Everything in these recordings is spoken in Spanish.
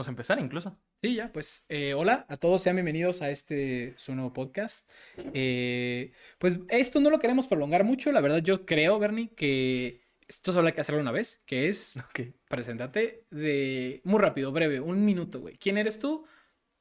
podemos empezar incluso. Sí, ya, pues eh, hola a todos, sean bienvenidos a este su nuevo podcast. Eh, pues esto no lo queremos prolongar mucho, la verdad yo creo, Bernie, que esto solo hay que hacerlo una vez, que es Ok. preséntate de muy rápido, breve, un minuto, güey. ¿Quién eres tú?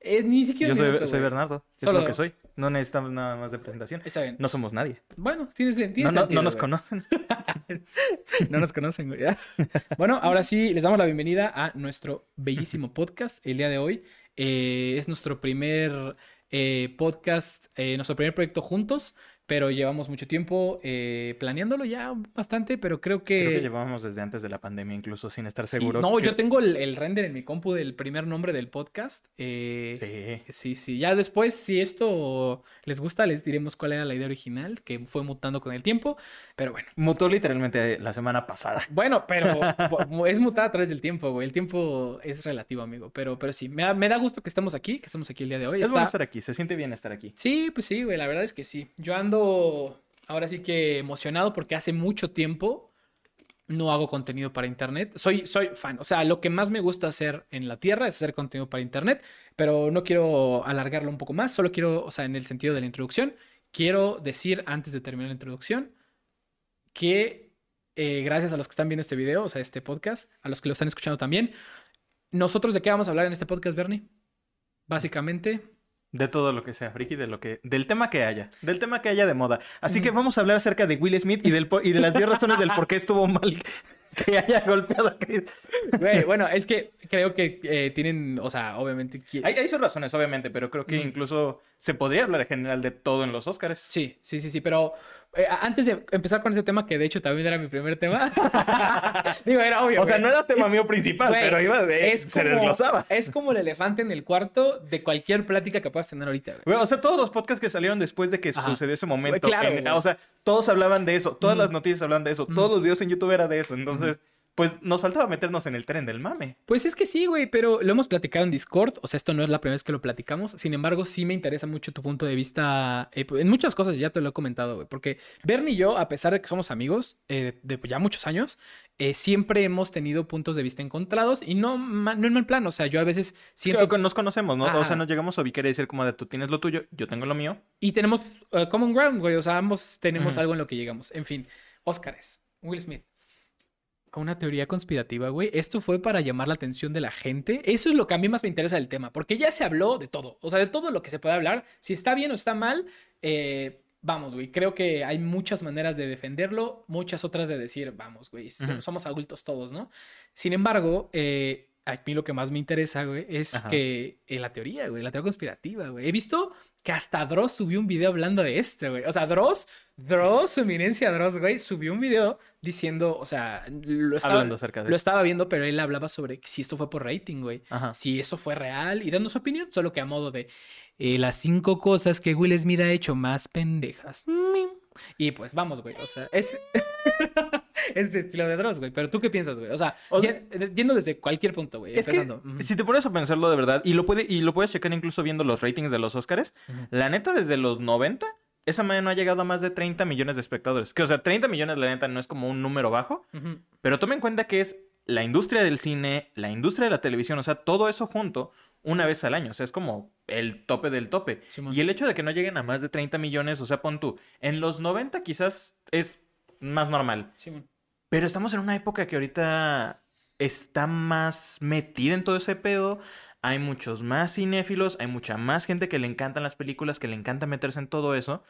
Eh, ni siquiera Yo soy. Bernardo, es Solo- lo que soy. No necesitamos nada más de presentación. Está bien. No somos nadie. Bueno, tiene, sen- tiene No, no- sentido, no nos güey. conocen. No nos conocen, güey. Bueno, ahora sí, les damos la bienvenida a nuestro bellísimo podcast. El día de hoy eh, es nuestro primer eh, podcast, eh, nuestro primer proyecto juntos, pero llevamos mucho tiempo eh, planeándolo ya bastante, pero creo que... Creo que llevábamos desde antes de la pandemia, incluso sin estar Sí, seguro. No, que- yo tengo el, el render en mi compu del primer nombre del podcast. eh, Sí. Sí, sí. Ya después, si esto les gusta, les diremos cuál era la idea original, que fue mutando con el tiempo. Pero bueno. Mutó literalmente la semana pasada. Bueno, pero es mutada a través del tiempo, güey. El tiempo es relativo, amigo. Pero, pero sí, me da, me da gusto que estemos aquí, que estemos aquí el día de hoy. Es Está- bueno estar aquí, se siente bien estar aquí. Sí, pues sí, güey. La verdad es que sí. Yo ando ahora sí que emocionado porque hace mucho tiempo no hago contenido para internet. Soy, soy fan. O sea, lo que más me gusta hacer en la tierra es hacer contenido para internet, pero no quiero alargarlo un poco más. Solo quiero, o sea, en el sentido de la introducción, quiero decir antes de terminar la introducción que eh, gracias a los que están viendo este video, o sea, este podcast, a los que lo están escuchando también, nosotros de qué vamos a hablar en este podcast, Bernie? Básicamente, De todo lo que sea, Friki, de lo que, del tema que haya, del tema que haya de moda. Así que vamos a hablar acerca de Will Smith y del y de las 10 razones del por qué estuvo mal que haya golpeado a Chris. Güey, bueno, es que creo que eh, tienen, o sea, obviamente. Hay, hay sus razones, obviamente, pero creo que Mm. incluso se podría hablar en general de todo en los Oscars. Sí, sí, sí, sí, pero eh, antes de empezar con ese tema, que de hecho también era mi primer tema. Digo, era obvio. O sea, no era tema Es- mío principal, güey, pero iba de, es se como- desglosaba. Es como el elefante en el cuarto de cualquier plática que puedas tener ahorita, güey. O sea, todos los podcasts que salieron después de que Ajá. sucedió ese momento. Claro, en- o sea, todos hablaban de eso, todas las noticias hablaban de eso, Ujú. todos los videos en YouTube era de eso. Entonces, pues nos faltaba meternos en el tren del mame. Pues es que sí, güey, pero lo hemos platicado en Discord. O sea, esto no es la primera vez que lo platicamos. Sin embargo, sí me interesa mucho tu punto de vista. eh, en muchas cosas ya te lo he comentado, güey. Porque Bernie y yo, a pesar de que somos amigos eh, de ya muchos años, eh, siempre hemos tenido puntos de vista encontrados y no, ma- no en mal plan. O sea, yo a veces siento que nos conocemos, ¿no? O sea, nos llegamos a ubicar y decir como de tú tienes lo tuyo, yo tengo lo mío. Y tenemos eh, common ground, güey. O sea, ambos tenemos algo en lo que llegamos. En fin, Óscares, Will Smith. Una teoría conspirativa, güey. Esto fue para llamar la atención de la gente. Eso es lo que a mí más me interesa del tema, porque ya se habló de todo. O sea, de todo lo que se puede hablar. Si está bien o está mal, eh, vamos, güey. Creo que hay muchas maneras de defenderlo, muchas otras de decir, vamos, güey, somos adultos todos, ¿no? Sin embargo, eh, a mí lo que más me interesa, güey, es Ajá. que eh, la teoría, güey, la teoría conspirativa, güey. He visto que hasta Dross subió un video hablando de esto, güey. O sea, Dross, Dross, su eminencia Dross, güey, subió un video diciendo, o sea, lo estaba, Hablando acerca de lo estaba viendo, pero él hablaba sobre si esto fue por rating, güey. Ajá. Si eso fue real y dando su opinión, solo que a modo de eh, las cinco cosas que Will Smith ha hecho más pendejas. Mm. Y pues vamos, güey. O sea, es. es estilo de Dross, güey. Pero tú qué piensas, güey. O sea, O sea- yen- yendo desde cualquier punto, güey. Es que si te pones a pensarlo de verdad, y lo, puede, y lo puedes checar incluso viendo los ratings de los Oscars, la neta desde los 90, esa madre no ha llegado a más de 30 millones de espectadores. Que o sea, 30 millones la neta no es como un número bajo, pero toma en cuenta que es la industria del cine, la industria de la televisión, o sea, todo eso junto una vez al año, o sea, es como el tope del tope. Y el hecho de que no lleguen a más de 30 millones, o sea, pon tú, en los 90 quizás es más normal, pero estamos en una época que ahorita está más metida en todo ese pedo. Hay muchos más cinéfilos, hay mucha más gente que le encantan las películas, que le encanta meterse en todo eso.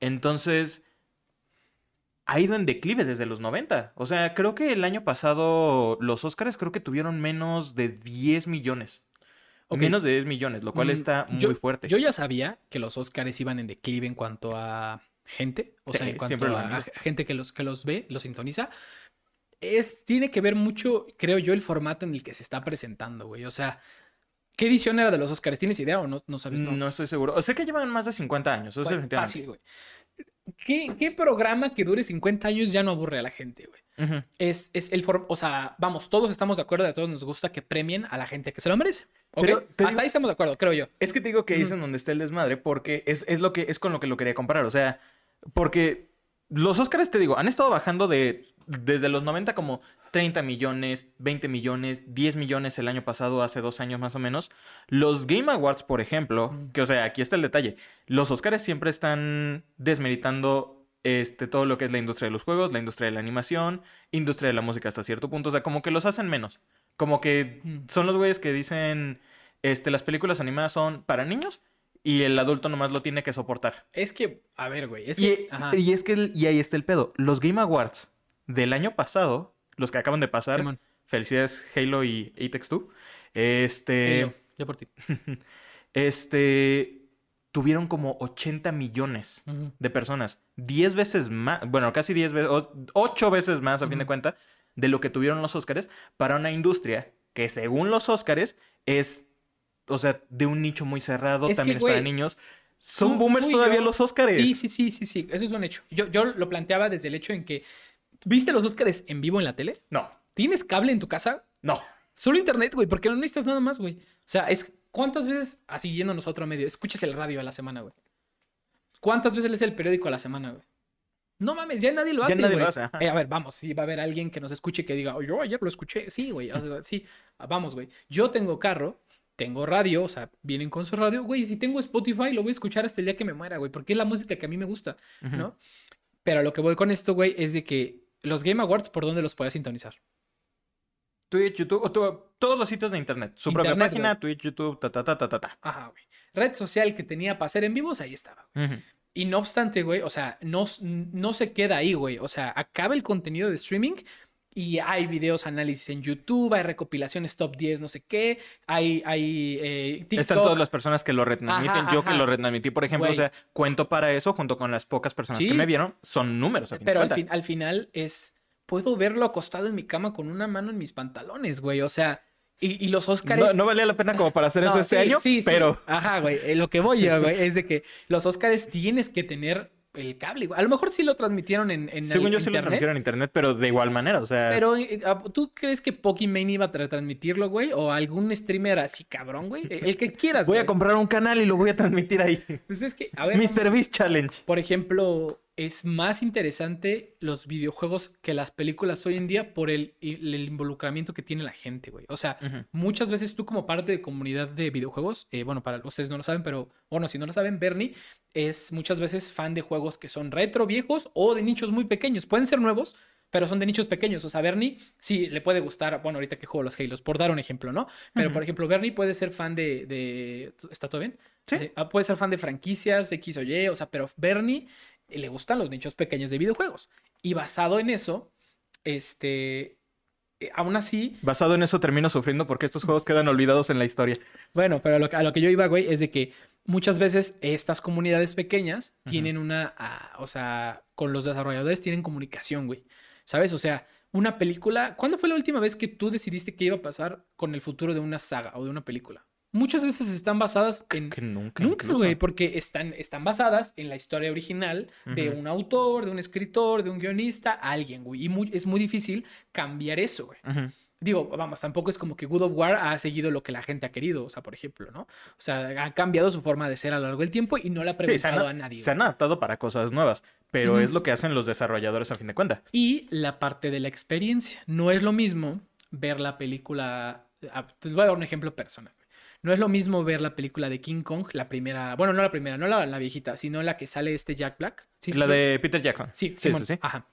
Entonces, ha ido en declive desde los 90. O sea, creo que el año pasado los Oscars creo que tuvieron menos de 10 millones. Ok. Menos de 10 millones, lo cual Mm, está muy yo- fuerte. Yo ya sabía que los Oscars iban en declive en cuanto a gente, o sea, en cuanto a, gente que los, que los ve, los sintoniza. Es, tiene que ver mucho, creo yo, el formato en el que se está presentando, güey. O sea, ¿qué edición era de los Oscars? ¿Tienes idea o no, no sabes? no. estoy seguro. Sé que llevan más de 50 años, eso Bueno, fácil, güey. ¿Qué, qué programa que dure 50 años ya no aburre a la gente, güey? Es, es el formato, o sea, vamos, todos estamos de acuerdo, a todos nos gusta que premien a la gente que se lo merece. Pero Hasta digo- ahí estamos de acuerdo, creo yo. Es que te digo que Ujú. dicen donde está el desmadre porque es, es lo que es con lo que lo quería comparar. O sea, porque los Oscars, te digo, han estado bajando de desde los 90 como 30 millones, 20 millones, 10 millones el año pasado, hace dos años más o menos. Los Game Awards, por ejemplo, que o sea, aquí está el detalle. Los Oscars siempre están desmeritando este, todo lo que es la industria de los juegos, la industria de la animación, industria de la música hasta cierto punto. O sea, como que los hacen menos. Como que son los güeyes que dicen, este, las películas animadas son para niños y el adulto nomás lo tiene que soportar. Es que, a ver, güey, es y, que... y es que, y ahí está el pedo. Los Game Awards del año pasado, los que acaban de pasar, Simón. felicidades Halo y Apex 2, este, Halo, yo por ti. este, tuvieron como 80 millones de personas. 10 veces más, bueno, casi 10 veces, 8 veces más a fin de cuenta, de lo que tuvieron los Óscares para una industria que según los Óscares es, o sea, de un nicho muy cerrado, Es que, también es para niños. Son tú- boomers tú y todavía yo- los Óscares. Sí, sí, sí, sí, sí. Eso es un hecho. Yo, yo lo planteaba desde el hecho en que... ¿Viste los Óscares en vivo en la tele? No, ¿Tienes cable en tu casa? no. Solo internet, güey, porque no necesitas nada más, güey. O sea, es ¿cuántas veces, así yéndonos a otro medio, escuchas el radio a la semana, güey? ¿Cuántas veces lees el periódico a la semana, güey? No mames, ya nadie lo Ya hace, nadie lo hace. Eh, a ver, vamos, sí, va a haber alguien que nos escuche que diga, "Oh, yo ayer lo escuché. Sí, güey, o sea, sí, vamos, güey. Yo tengo carro, tengo radio, o sea, vienen con su radio, güey, si tengo Spotify lo voy a escuchar hasta el día que me muera, güey, porque es la música que a mí me gusta. ¿no? Pero lo que voy con esto, güey, es de que los Game Awards, ¿por dónde los puedes sintonizar? Twitch, YouTube, o to- todos los sitios de internet. Su propia página, güey. Twitch, YouTube, ta, ta, ta, ta, ta, ta. Ajá, güey. Red social que tenía para hacer en vivos, ahí estaba. Y no obstante, güey, o sea, no, no se queda ahí, güey. O sea, acaba el contenido de streaming y hay videos, análisis en YouTube, hay recopilaciones top 10, no sé qué, hay, hay eh, TikTok. Están todas las personas que lo retransmiten. Ajá, Yo que lo retransmití, por ejemplo, o sea, cuento para eso junto con las pocas personas Sí. que me vieron. Son números, a fin de Pero al, fin- al final es, puedo verlo acostado en mi cama con una mano en mis pantalones, güey. O sea, y, y los Oscars... No, no valía la pena como para hacer eso este año, pero Ajá, güey. eh, Lo que voy a, güey, es de que los Oscars tienes que tener el cable, güey. A lo mejor sí lo transmitieron en, en según el yo sí lo transmitieron en internet, pero de igual manera, o sea, Pero, eh, ah, ¿tú crees que Pokimane iba a tra- transmitirlo, güey? ¿O algún streamer así cabrón, güey? El el que quieras, voy a comprar un canal y lo voy a transmitir ahí. Pues es que, a ver, Mr. Beast Challenge. por ejemplo, es más interesante los videojuegos que las películas hoy en día por el, el involucramiento que tiene la gente, güey. O sea, muchas veces tú como parte de comunidad de videojuegos, eh, bueno, para ustedes no lo saben, pero bueno, si no lo saben, Bernie es muchas veces fan de juegos que son retro viejos o de nichos muy pequeños. Pueden ser nuevos, pero son de nichos pequeños. O sea, Bernie sí le puede gustar, bueno, ahorita que juego los Halos, por dar un ejemplo, ¿no? Pero, por ejemplo, Bernie puede ser fan de... de... ¿Está todo bien? Sí. Eh, ah, puede ser fan de franquicias X o Y, o sea, pero Bernie le gustan los nichos pequeños de videojuegos. Y basado en eso, este... eh, Aún así, Basado en eso termino sufriendo porque estos juegos quedan olvidados en la historia. bueno, pero a lo, que- a lo que yo iba, güey, es de que muchas veces estas comunidades pequeñas tienen una, ah, o sea, con los desarrolladores tienen comunicación, güey. ¿Sabes? O sea, una película, ¿cuándo fue la última vez que tú decidiste qué iba a pasar con el futuro de una saga o de una película? Muchas veces están basadas en... Que nunca. Nunca, güey, porque están, están basadas en la historia original de un autor, de un escritor, de un guionista, alguien, güey. Y muy- es muy difícil cambiar eso, güey. Digo, vamos, tampoco es como que Good of War ha seguido lo que la gente ha querido, o sea, por ejemplo, ¿no? O sea, ha cambiado su forma de ser a lo largo del tiempo y no le ha Sí, preguntado a nadie. se han adaptado para cosas nuevas, pero es lo que hacen los desarrolladores a fin de cuentas. Y la parte de la experiencia. No es lo mismo ver la película. ah, Te voy a dar un ejemplo personal. No es lo mismo ver la película de King Kong, la primera. Bueno, no la primera, no la, la viejita, sino la que sale este Jack Black. Sí, la sí, de Peter Jackson. Sí, sí, sí. Ajá.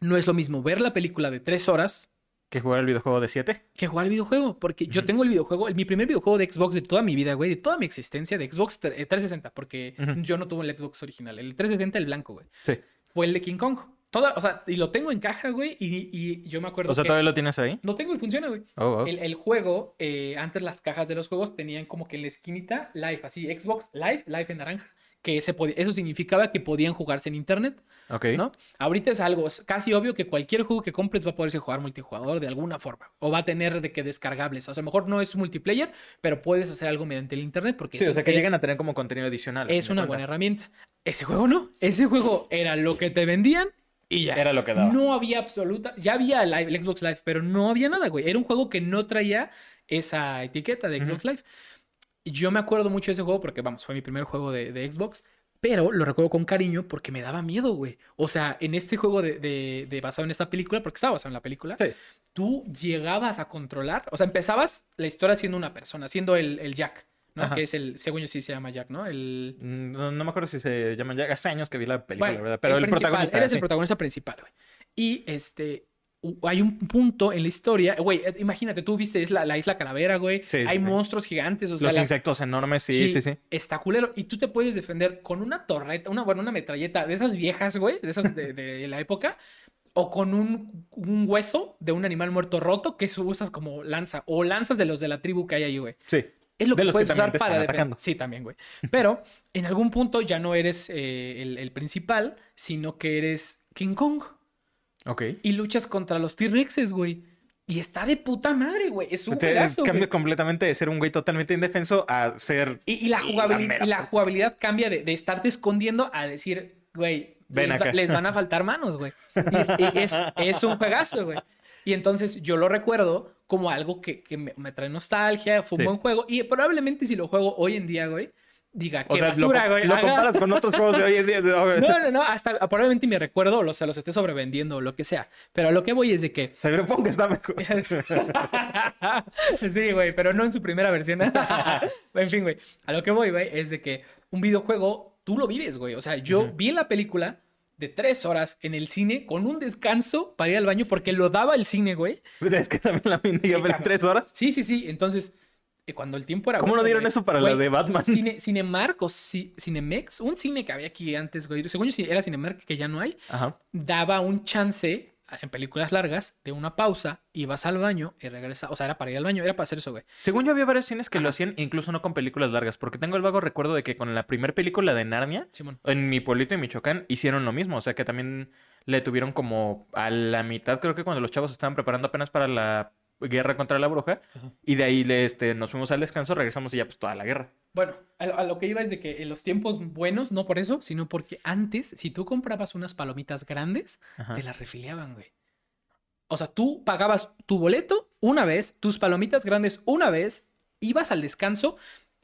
No es lo mismo ver la película de tres horas Que jugar el videojuego de 7. que jugar el videojuego. Porque yo tengo el videojuego, el- mi primer videojuego de Xbox de toda mi vida, güey, de toda mi existencia, de Xbox tre- eh, 360, porque yo no tuve el Xbox original. El 360, el blanco, güey. Sí. Fue el de King Kong. Toda, o sea, y lo tengo en caja, güey, y, y yo me acuerdo O sea, que ¿todavía lo tienes ahí? lo tengo y funciona, güey. Oh. El, el juego, eh, antes las cajas de los juegos tenían como que en la esquinita Live, así, Xbox Live, Live en naranja, que ese podía- eso significaba que podían jugarse en internet, Ok. ¿no? Ahorita es algo es casi obvio que cualquier juego que compres va a poderse jugar multijugador de alguna forma, o va a tener de que descargables, o sea, a lo mejor no es multiplayer, pero puedes hacer algo mediante el internet, porque Sí, o sea, que es- lleguen a tener como contenido adicional. es una buena herramienta. Ese juego no, ese juego era lo que te vendían y ya. Era lo que daba. No había absoluta. Ya había Live, el Xbox Live, pero no había nada, güey. Era un juego que no traía esa etiqueta de Xbox Live. Yo me acuerdo mucho de ese juego porque, vamos, fue mi primer juego de, de Xbox. Pero lo recuerdo con cariño porque me daba miedo, güey. O sea, en este juego de, de- de basado en esta película, porque estaba basado en la película, Sí. tú llegabas a controlar, o sea, empezabas la historia siendo una persona, siendo el, el Jack, ¿no? Ajá. Que es el, según yo sí se llama Jack, ¿no? El... Mm, No, no me acuerdo si se llaman ya. Hace años que vi la película, Bueno, ¿verdad? Pero el, protagonista. Eres sí. el protagonista principal, güey. Y este. Hay un punto en la historia, güey, eh, imagínate, tú viste la, la isla Calavera, güey. Sí, hay sí. monstruos gigantes, o sea, Los las- insectos enormes, sí, sí, sí. Está culero. Y tú te puedes defender con una torreta, una, bueno, una metralleta de esas viejas, güey, de esas de, de la época, o con un, un hueso de un animal muerto roto que eso usas como lanza, o lanzas de los de la tribu que hay ahí, güey. Sí. Es lo De que que puedes también usar para defender. Sí, también, güey. Pero en algún punto ya no eres eh, el, el principal, sino que eres King Kong. Ok. Y luchas contra los T-Rexes, güey. Y está de puta madre, güey. Es un juegazo, cambia güey. completamente de ser un güey totalmente indefenso a ser. Y, y la, y jugabilidad cambia de, de estarte escondiendo a decir, güey, Ven les, va- acá. les van a faltar manos, güey. Y es, es- es un juegazo, güey. Y entonces yo lo recuerdo como algo que, que me, me trae nostalgia, fue un Sí. buen juego. Y probablemente si lo juego hoy en día, güey, diga, O qué sea, basura, lo, güey. lo comparas con otros juegos de hoy en día. No, no, no, hasta probablemente mi recuerdo lo, se los esté sobrevendiendo o lo que sea. Pero a lo que voy es de que Cyberpunk está mejor. sí, güey, pero no en su primera versión. en fin, güey. A lo que voy, güey, es de que un videojuego tú lo vives, güey. O sea, yo vi la película de tres horas en el cine con un descanso para ir al baño porque lo daba el cine, güey. Es que también la vi Sí, tres horas. Sí, sí, sí. Entonces, eh, cuando el tiempo era. ¿Cómo no bueno, dieron güey, eso para güey, la de Batman? Cine, Cinemark o Ci- Cinemex, un cine que había aquí antes, güey. Según yo era Cinemark, que ya no hay. Ajá. daba un chance en películas largas de una pausa, ibas al baño y regresas. O sea, era para ir al baño, era para hacer eso, güey. Según yo había varios cines que lo hacían incluso no con películas largas, porque tengo el vago recuerdo de que con la primera película de Narnia, Simón. en mi pueblito de Michoacán, hicieron lo mismo, o sea que también le tuvieron como a la mitad, creo que cuando los chavos estaban preparando apenas para la guerra contra la bruja, Ajá. y de ahí le, este, nos fuimos al descanso, regresamos y ya pues toda la guerra. Bueno, a, lo que iba es de que en los tiempos buenos, no por eso, sino porque antes, si tú comprabas unas palomitas grandes, Ajá. te las refiliaban, güey. O sea, tú pagabas tu boleto una vez, tus palomitas grandes una vez, ibas al descanso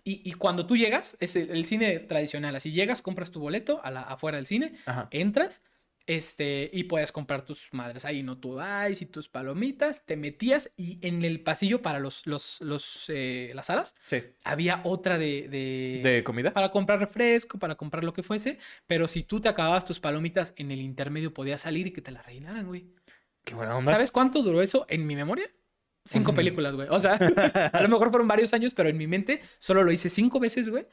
y, y cuando tú llegas, es el, el cine tradicional, así llegas, compras tu boleto a la, afuera del cine, Ajá. entras este, y puedes comprar tus madres ahí, no tú y tus palomitas, te metías y en el pasillo para los, los, los, eh, las salas Sí. había otra de, de, ¿De comida? para comprar refresco, para comprar lo que fuese, pero si tú te acababas tus palomitas en el intermedio podías salir y que te las rellenaran, güey. Qué buena onda. ¿Sabes cuánto duró eso en mi memoria? Cinco Mm. películas, güey. O sea, a lo mejor fueron varios años, pero en mi mente solo lo hice cinco veces, güey.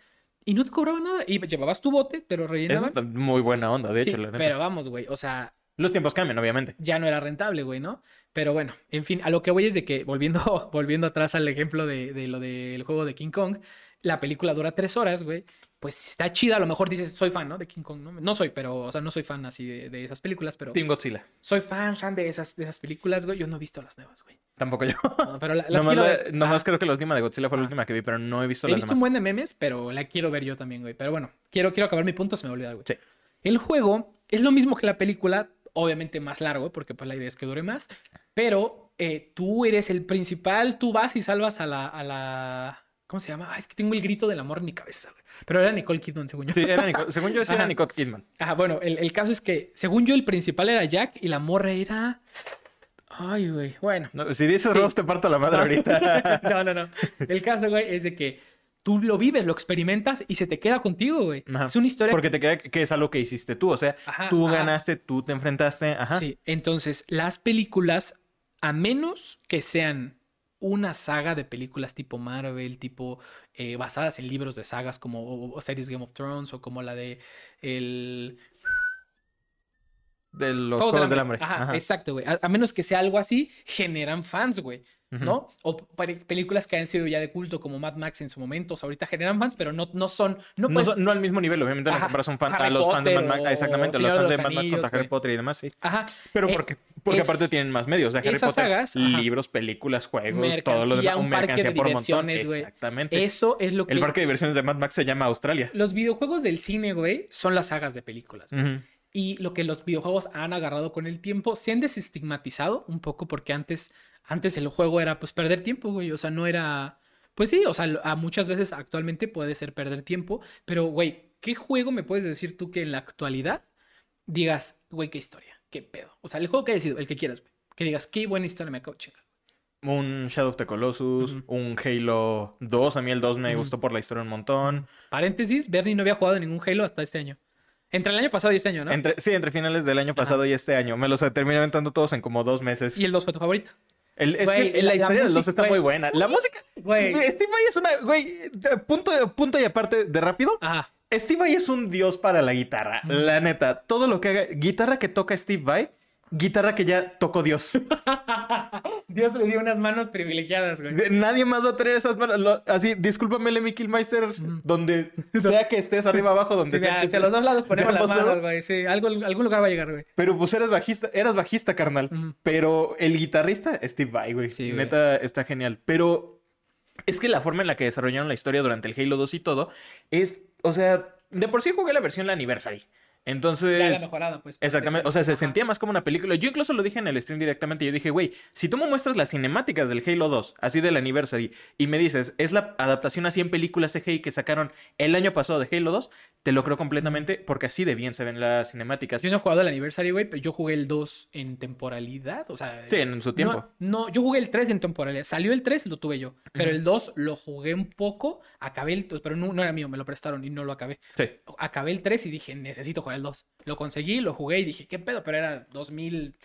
Y no te cobraban nada. Y llevabas tu bote, rellenaban. está muy buena onda, de Sí, hecho, la neta. pero vamos, güey. O sea, Los tiempos cambian, obviamente. ya no era rentable, güey, ¿no? Pero bueno, en fin, a lo que voy es de que, volviendo, volviendo atrás al ejemplo de, de lo del juego de King Kong, la película dura tres horas, güey. Pues está chida, a lo mejor dices, soy fan, ¿no? De King Kong, ¿no? No soy, pero, o sea, no soy fan así de, de esas películas, pero Team Godzilla. soy fan, fan de esas, de esas películas, güey. Yo no he visto las nuevas, güey. Tampoco yo. No, pero la- las nomás quiero la- ver. nomás Ah, creo que la última de Godzilla fue la Ah. última que vi, pero no he visto He las visto un buen de memes, pero la quiero ver yo también, güey. Pero bueno, quiero, quiero acabar mi punto, se me olvidar, güey. Sí. El juego es lo mismo que la película, obviamente más largo, porque pues la idea es que dure más, pero eh, tú eres el principal, tú vas y salvas a la, a la... ¿Cómo se llama? Ah, es que tengo el grito del amor en mi cabeza, güey. Pero era Nicole Kidman, según yo. Sí, era Nico- según yo sí era. Nicole Kidman. Ajá, bueno, el, el caso es que, según yo, el principal era Jack y la morra era... Ay, güey, bueno. No, si dices Sí. Ross, te parto la madre ahorita. no, no, no. El caso, güey, es de que tú lo vives, lo experimentas y se te queda contigo, güey. Ajá. Es una historia Porque te queda que es algo que hiciste tú. O sea, Ajá, tú ajá. ganaste, tú te enfrentaste. Ajá. Sí, entonces las películas, a menos que sean una saga de películas tipo Marvel, tipo eh, basadas en libros de sagas como o- o series Game of Thrones o como la de el De los Juegos Juegos del Hambre. Ajá, Ajá. exacto, güey. A, a menos que sea algo así, generan fans, güey. ¿No? O pe- películas que han sido ya de culto como Mad Max en su momento, o sea, ahorita generan fans, pero no, no son, no No, puedes son- no al mismo nivel, obviamente, no Ajá, comparas un fan, Harry a los fans de Mad Max. o Exactamente, a los fans de Mad Max contra Harry. Potter y demás, sí. Ajá. Pero Eh, porque, porque es- aparte tienen más medios. O sea, Harry esas Potter, sagas, libros, películas, juegos, todo lo demás. un parque de diversiones, güey. Exactamente. Eso es lo que El parque de diversiones de Mad Max se llama Australia. los videojuegos del cine, güey, son las sagas de películas. Y lo que los videojuegos han agarrado con el tiempo, se han desestigmatizado un poco porque antes, antes el juego era pues perder tiempo, güey. O sea, no era... Pues sí, o sea, a muchas veces actualmente puede ser perder tiempo, pero güey, ¿qué juego me puedes decir tú que en la actualidad digas, güey, qué historia, qué pedo? O sea, el juego que haya sido, el que quieras, güey. Que digas, qué buena historia me acabo de chingar. Un Shadow of the Colossus, un Halo 2. A mí el 2 me gustó por la historia un montón. Paréntesis, Bernie no había jugado ningún Halo hasta este año. Entre el año pasado y este año, ¿no? Entre, sí, entre finales del año Ajá. pasado y este año. Me los terminé aventando todos en como dos meses. Y el 2 fue tu favorito. El- es Güey, que la- historia del 2 música, está güey. muy buena. La música. Güey. Steve Vai es una. Güey, de- punto, punto y aparte de rápido. Ajá. Steve Vai es un dios para la guitarra. Mm. La neta. Todo lo que haga. Guitarra que toca Steve Vai. Guitarra que ya tocó Dios. Dios le dio unas manos privilegiadas, güey. Nadie más va a tener esas manos. Lo- así, discúlpame, Lemmy Killmeister. Donde sea que estés arriba, abajo, donde Sí, sea. hacia los dos lados ponemos las lados. manos, güey. Sí, algo, algún lugar va a llegar, güey. Pero pues eres bajista, eras bajista, carnal. Pero el guitarrista, Steve Vai, güey. Sí, güey. Neta, está genial. Pero es que la forma en la que desarrollaron la historia durante el Halo 2 y todo es, o sea, de por sí jugué la versión la Anniversary. Entonces... Mejorada, pues. Exactamente, o sea, se Ajá. sentía más como una película. Yo incluso lo dije en el stream directamente. Yo dije, güey, si tú me muestras las cinemáticas del Halo 2, así del Anniversary, y me dices, es la adaptación así en películas CGI que sacaron el año pasado de Halo 2, te lo creo completamente porque así de bien se ven las cinemáticas. Yo no he jugado el aniversario, güey, pero yo jugué el 2 en temporalidad. O sea. Sí, en su tiempo. No, no, yo jugué el 3 en temporalidad. Salió el 3, lo tuve yo. Pero el 2 lo jugué un poco. Acabé el. Pero no, no era mío, me lo prestaron y no lo acabé. Sí. Acabé el 3 y dije, necesito jugar el 2. Lo conseguí, lo jugué y dije, ¿qué pedo? Pero era 2000.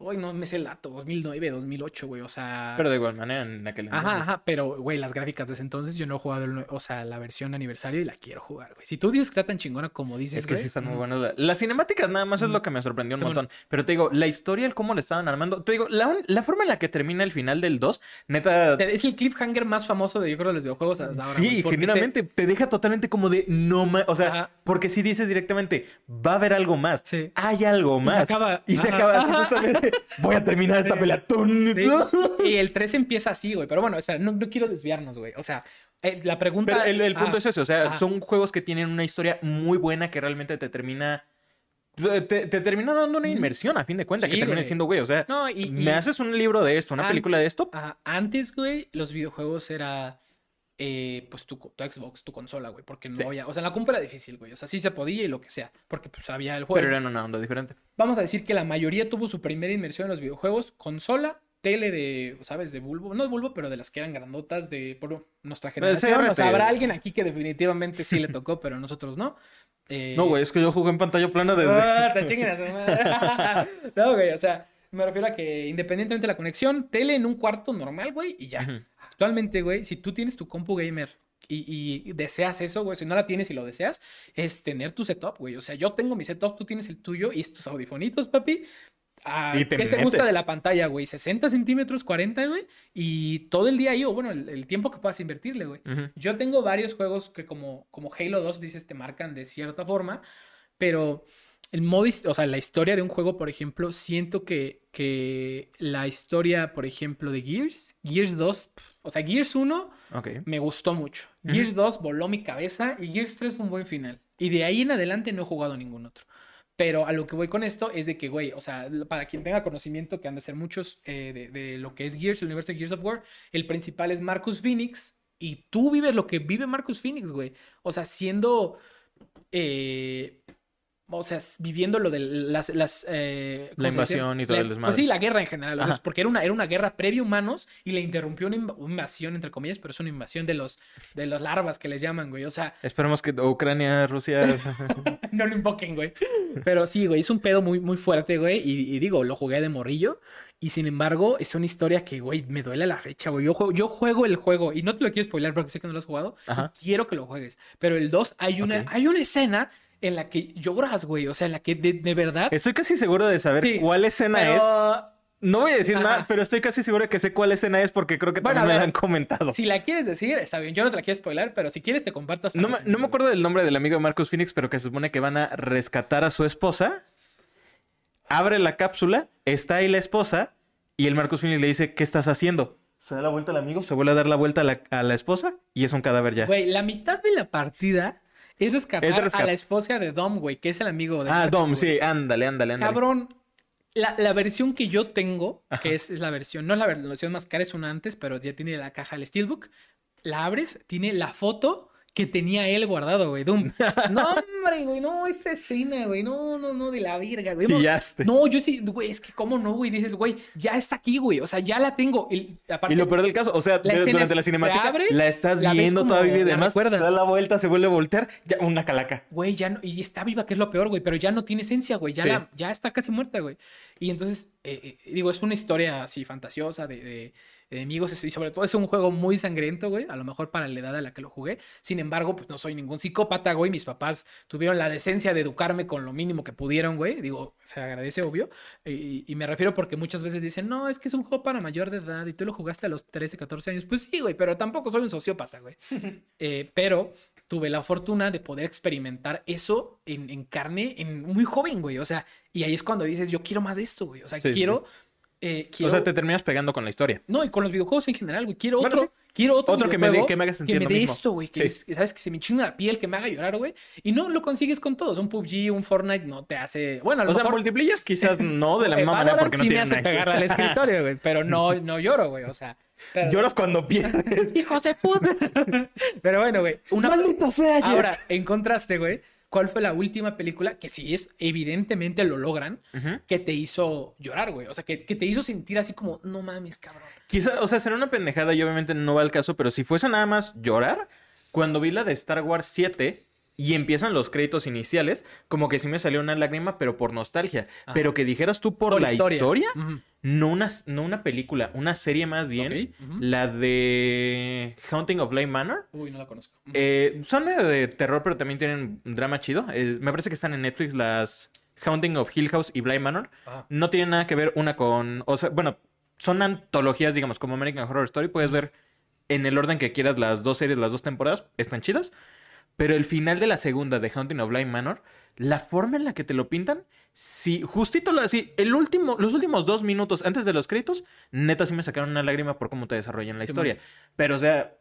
Uy, no me sé el dato, 2009, 2008, güey. O sea. Pero de igual manera, en aquel Ajá, entonces. ajá, pero, güey, las gráficas de ese entonces yo no he jugado, el o sea, la versión aniversario y la quiero jugar, güey. Si tú dices que está tan chingona como dices, Es que güey, sí están muy buenas. La- Las cinemáticas nada más es lo que me sorprendió un montón. Pero te digo, la historia, el cómo le estaban armando. Te digo, la, un- la forma en la que termina el final del 2, neta. Es el cliffhanger más famoso de, yo creo, de los videojuegos hasta ahora. Sí, porque te- genuinamente te... deja totalmente como de no más. O sea, Ajá. porque si dices directamente, va a haber algo más. Sí. Hay algo Y más. se acaba. Y se Ajá. acaba así justamente. Voy a terminar esta pelea. Y el 3 empieza así, güey. Pero bueno, espera, no, no quiero desviarnos, güey. O sea, eh, la pregunta. Pero el, el punto Ah, es ese, o sea, ajá. son juegos que tienen una historia muy buena que realmente te termina. Te, te termina dando una inmersión a fin de cuentas, Sí, que termina siendo, güey, o sea, No, y. y- me haces un libro de esto, una película de esto, Ajá, Antes, güey, los videojuegos era. Eh, pues tu, tu Xbox, tu consola, güey. Porque no Sí. había. O sea, en la compu era difícil, güey. O sea, sí se podía y lo que sea. Porque pues había el juego. pero era en una onda diferente. Vamos a decir que la mayoría tuvo su primera inmersión en los videojuegos, consola, tele de, ¿sabes? De bulbo, no de bulbo, pero de las que eran grandotas de por nuestra generación. O sea, habrá alguien aquí que definitivamente sí le tocó, pero nosotros no. Eh, No, güey, es que yo jugué en pantalla plana desde. ah, te no, güey, o sea, me refiero a que independientemente de la conexión, tele en un cuarto normal, güey, y ya. Actualmente, güey, si tú tienes tu compu gamer y, y deseas eso, güey, si no la tienes y lo deseas, es tener tu setup, güey. O sea, yo tengo mi setup, tú tienes el tuyo y es tus audifonitos, papi. Ah, Y te ¿Qué te gusta de la pantalla, güey? 60 centímetros, 40, güey. Y todo el día ahí, o bueno, el, el tiempo que puedas invertirle, güey. Yo tengo varios juegos que como, como Halo 2, dices, te marcan de cierta forma, pero el modo, o sea, la historia de un juego, por ejemplo, siento que, que la historia, por ejemplo, de Gears, Gears 2, pf, o sea, Gears 1 Ok. me gustó mucho. Gears 2 voló mi cabeza y Gears 3 fue un buen final. Y de ahí en adelante no he jugado ningún otro. Pero a lo que voy con esto es de que, güey, o sea, para quien tenga conocimiento, que han de ser muchos eh, de, de lo que es Gears, el universo de Gears of War, el principal es Marcus Phoenix y tú vives lo que vive Marcus Phoenix, güey. O sea, siendo... eh, o sea, viviendo lo de las... las eh, ¿cómo La dice? invasión y todo La- el desmadre. Pues sí, la guerra en general. o sea, porque era una, era una guerra previa a humanos y le interrumpió una inv- invasión, entre comillas, pero es una invasión de los, de los larvas que les llaman, güey. O sea, Esperemos que Ucrania, Rusia. no lo invoquen, güey. Pero sí, güey, es un pedo muy, muy fuerte, güey. Y, y digo, lo jugué de morrillo. Y sin embargo, es una historia que, güey, me duele a la fecha, güey. Yo juego, yo juego el juego y no te lo quiero spoiler porque sé que no lo has jugado. quiero que lo juegues. Pero el 2 hay una, hay una escena en la que lloras, güey. O sea, en la que de, de verdad. Estoy casi seguro de saber Sí, cuál escena es. No voy a decir Ajá. nada, pero estoy casi seguro de que sé cuál escena es porque creo que Bueno, también a me la han comentado. si la quieres decir, está bien. Yo no te la quiero spoiler, pero si quieres te comparto hasta No me, no me acuerdo del nombre del amigo de Marcus Phoenix, pero que se supone que van a rescatar a su esposa. Abre la cápsula, está ahí la esposa, y el Marcus Phoenix le dice, ¿qué estás haciendo? Se da la vuelta al amigo, se vuelve a dar la vuelta a la, a la esposa, y es un cadáver ya. Güey, la mitad de la partida es rescatar Es rescat- a la esposa de Dom, güey, que es el amigo de ah, Dom, güey. sí, ándale, ándale, ándale. Cabrón, la, la versión que yo tengo, Ajá. que es, es la versión, no es la versión más cara, es una antes, pero ya tiene la caja, el Steelbook. La abres, tiene la foto que tenía él guardado, güey. Doom. No, hombre, güey, no, esa escena, güey. No, no, no, de la virga, güey. Pillaste. No, yo sí, güey, es que cómo no, güey. Dices, güey, ya está aquí, güey. O sea, ya la tengo. Y, aparte, Y lo peor del caso, o sea, La durante es- la cinemática abre, la estás la viendo todavía y demás, se da la vuelta, se vuelve a voltear, ya una calaca. güey, ya no, y está viva, que es lo peor, güey, pero ya no tiene esencia, güey, ya, Sí. la- ya está casi muerta, güey. Y entonces, eh, eh, digo, es una historia así fantasiosa de- de enemigos y sobre todo es un juego muy sangriento, güey, a lo mejor para la edad a la que lo jugué. Sin embargo, pues no soy ningún psicópata, güey, mis papás tuvieron la decencia de educarme con lo mínimo que pudieron, güey, digo, se agradece, obvio. Y, y me refiero porque muchas veces dicen, no, es que es un juego para mayor de edad y tú lo jugaste a los 13, 14 años. Pues sí, güey, pero tampoco soy un sociópata, güey. Eh, pero tuve la fortuna de poder experimentar eso en, en carne en muy joven, güey. O sea, y ahí es cuando dices, yo quiero más de esto, güey. O sea, Sí, sí, quiero, eh, quiero... O sea, te terminas pegando con la historia. No, y con los videojuegos en general, güey. Quiero Bueno, otro, sí. quiero otro, Otro que me dé- que me haga sentir que me dé esto, güey. Que, Sí. es- sabes que se me chinga la piel, que me haga llorar, güey. Y no lo consigues con todos. Un PUBG, un Fortnite no te hace. Bueno, a lo O sea, multiplayers quizás no de la misma manera porque no sí me hace una pegar al escritorio, güey. Pero no, no lloro, güey. O sea. pero- Lloras cuando pierdes. ¡Hijos de puta! Pero bueno, güey. Una... Maldito sea. Ahora, en contraste, güey, ¿cuál fue la última película que sí es, evidentemente lo logran, que te hizo llorar, güey? O sea, que, que te hizo sentir así como, no mames, cabrón. Quizá, o sea, será una pendejada y obviamente no va al caso, pero si fuese nada más llorar, cuando vi la de Star Wars 7 y empiezan los créditos iniciales, como que sí me salió una lágrima, pero por nostalgia. Ajá. Pero que dijeras tú por, la historia, no, una, no una película, una serie más bien, la de Haunting of Bly Manor. Uy, no la conozco. Eh, son de terror, pero también tienen drama chido. Eh, me parece que están en Netflix las Haunting of Hill House y Bly Manor. Ajá. No tienen nada que ver una con. O sea, bueno, son antologías, digamos, como American Horror Story. Puedes ver en el orden que quieras las dos series, las dos temporadas. Están chidas. Pero el final de la segunda de Haunting of Bly Manor, la forma en la que te lo pintan, si justito así, el último, los últimos dos minutos antes de los créditos, neta sí me sacaron una lágrima por cómo te desarrollan la Sí, historia. Pero, o sea,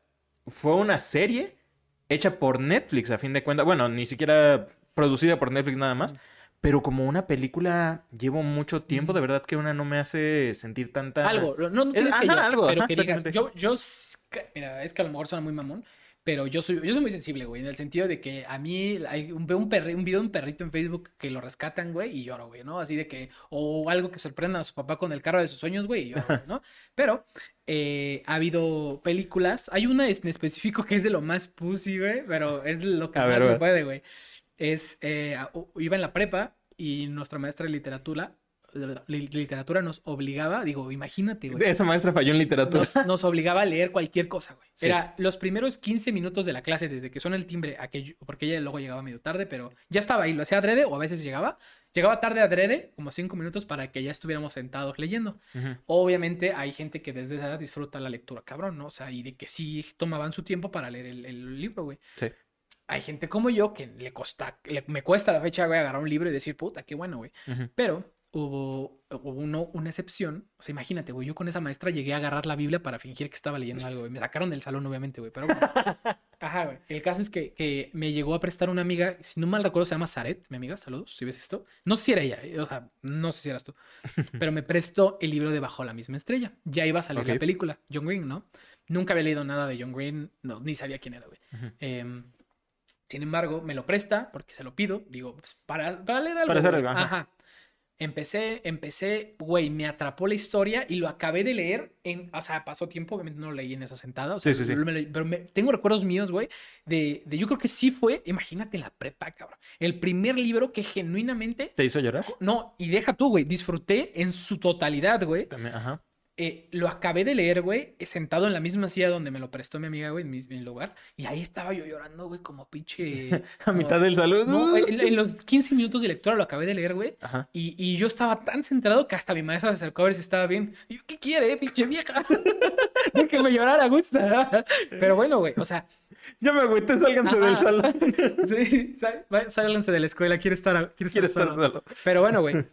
fue una serie hecha por Netflix, a fin de cuentas. Bueno, ni siquiera producida por Netflix nada más. Pero como una película llevo mucho tiempo, de verdad que una no me hace sentir tanta... Algo, no, no Es- que ajá, llorar, algo, pero ajá, que digas, exactamente. yo, que- mira, es que a lo mejor suena muy mamón, pero yo soy, yo soy muy sensible, güey, en el sentido de que a mí hay un, veo un, perri- un video de un perrito en Facebook que lo rescatan, güey, y lloro, güey, ¿no? Así de que, o algo que sorprenda a su papá con el carro de sus sueños, güey, y lloro, güey, ¿no? Pero eh, ha habido películas, hay una en específico que es de lo más pussy, güey, pero es lo que A más ver, me puede, güey. Es, eh, iba en la prepa y nuestra maestra de literatura, li- literatura nos obligaba, digo, imagínate, güey. Esa maestra falló en literatura. Nos, nos obligaba a leer cualquier cosa, güey. Sí. Era los primeros 15 minutos de la clase, desde que suena el timbre, a que yo- porque ella luego llegaba medio tarde, pero ya estaba ahí, lo hacía adrede o a veces llegaba. Llegaba tarde adrede, como 5 minutos, para que ya estuviéramos sentados leyendo. Obviamente hay gente que desde esa edad disfruta la lectura, cabrón, ¿no? O sea, y de que sí tomaban su tiempo para leer el, el libro, güey. Sí. Hay gente como yo que le costa, le- me cuesta la fecha, güey, agarrar un libro y decir, puta, qué bueno, güey. Pero hubo, hubo uno, una excepción. O sea, imagínate, güey, yo con esa maestra llegué a agarrar la Biblia para fingir que estaba leyendo algo, güey. Me sacaron del salón, obviamente, güey, pero bueno. Ajá, güey. El caso es que, que me llegó a prestar una amiga, si no mal recuerdo, se llama Zaret, mi amiga, saludos, si ves esto. No sé si era ella, eh, o sea, no sé si eras tú, pero me prestó el libro de Bajo la misma estrella. Ya iba a salir la película, John Green, ¿no? Nunca había leído nada de John Green, no, ni sabía quién era, güey. Em, sin embargo, me lo presta porque se lo pido. Digo, pues, para, para leer algo. Para hacer güey. algo, ajá. Ajá. Empecé, empecé, güey, me atrapó la historia y lo acabé de leer en, o sea, pasó tiempo, obviamente no lo leí en esa sentada, o sea, Sí, sí, sí. lo- me lo- pero me- tengo recuerdos míos, güey, de, de, yo creo que sí fue, imagínate la prepa, cabrón, el primer libro que genuinamente, ¿Te hizo llorar? no, y deja tú, güey, disfruté en su totalidad, güey, También, ajá. Eh, lo acabé de leer, güey, eh, sentado en la misma silla donde me lo prestó mi amiga, güey, en mi, en lugar. Y ahí estaba yo llorando, güey, como pinche. A mitad del salón. No, en, en los 15 minutos de lectura lo acabé de leer, güey. Y, y yo estaba tan centrado que hasta mi maestra se acercó a ver si estaba bien. Y yo, ¿qué quiere, pinche vieja? Déjenme llorar a gusto. Pero bueno, güey, o sea, Ya me agüité, sálganse Ajá. del salón. sí, sálganse de la escuela, quiero estar, estar, Quiero estar solo. solo. Pero bueno, güey.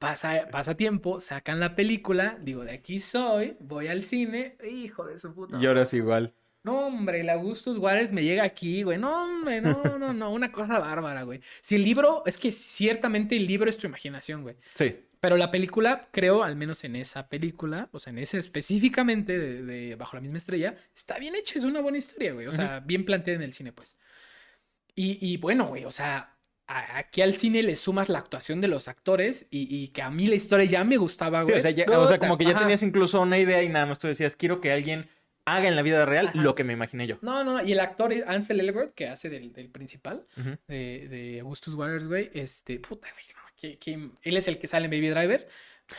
Pasa, pasa tiempo, sacan la película, digo, de aquí soy, voy al cine, hijo de su puta. Lloras igual. No, hombre, el Augustus Juárez me llega aquí, güey. No, hombre, no, no, no, una cosa bárbara, güey. Si el libro, es que ciertamente el libro es tu imaginación, güey. Sí. Pero la película, creo, al menos en esa película, o sea, en ese específicamente de, de Bajo la misma estrella, está bien hecha, es una buena historia, güey. O sea, bien planteada en el cine, pues. Y, y bueno, güey, o sea, aquí al cine le sumas la actuación de los actores y, y que a mí la historia ya me gustaba, Sí, güey. o sea, ya- o sea, como que ya Ajá. tenías incluso una idea y nada más tú decías, quiero que alguien haga en la vida real Ajá. lo que me imaginé yo. No, no, no. Y el actor Ansel Elgort, que hace del, del principal de, de Augustus Waters, güey. Este, puta, güey. no, que- que- él es el que sale en Baby Driver.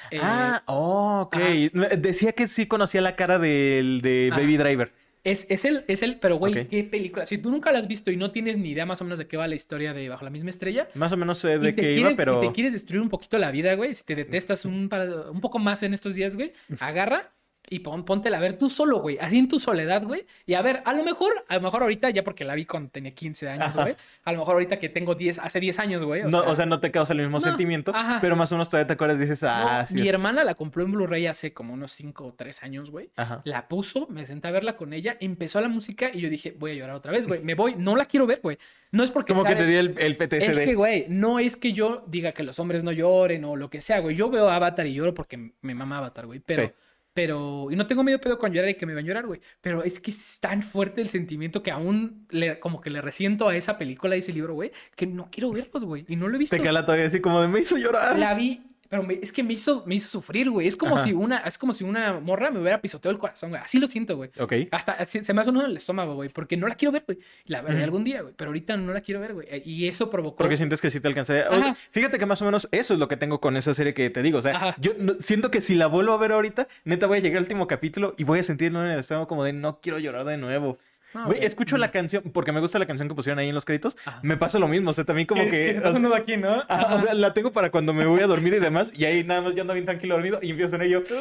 Eh, Ah, oh, ok. ajá. Decía que sí conocía la cara del de. Baby Driver. Es, es él, es él, pero güey, qué película. Si tú nunca la has visto y no tienes ni idea más o menos de qué va la historia de Bajo la misma estrella, Más o menos sé de qué quieres, iba, pero... y te quieres destruir un poquito la vida, güey, si te detestas un, para- un poco más en estos días, güey, agarra y pon, póntela a ver tú solo, güey, así en tu soledad, güey, y a ver, a lo mejor, a lo mejor ahorita, ya porque la vi cuando tenía 15 años, güey, a lo mejor ahorita que tengo 10, hace 10 años, güey, o no, sea, o sea, no te causa el mismo no, sentimiento, ajá. pero más o menos todavía te acuerdas y dices, no, ah, sí. mi hermana la compró en Blu-ray hace como unos 5 o 3 años, güey. La puso, me senté a verla con ella, empezó la música y yo dije, voy a llorar otra vez, güey. Me voy, no la quiero ver, güey. No es porque Como que te di el, el Es PTSD. que, güey, no es que yo diga que los hombres no lloren o lo que sea, güey. Yo veo Avatar y lloro porque me mama Avatar, güey. Pero, Sí. Pero, y no tengo miedo pedo con llorar y que me van a llorar, güey. Pero es que es tan fuerte el sentimiento que aún le, como que le resiento a esa película y ese libro, güey, que no quiero verlos, güey. Y no lo he visto. Te cala todavía así como de me hizo llorar. La vi, pero me- es que me hizo, me hizo sufrir, güey. Es como Ajá. si una, es como si una morra me hubiera pisoteado el corazón, güey. Así lo siento, güey. Ok. Hasta así- se me hace uno en el estómago, güey, porque no la quiero ver, güey. La veré algún día, güey, pero ahorita no la quiero ver, güey. Y eso provocó. Porque sientes que sí te alcanzaría. O sea, fíjate que más o menos eso es lo que tengo con esa serie que te digo. O sea, Ajá. yo no- siento que si la vuelvo a ver ahorita, neta voy a llegar al último capítulo y voy a sentirlo en el estómago como de no quiero llorar de nuevo. Güey, escucho la canción, porque me gusta la canción que pusieron ahí en los créditos. Ajá. Me pasa lo mismo. O sea, también como que. se o sea, uno de aquí, ¿no? ajá, o sea, la tengo para cuando me voy a dormir y demás. Y ahí nada más yo ando bien tranquilo dormido y empiezo en ello.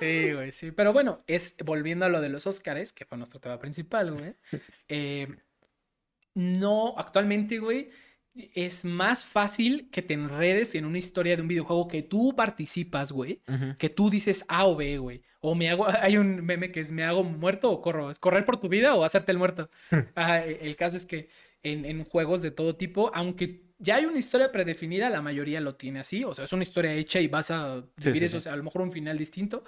Sí, güey, sí. Pero bueno, es volviendo a lo de los Óscares, que fue nuestro tema principal, güey. eh, no, actualmente, güey, es más fácil que te enredes en una historia de un videojuego que tú participas, güey. Que tú dices A o B, güey. O me hago, hay un meme que es me hago muerto o corro. ¿Es correr por tu vida o hacerte el muerto? Ajá, e- el caso es que en, en juegos de todo tipo, aunque ya hay una historia predefinida, la mayoría lo tiene así. O sea, es una historia hecha y vas a Sí, vivir sí, eso, sí. o sea, a lo mejor un final distinto.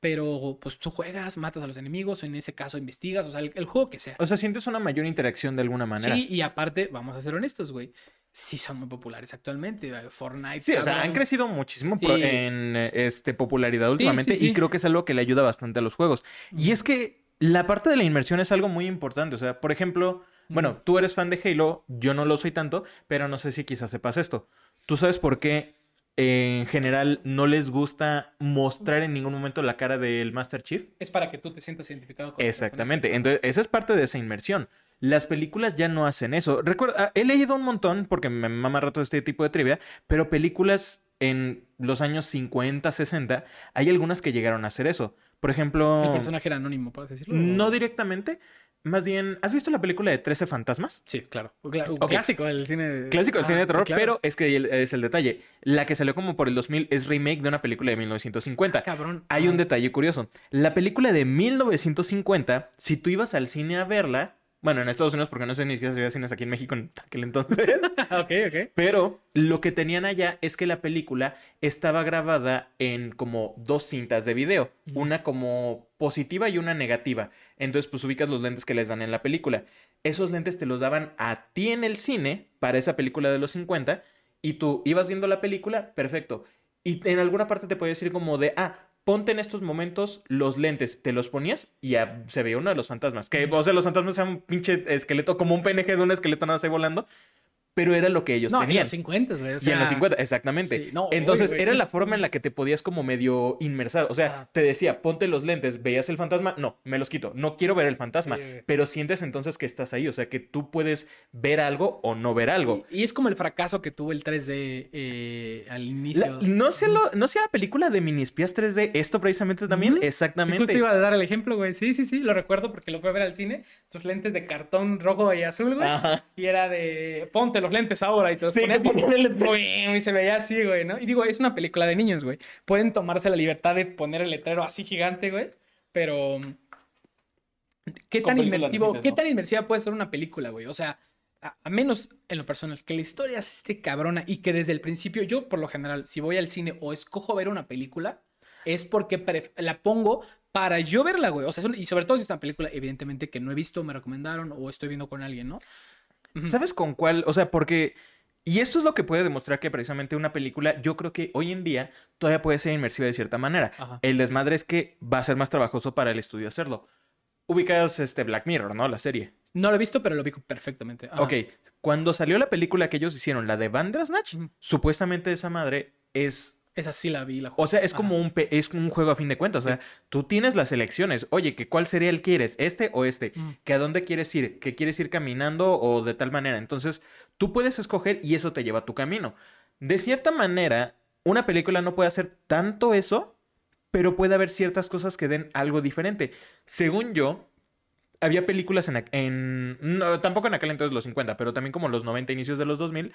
Pero pues tú juegas, matas a los enemigos, o en ese caso investigas, o sea, el, el juego que sea. O sea, sientes una mayor interacción de alguna manera. Sí, y aparte, vamos a ser honestos, güey. Sí son muy populares actualmente. eh, Fortnite. Sí, o sea, han crecido muchísimo Sí. en este, popularidad últimamente sí, y creo que es algo que le ayuda bastante a los juegos. Y es que la parte de la inmersión es algo muy importante. O sea, por ejemplo, bueno, tú eres fan de Halo, yo no lo soy tanto, pero no sé si quizás sepas esto. ¿Tú sabes por qué en general no les gusta mostrar en ningún momento la cara del Master Chief? Es para que tú te sientas identificado con Exactamente. Entonces, esa es parte de esa inmersión. Las películas ya no hacen eso. Recuerda, he leído un montón, porque me mama rato este tipo de trivia, pero películas en los años 50, 60, hay algunas que llegaron a hacer eso. Por ejemplo, El personaje era anónimo, ¿puedes decirlo? no directamente, más bien, ¿has visto la película de 13 fantasmas? Sí, claro. Ok. clásico del cine. de- Clásico del Ah, cine de sí, terror, claro. pero es que es el detalle. La que salió como por el 2000 es remake de una película de 1950. Cabrón. Hay un detalle curioso. La película de 1950, si tú ibas al cine a verla, bueno, en Estados Unidos, porque no sé ni siquiera si había cines aquí en México en aquel entonces, ok, ok. pero lo que tenían allá es que la película estaba grabada en como dos cintas de video, una como positiva y una negativa. Entonces, pues ubicas los lentes que les dan en la película. Esos lentes te los daban a ti en el cine para esa película de los 50 y tú ibas viendo la película, perfecto. Y en alguna parte te puede decir como de, ah, ponte en estos momentos los lentes, te los ponías y ya se veía uno de los fantasmas. Que, o sea, los fantasmas eran un pinche esqueleto, como un PNG de un esqueleto nada ahí volando, pero era lo que ellos No, en tenían. los 50, güey. o y en los 50, exactamente. sí, no, Entonces, era la forma en la que te podías como medio inmersar. O sea, te decía, ponte los lentes, veías el fantasma, no, me los quito, no quiero ver el fantasma. Sí, pero sientes entonces que estás ahí, o sea, que tú puedes ver algo o no ver algo. Y, y es como el fracaso que tuvo el 3D eh, al La- inicio. no sé lo, no sé la película de minispias 3D, esto precisamente también, Ujú. exactamente. Justo iba a dar el ejemplo, güey. Sí, sí, sí, lo recuerdo porque lo fui a ver al cine. Tus lentes de cartón rojo y azul, güey. Ajá. Y era de, ponte los lentes ahora y te los Sí, ponías y, se veía así, güey, ¿no? Y digo, es una película de niños, güey. Pueden tomarse la libertad de poner el letrero así gigante, güey. Pero ¿Qué Con tan inmersivo, qué tan inmersiva puede ser una película, güey? O sea, a, a menos en lo personal, que la historia esté cabrona y que desde el principio, yo por lo general, si voy al cine o escojo ver una película, es porque la pongo para yo verla, güey. O sea, es y sobre todo si es una película, evidentemente, que no he visto, me recomendaron o estoy viendo con alguien, ¿no? ¿Sabes con cuál? O sea, porque... Y esto es lo que puede demostrar que precisamente una película, yo creo que hoy en día todavía puede ser inmersiva de cierta manera. Ajá. El desmadre es que va a ser más trabajoso para el estudio hacerlo. Ubicas este Black Mirror, ¿no? La serie. No lo he visto, pero lo vi perfectamente. Ajá. Ok, cuando salió la película que ellos hicieron, la de Bandersnatch, Ujú. supuestamente esa madre es Esa sí la vi, la O sea, es Ajá. como un, es un juego a fin de cuentas. O sea, tú tienes las elecciones. Oye, que ¿cuál cereal quieres? ¿Este o este? Ujú. ¿Que a dónde quieres ir? ¿Que quieres ir caminando o de tal manera? Entonces, tú puedes escoger y eso te lleva a tu camino. De cierta manera, una película no puede hacer tanto eso, pero puede haber ciertas cosas que den algo diferente. Según yo, había películas en... en no, tampoco en aquel entonces los 50, pero también como los 90, inicios de los 2000,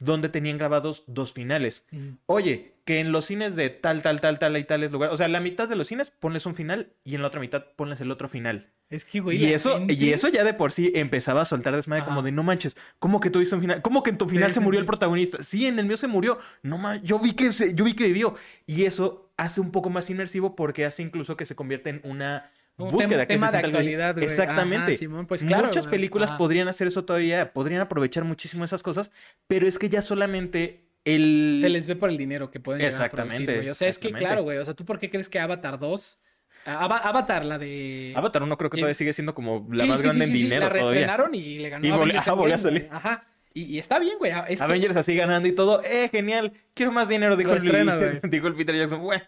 donde tenían grabados dos finales. Ujú. Oye, que en los cines de tal, tal, tal, tal y tales lugares, o sea, la mitad de los cines ponles un final y en la otra mitad ponles el otro final. Es que, güey. y eso, y eso ya de por sí empezaba a soltar desmadre como de no manches, ¿cómo que tuviste un final? ¿Cómo que en tu final Sí, se murió sí. el protagonista? Sí, en el mío se murió. No man, yo vi que se- yo vi que vivió. Y eso hace un poco más inmersivo porque hace incluso que se convierta en una Un búsqueda tema- que se tema de actualidad, güey. Exactamente. Ajá, Simón, pues claro, Muchas películas Ajá. podrían hacer eso todavía, podrían aprovechar muchísimo esas cosas, pero es que ya solamente el Se les ve por el dinero que pueden llegar a producir, Exactamente, güey. O sea, es que claro, güey. O sea, ¿tú por qué crees que Avatar 2... ah, Ava- Avatar, la de... Avatar 1 creo que todavía sigue siendo como la Sí, más sí, grande sí, en dinero La todavía. y le ganó Y volvió- a Endgame, salir. Ajá. Y, y está bien, güey. Es que Avengers así ganando y todo. ¡Eh, genial! Quiero más dinero, dijo, el, estrena, dijo el Peter Jackson. Güey.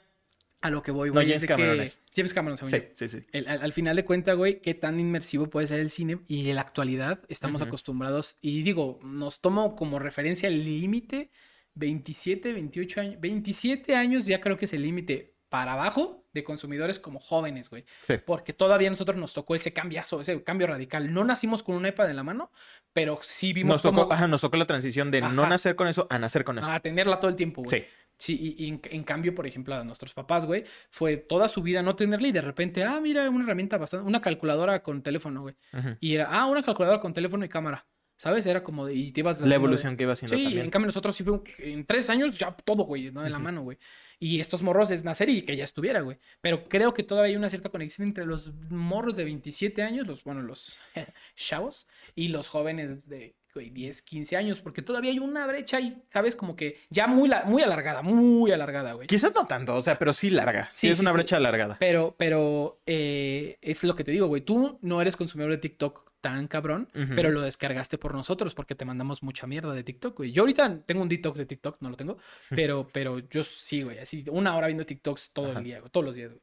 A lo que voy, No, güey. James es de Cameron que... es. James Cameron, según Sí, yo. sí, sí. El- al, al final de cuentas, güey, qué tan inmersivo puede ser el cine y en la actualidad estamos acostumbrados y digo, nos tomo como referencia el límite 27, 28 años, 27 años ya creo que es el límite para abajo de consumidores como jóvenes, güey. Sí. Porque todavía a nosotros nos tocó ese cambiazo, ese cambio radical. No nacimos con un iPad en la mano, pero sí vimos Nos tocó, cómo- ajá, nos tocó la transición de no nacer con eso a nacer con eso. a tenerla todo el tiempo, güey. Sí. Sí, y, y en, en cambio, por ejemplo, a nuestros papás, güey, fue toda su vida no tenerla y de repente, ah, mira, una herramienta bastante, una calculadora con teléfono, güey. Y era, ah, una calculadora con teléfono y cámara. ¿Sabes? Era como de, y te ibas La evolución de- que iba haciendo Sí, también. en cambio nosotros sí fue, un- en tres años ya todo, güey, ¿no? De la mano, güey. Y estos morros es nacer y que ya estuviera, güey. Pero creo que todavía hay una cierta conexión entre los morros de 27 años, los, bueno, los chavos, y los jóvenes de güey, 10, 15 años, porque todavía hay una brecha ahí, ¿sabes? Como que ya muy, muy alargada, muy alargada, güey. Quizás no tanto, o sea, pero sí larga. Sí, Sí, es sí, una sí. brecha alargada. Pero, pero eh, es lo que te digo, güey. Tú no eres consumidor de TikTok tan cabrón, Ujú. pero lo descargaste por nosotros porque te mandamos mucha mierda de TikTok, güey. Yo ahorita tengo un detox de TikTok, no lo tengo, pero, pero yo sí, güey. Así una hora viendo TikToks todo Ajá. el día, güey, todos los días, güey.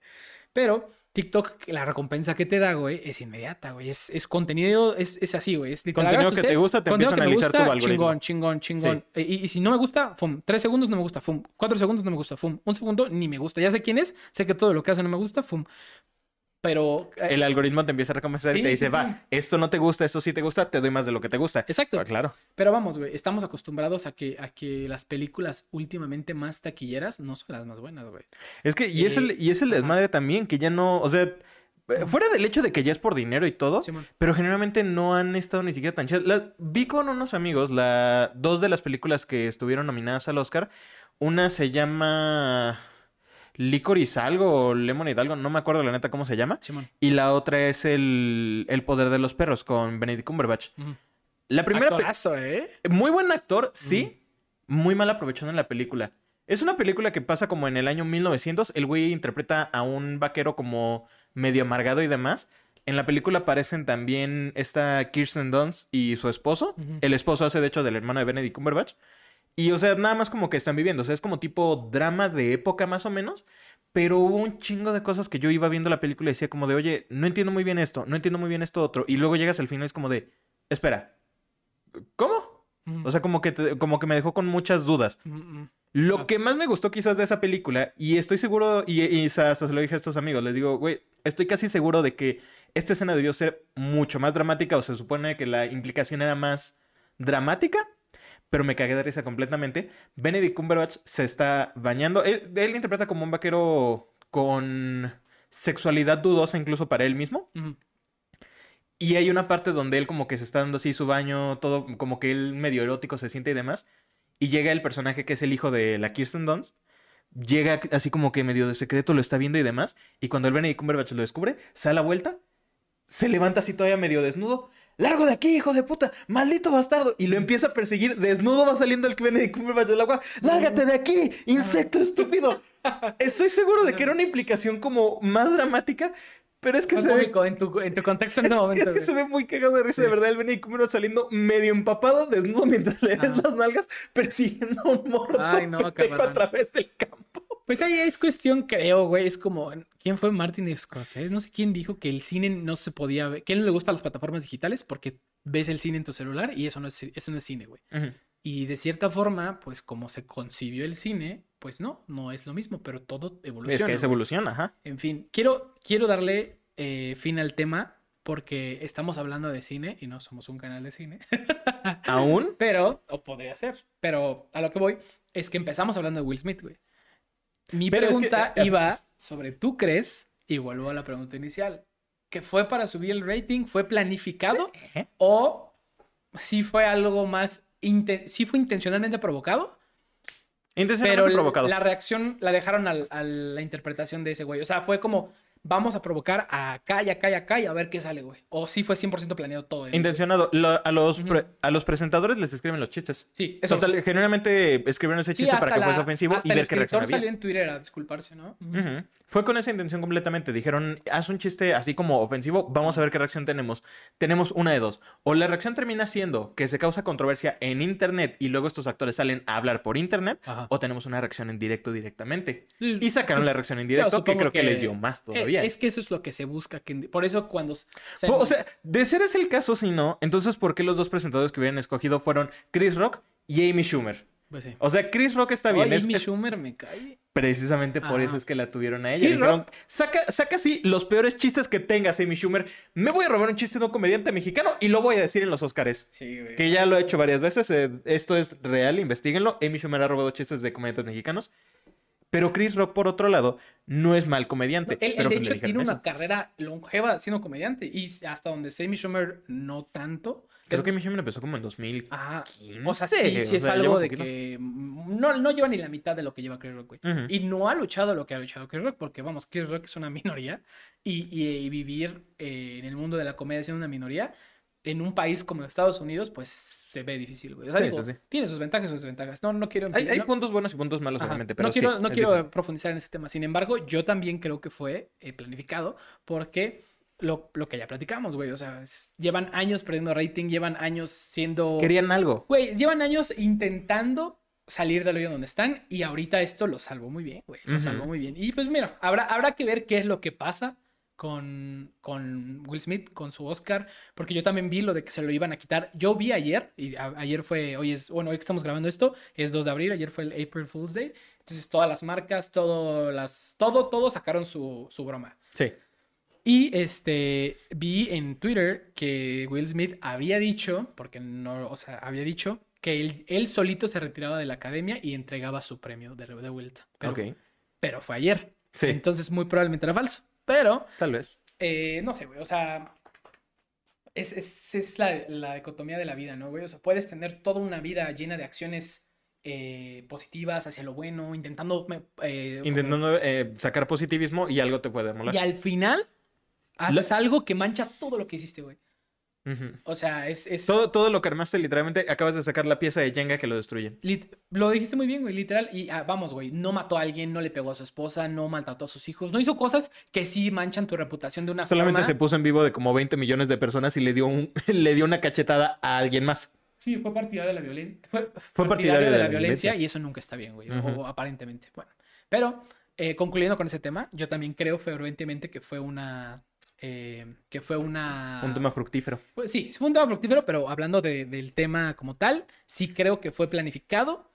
Pero TikTok, la recompensa que te da, güey, es inmediata, güey. Es, es contenido, es, es así, güey. Es literal. Contenido que tu te gusta, te empieza a analizar tu gusta, algoritmo. Chingón, chingón, chingón. Eh, Y, y si no me gusta, fum. Tres segundos no me gusta, fum. Cuatro segundos no me gusta, fum. Un segundo ni me gusta. Ya sé quién es, sé que todo lo que hace no me gusta, fum. Pero. eh, El algoritmo te empieza a recompensar y Sí, te dice, sí, va, esto no te gusta, esto sí te gusta, te doy más de lo que te gusta. Exacto. Ah, claro. Pero vamos, güey, estamos acostumbrados a que, a que las películas últimamente más taquilleras no son las más buenas, güey. Es que, y es Eh, el, y es el ajá. desmadre también, que ya no, o sea, eh, fuera del hecho de que ya es por dinero y todo, pero generalmente no han estado ni siquiera tan chidas. La- vi con unos amigos la, dos de las películas que estuvieron nominadas al Oscar. Una se llama Licorice algo o Lemonade algo, no me acuerdo la neta cómo se llama. Simón. Y la otra es el, el poder de los perros con Benedict Cumberbatch. La primera, Actorazo, ¿eh? muy buen actor, sí. Muy mal aprovechado en la película. Es una película que pasa como en el año 1900. El güey interpreta a un vaquero como medio amargado y demás. En la película aparecen también esta Kirsten Dunst y su esposo. El esposo hace de hecho del hermano de Benedict Cumberbatch. Y o sea, nada más como que están viviendo. O sea, es como tipo drama de época más o menos. Pero hubo un chingo de cosas que yo iba viendo la película y decía como de, oye, no entiendo muy bien esto, no entiendo muy bien esto otro. Y luego llegas al final y es como de, espera, ¿cómo? Ujú. O sea, como que, te- como que me dejó con muchas dudas. Ujú, ujú. Lo que más me gustó quizás de esa película, y estoy seguro, y, y hasta se lo dije a estos amigos, les digo, güey, estoy casi seguro de que esta escena debió ser mucho más dramática, o se supone que la implicación era más dramática, pero me cagué de risa completamente. Benedict Cumberbatch se está bañando, él, él interpreta como un vaquero con sexualidad dudosa incluso para él mismo. Y hay una parte donde él como que se está dando así su baño, todo como que él medio erótico se siente y demás. Y llega el personaje que es el hijo de la Kirsten Dunst. Llega así como que medio de secreto, lo está viendo y demás. Y cuando el Benedict Cumberbatch lo descubre, se da la vuelta, se levanta así todavía medio desnudo. ¡Largo de aquí, hijo de puta! ¡Maldito bastardo! Y lo empieza a perseguir. Desnudo va saliendo el Benedict Cumberbatch del agua. ¡Lárgate de aquí! ¡Insecto estúpido! Estoy seguro de que era una implicación como más dramática. Pero es que se ve cómico en tu, en tu contexto en es que se ve muy cagado de risa, de verdad. El Benedict Cumberbatch saliendo medio empapado, desnudo, mientras le ves las nalgas, persiguiendo a un morro Ay, no, a través del campo. Pues ahí es cuestión, creo, güey. Es como, ¿quién fue Martin Scorsese? No sé quién dijo que el cine no se podía ver. Que él no le gustan las plataformas digitales porque ves el cine en tu celular y eso no es, eso no es cine, güey. Y de cierta forma, pues como se concibió el cine, pues no, no es lo mismo, pero todo evoluciona. Es que es güey. evolución, ajá. En fin, quiero, quiero darle eh, fin al tema porque estamos hablando de cine y no somos un canal de cine. ¿Aún? Pero, o podría ser, pero a lo que voy es que empezamos hablando de Will Smith, güey. Mi Pero es que, pregunta eh, iba sobre tú crees, y vuelvo a la pregunta inicial, que fue para subir el rating, fue planificado ¿Eh? o si fue algo más, sí fue intencionalmente provocado, Intencionalmente pero provocado. la reacción la dejaron al- a la interpretación de ese güey. O sea, fue como, vamos a provocar a acá y acá y acá y a ver qué sale, güey. O sí fue 100% planeado todo. el- Intencionado. Lo- a, los pre- a los presentadores les escriben los chistes. Sí, eso. Total, genuinamente escribieron ese Sí, chiste para que fuese la- ofensivo hasta y el ver reacción había. salió en Twitter a disculparse, ¿no? Ujú. Fue con esa intención completamente. Dijeron, haz un chiste así como ofensivo, vamos a ver qué reacción tenemos. Tenemos una de dos. O la reacción termina siendo que se causa controversia en internet y luego estos actores salen a hablar por internet, Ajá. o tenemos una reacción en directo directamente. Y sacaron la reacción en directo, que creo que, que- les dio más todavía. Es que eso es lo que se busca. Que... Por eso cuando... O sea, O sea, de ser ese el caso, si no, entonces ¿por qué los dos presentadores que hubieran escogido fueron Chris Rock y Amy Schumer? Pues sí. O sea, Chris Rock está bien, Oye, es, Amy Schumer me cae. precisamente por Ajá. eso es que la tuvieron a ella. Dijeron, saca, saca así los peores chistes que tengas, Amy Schumer. Me voy a robar un chiste de un comediante mexicano y lo voy a decir en los Oscars. Sí, güey. Que ya lo he hecho varias veces. eh, esto es real, investiguenlo. Amy Schumer ha robado chistes de comediantes mexicanos. Pero Chris Rock, por otro lado, no es mal comediante. Él, pero de pues hecho, tiene una carrera longeva siendo comediante. Y hasta donde sé, Amy Schumer no tanto. Creo que Schumer empezó como en 2000. Ajá. 15, O sea, sí, sí o es sea, algo de que no, no lleva ni la mitad de lo que lleva Chris Rock, güey. Ujú. Y no ha luchado lo que ha luchado Chris Rock, porque vamos, Chris Rock es una minoría y, y- y vivir eh, en el mundo de la comedia siendo una minoría en un país como Estados Unidos, pues se ve difícil, güey. O sea, Sí, digo, sí, sí. tiene sus ventajas y sus desventajas. No, no quiero... Hay, hay no- puntos buenos y puntos malos, Ajá. obviamente, pero no sí, quiero, no es quiero diferente. profundizar en ese tema. Sin embargo, yo también creo que fue eh, planificado porque lo, lo que ya platicamos, güey. O sea, es- llevan años perdiendo rating, llevan años siendo... Querían algo. Güey, llevan años intentando salir del hoyo donde están y ahorita esto lo salvó muy bien, güey. Lo Ujú. salvó muy bien. Y pues mira, habrá, habrá que ver qué es lo que pasa con, con Will Smith, con su Oscar, porque yo también vi lo de que se lo iban a quitar. Yo vi ayer, y a- ayer fue, hoy es, bueno, hoy que estamos grabando esto, es 2 de abril, ayer fue el April Fool's Day. Entonces todas las marcas, todo, las, todo, todo sacaron su, su broma. Sí. Y este vi en Twitter que Will Smith había dicho, porque no, o sea, había dicho que él, él solito se retiraba de la academia y entregaba su premio de, de vuelta. Pero, pero fue ayer. Sí. Entonces muy probablemente era falso. Pero, Tal vez. eh, no sé, güey, o sea, es, es, es la, la dicotomía de la vida, ¿no, güey? O sea, puedes tener toda una vida llena de acciones eh, positivas hacia lo bueno, intentando... eh, Intentando sacar positivismo y algo te puede molar. y al final haces algo que mancha todo lo que hiciste, güey. O sea, es... es Todo, todo lo que armaste, literalmente, acabas de sacar la pieza de Jenga que lo destruye. lit- lo dijiste muy bien, güey, literal. Y ah, vamos, güey, no mató a alguien, no le pegó a su esposa, no maltrató a sus hijos, no hizo cosas que sí manchan tu reputación de una Solamente forma... se puso en vivo de como 20 millones de personas y le dio, un, le dio una cachetada a alguien más. Sí, fue partidario de la violencia. Fue, Fue partidario de la violencia. y eso nunca está bien, güey. O aparentemente. Bueno, pero eh, concluyendo con ese tema, yo también creo fervientemente que fue una. Eh, que fue una. Un tema fructífero. fue- sí, fue un tema fructífero, pero hablando de- del tema como tal, sí creo que fue planificado.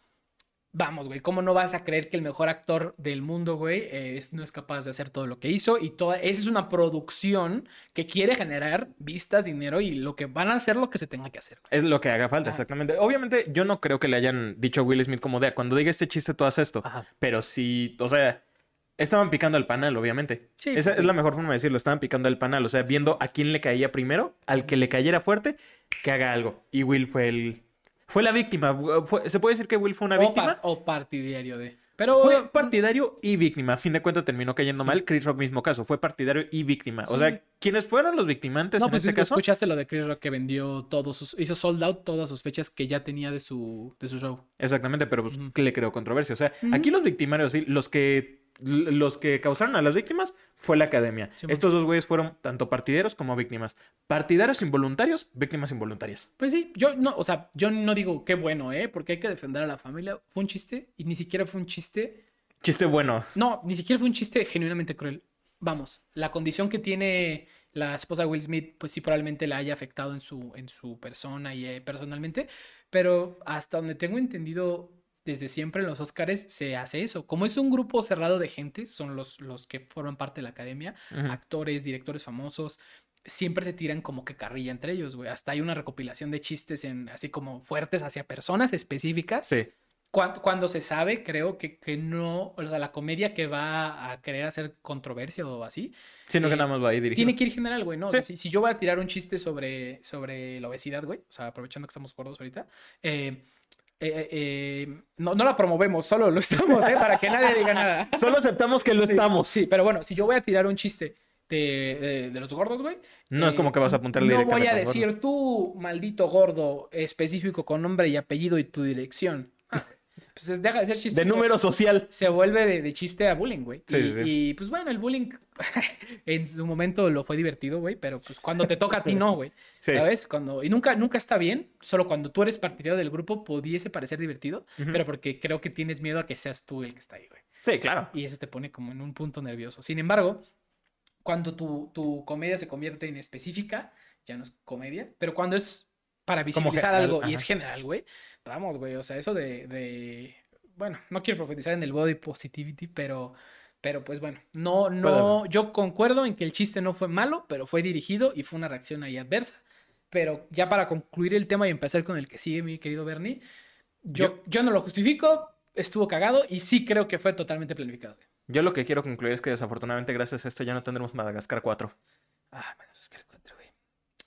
Vamos, güey, ¿cómo no vas a creer que el mejor actor del mundo, güey, eh, es- no es capaz de hacer todo lo que hizo? Y toda, esa es una producción que quiere generar vistas, dinero y lo que van a hacer lo que se tenga que hacer. güey. Es lo que haga falta, Ajá. exactamente. Obviamente, yo no creo que le hayan dicho a Will Smith como de cuando diga este chiste, tú haces esto. Ajá. Pero sí, o sea, Estaban picando al panal, obviamente. Sí, Esa pues, es la mejor forma de decirlo. Estaban picando al panal. O sea, viendo a quién le caía primero, al que le cayera fuerte, que haga algo. Y Will fue el. Fue la víctima. Fue- ¿Se puede decir que Will fue una o, víctima? par- o partidario de. Pero. Fue partidario y víctima. A fin de cuentas terminó cayendo Sí. mal. Chris Rock, mismo caso. Fue partidario y víctima. O Sí. sea, ¿quiénes fueron los victimantes no, en pues este caso? escuchaste lo de Chris Rock que vendió todos sus. Hizo sold out todas sus fechas que ya tenía de su, de su show. Exactamente, pero pues, le creó controversia. O sea, aquí los victimarios, sí, los que los que causaron a las víctimas fue la academia. Sí, Estos dos güeyes fueron tanto partideros como víctimas. Partidarios involuntarios, víctimas involuntarias. Pues sí, yo no, o sea, yo no digo qué bueno, ¿eh? Porque hay que defender a la familia. Fue un chiste y ni siquiera fue un chiste. Chiste bueno. No, ni siquiera fue un chiste genuinamente cruel. Vamos, la condición que tiene la esposa de Will Smith, pues sí, probablemente la haya afectado en su, en su persona y eh, personalmente. Pero hasta donde tengo entendido, desde siempre en los Oscars se hace eso. Como es un grupo cerrado de gente, son los, los que forman parte de la academia, Ujú. actores, directores famosos, siempre se tiran como que carrilla entre ellos, güey. Hasta hay una recopilación de chistes en, así como fuertes hacia personas específicas. Sí. Cuan- Cuando, se sabe, creo que, que no, o sea, la comedia que va a querer hacer controversia o así, Sino que Eh, nada más va ahí dirigido. tiene que ir general, güey, ¿no? O sea, Sí. si, si yo voy a tirar un chiste sobre, sobre la obesidad, güey, o sea, aprovechando que estamos gordos ahorita, eh, eh, eh, no, no la promovemos, solo lo estamos, ¿eh? Para que nadie diga nada. Solo aceptamos que lo estamos. Sí, pero bueno, si yo voy a tirar un chiste de, de- de los gordos, güey. No es eh, como que vas a apuntarle No voy a decir tú, maldito gordo, específico con nombre y apellido y tu dirección. Ah, pues es- deja de ser chistoso. De número social. Se vuelve de, de chiste a bullying, güey. Sí, y, sí, y, pues bueno, el bullying en su momento lo fue divertido, güey, pero pues cuando te toca a ti no, güey. Sí. ¿Sabes? Cuando, y nunca, nunca está bien, solo cuando tú eres partidario del grupo pudiese parecer divertido, pero porque creo que tienes miedo a que seas tú el que está ahí, güey. Sí, claro. Y eso te pone como en un punto nervioso. Sin embargo, cuando tu, tu comedia se convierte en específica, ya no es comedia, pero cuando es para visibilizar general, algo y es general, güey, vamos, güey, o sea, eso de, de- bueno, no quiero profetizar en el body positivity, pero, pero pues bueno, no, no, yo concuerdo en que el chiste no fue malo, pero fue dirigido y fue una reacción ahí adversa. Pero ya para concluir el tema y empezar con el que sigue, mi querido Bernie, yo, yo no lo justifico, estuvo cagado y sí creo que fue totalmente planificado. güey. Yo lo que quiero concluir es que desafortunadamente gracias a esto ya no tendremos Madagascar 4. Ah, Madagascar 4, güey.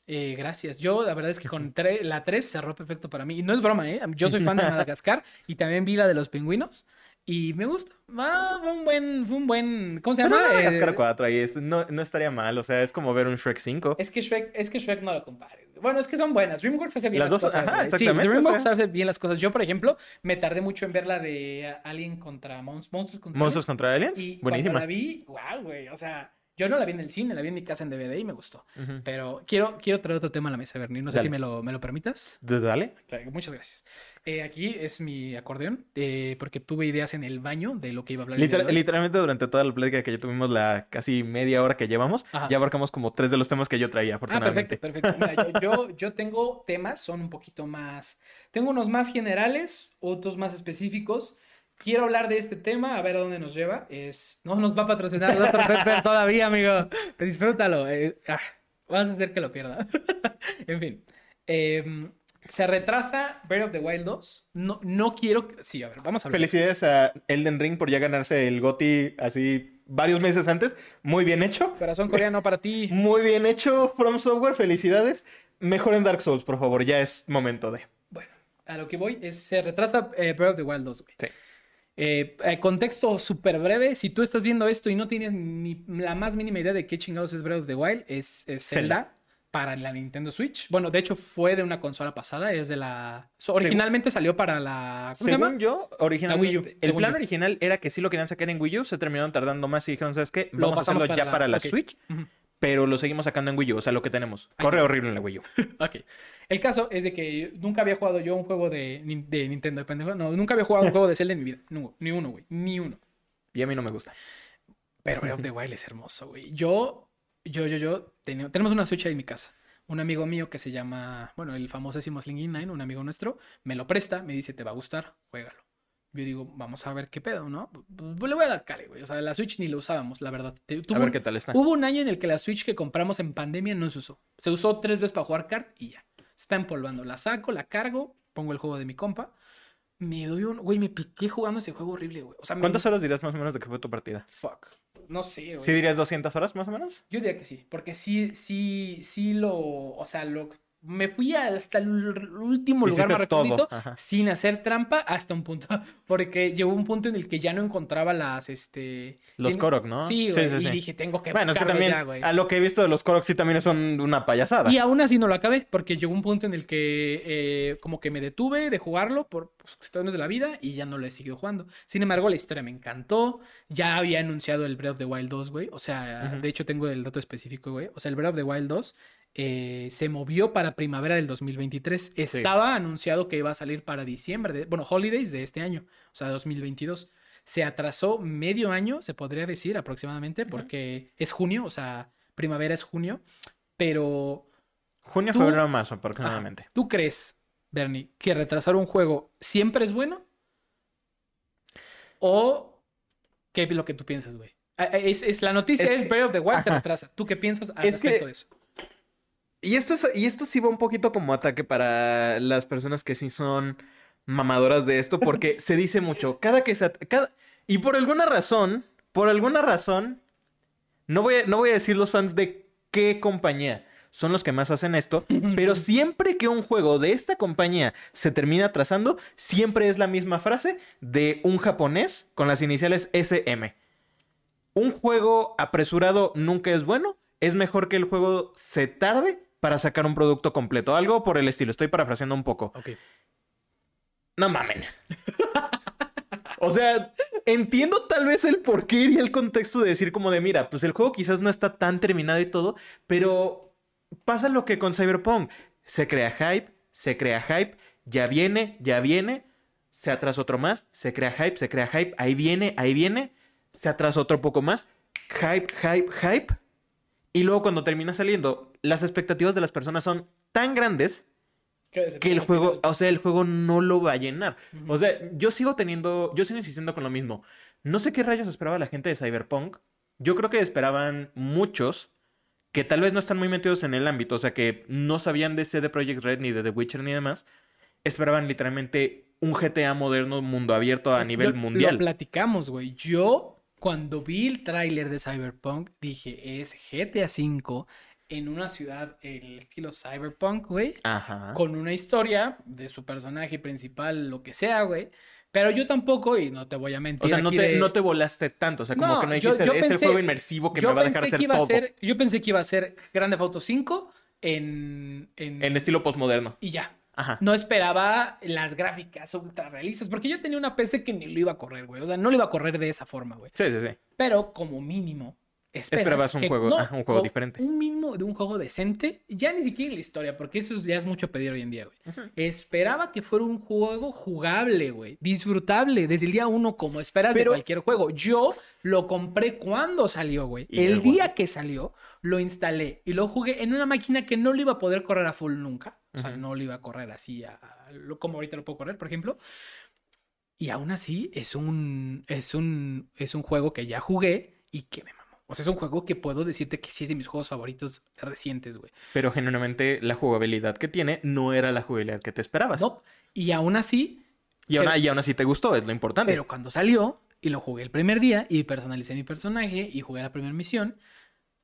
Eh, gracias. Yo, la verdad es que con tre- la 3 cerró perfecto para mí. Y no es broma, ¿eh? Yo soy fan de Madagascar y también vi la de los pingüinos. Y me gusta. Ah, fue un buen, fue un buen. ¿Cómo se Pero llama? Madagascar Eh, 4 ahí es- no, no estaría mal. O sea, es como ver un Shrek 5. Es que Shrek, es que Shrek no lo compares. Bueno, es que son buenas. DreamWorks hace bien Las las, dos, cosas. ajá, güey. Sí, exactamente, o DreamWorks sea. hace bien las cosas. Yo, por ejemplo, me tardé mucho en ver la de Alien contra Monst- Monstruos contra Monsters Aliens. contra Aliens. Y Buenísima. cuando la vi, wow, güey. O sea, yo no la vi en el cine, la vi en mi casa en DVD y me gustó. Ujú. Pero quiero, quiero traer otro tema a la mesa, Bernie. No sé Dale. si me lo, me lo permitas. Dale. Claro, Muchas gracias. Eh, aquí es mi acordeón, eh, porque tuve ideas en el baño de lo que iba a hablar. el día Liter- de hoy. literalmente durante toda la plática que ya tuvimos, la casi media hora que llevamos, Ajá. ya abarcamos como tres de los temas que yo traía, Ah, afortunadamente. perfecto, perfecto. Mira, yo, yo, yo tengo temas, son un poquito más. Tengo unos más generales, otros más específicos. Quiero hablar de este tema, a ver a dónde nos lleva. Es... No nos va a patrocinar Dr. Pepper todavía, amigo. Disfrútalo. eh, ah, vas a hacer que lo pierda. en fin. Em, se retrasa Breath of the Wild 2. No, no quiero. que- Sí, a ver, vamos a hablar. Felicidades a Elden Ring por ya ganarse el GOTY así varios meses antes. Muy bien hecho. Corazón coreano para ti. Muy bien hecho, From Software. Felicidades. Mejoren Dark Souls, por favor. Ya es momento de. Bueno, a lo que voy es se retrasa eh, Breath of the Wild 2, güey. Sí. Eh, eh, contexto súper breve. Si tú estás viendo esto y no tienes ni la más mínima idea de qué chingados es Breath of the Wild, es, es Zelda, Zelda. para la Nintendo Switch. Bueno, de hecho fue de una consola pasada, es de la... so- Según- originalmente salió para la... ¿Cómo se Según llama? yo, originalmente, La Wii U, el plan yo. original era que sí lo querían sacar en Wii U, se terminaron tardando más y dijeron, ¿sabes qué? Vamos a hacerlo para ya la- para la. Switch. Pero lo seguimos sacando en Wii U, o sea, lo que tenemos. Corre horrible en la Wii U. Ok. El caso es de que nunca había jugado yo un juego de, Nin- de Nintendo, pendejo. No, nunca había jugado un juego de Zelda en mi vida. No, ni uno, güey. Ni uno. Y a mí no me gusta. Pero Breath of the Wild es hermoso, güey. Yo, yo, yo, yo, tenía- tenemos una Switch ahí en mi casa. Un amigo mío que se llama, bueno, el famosísimo Slingy Nine, un amigo nuestro, me lo presta, me dice, te va a gustar, juégalo. Yo digo, vamos a ver qué pedo, ¿no? Pues le voy a dar cale, güey. O sea, la Switch ni la usábamos, la verdad. Te- A tuvo ver un- qué tal está. Hubo un año en el que la Switch que compramos en pandemia no se usó. Se usó tres veces para jugar kart y ya. Se está empolvando. La saco, la cargo, pongo el juego de mi compa. Me doy un. Güey, me piqué jugando ese juego horrible, güey. O sea, me- ¿Cuántas horas dirías más o menos de que fue tu partida? Fuck. No sé, güey. ¿Sí dirías 200 horas más o menos? Yo diría que sí, porque sí, sí, sí lo, o sea, lo, me fui hasta el último lugar más recóndito sin hacer trampa hasta un punto, porque llegó un punto en el que ya no encontraba las, este... Los tengo- Korok, ¿no? Sí, Sí, güey, sí, y sí. dije, tengo que Bueno, es que también ya, a lo que he visto de los Korok sí también son una payasada. Y aún así no lo acabé, porque llegó un punto en el que eh, como que me detuve de jugarlo por pues, situaciones de la vida y ya no lo he seguido jugando. Sin embargo, la historia me encantó. Ya había anunciado el Breath of the Wild 2, güey. O sea, de hecho tengo el dato específico, güey. O sea, el Breath of the Wild 2 eh, se movió para primavera del 2023. Estaba anunciado que iba a salir para diciembre, de, bueno, holidays de este año, o sea, 2022. Se atrasó medio año, se podría decir aproximadamente, porque es junio, o sea, primavera es junio, pero Junio, Tú- febrero, marzo aproximadamente. ¿Tú crees, Bernie, que retrasar un juego siempre es bueno? ¿O qué es lo que tú piensas, güey? Ah, ah, Es, es- la noticia Es es, que- Breath of the Wild se retrasa. ¿Tú qué piensas al Es respecto que- de eso? Y esto, es, y esto sí va un poquito como ataque para las personas que sí son mamadoras de esto, porque se dice mucho, cada que se... Cada, y por alguna razón, por alguna razón, no voy, a, no voy a decir los fans de qué compañía son los que más hacen esto, pero siempre que un juego de esta compañía se termina atrasando, siempre es la misma frase de un japonés con las iniciales SM. Un juego apresurado nunca es bueno. Es mejor que el juego se tarde para sacar un producto completo. Algo por el estilo. Estoy parafraseando un poco. Ok. No mamen. o sea, entiendo tal vez el porqué y el contexto de decir como de, mira, pues el juego quizás no está tan terminado y todo, pero pasa lo que con Cyberpunk. Se crea hype, se crea hype, ya viene, ya viene, se atrasa otro más, se crea hype, se crea hype, ahí viene, ahí viene, se atrasa otro poco más, hype, hype, hype. Y luego cuando termina saliendo, las expectativas de las personas son tan grandes que el juego, o sea, el juego no lo va a llenar. O sea, yo sigo teniendo, yo sigo insistiendo con lo mismo. No sé qué rayos esperaba la gente de Cyberpunk. Yo creo que esperaban muchos que tal vez no están muy metidos en el ámbito, o sea, que no sabían de CD Projekt Red ni de The Witcher ni demás. Esperaban literalmente un GTA moderno, mundo abierto a nivel lo- mundial. Lo platicamos, güey. Yo, cuando vi el tráiler de Cyberpunk, dije, es GTA V en una ciudad, el estilo Cyberpunk, güey. Ajá. con una historia de su personaje principal, lo que sea, güey. Pero yo tampoco, y no te voy a mentir. O sea, no te, de- no te volaste tanto. O sea, como No, que no yo- dijiste, yo es el pensé- juego inmersivo que yo me va a dejar hacer todo. ser- yo pensé que iba a ser Grand Theft Auto 5 en, en- En estilo postmoderno. y ya. Ajá. No esperaba las gráficas ultra realistas, porque yo tenía una PC que ni lo iba a correr, güey. O sea, no lo iba a correr de esa forma, güey. Sí, sí, sí. Pero como mínimo, Esperabas un que- juego- un juego diferente. Un mínimo de un juego decente, ya ni siquiera en la historia, porque eso ya es mucho pedir hoy en día, güey. Esperaba que fuera un juego jugable, güey. Disfrutable desde el día uno, como esperas Pero- de cualquier juego. Yo lo compré cuando salió, güey. El día que salió, lo instalé y lo jugué en una máquina que no lo iba a poder correr a full nunca. O sea, no lo iba a correr así a- a- como ahorita lo puedo correr, por ejemplo. Y aún así es un, es un, es un juego que ya jugué y que me mamó. O sea, es un juego que puedo decirte que sí es de mis juegos favoritos recientes, güey. Pero genuinamente la jugabilidad que tiene no era la jugabilidad que te esperabas. No. Y aún así, Y, aún, pero- y aún así te gustó, es lo importante. pero cuando salió y lo jugué el primer día y personalicé mi personaje y jugué la primera misión,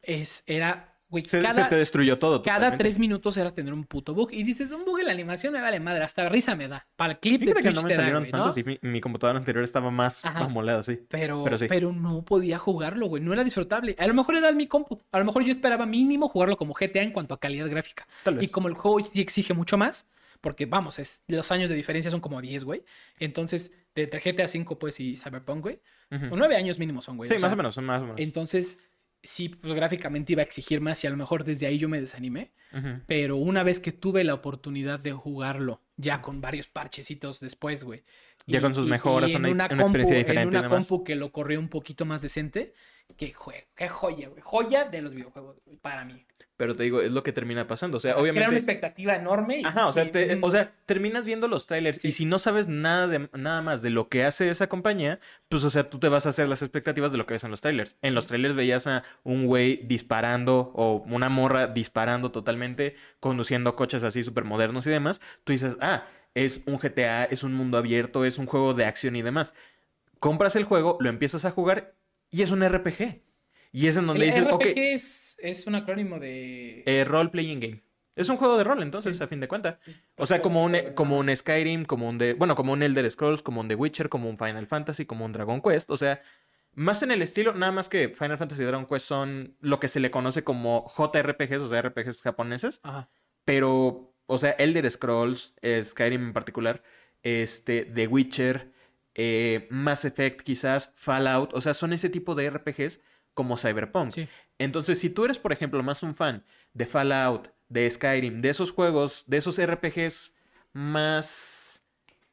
es, era, güey, se, cada, se te destruyó todo. cada totalmente. tres minutos era tener un puto bug. Y dices, un bug en la animación me vale madre, hasta risa me da. Para el clip de Fíjate que Twitch no me te da, salieron ¿no? tantos y mi, mi computadora anterior estaba más Ajá. amolada, sí. Pero, Pero pero, sí. no podía jugarlo, güey. No era disfrutable. A lo mejor era mi compu. A lo mejor yo esperaba mínimo jugarlo como GTA en cuanto a calidad gráfica. Tal vez. Y como el juego sí exige mucho más, porque vamos, es, los años de diferencia son como 10, güey. Entonces, de entre GTA 5, pues, y Cyberpunk, güey. Ujú. O 9 años mínimo son, güey. Sí, o sea, más o menos, son más o menos. Entonces, sí, pues, gráficamente iba a exigir más y a lo mejor desde ahí yo me desanimé. Pero una vez que tuve la oportunidad de jugarlo, ya con varios parchecitos después, güey. Ya con sus mejoras, en una- una experiencia diferente En y una demás. compu que lo corrió un poquito más decente. Qué juego, qué joya, güey. Joya de los videojuegos, para mí. Pero te digo, es lo que termina pasando. O sea, Era una obviamente. expectativa enorme. y- Ajá, o sea, y- te- o sea, terminas viendo los trailers Sí. y si no sabes nada de nada más de lo que hace esa compañía, pues o sea, tú te vas a hacer las expectativas de lo que ves en los trailers. En los trailers veías a un güey disparando o una morra disparando totalmente, conduciendo coches así súper modernos y demás. Tú dices, ah, es un GTA, es un mundo abierto, es un juego de acción y demás. Compras el juego, lo empiezas a jugar y es un RPG. Y es en donde El dices, RPG es, es un acrónimo de... eh, role playing game. Es un juego de rol, entonces, Sí. a fin de cuentas. O sea, como un, bueno. como un Skyrim, como un de, bueno, como un Elder Scrolls, como un The Witcher, como un Final Fantasy, como un Dragon Quest. O sea, más en el estilo, nada más que Final Fantasy y Dragon Quest son lo que se le conoce como JRPGs, o sea, RPGs japoneses. Ajá. Pero, o sea, Elder Scrolls, eh, Skyrim en particular, este, The Witcher, eh, Mass Effect quizás, Fallout, o sea, son ese tipo de RPGs como Cyberpunk. Sí. Entonces, si tú eres, por ejemplo, más un fan de Fallout, de Skyrim, de esos juegos, de esos RPGs más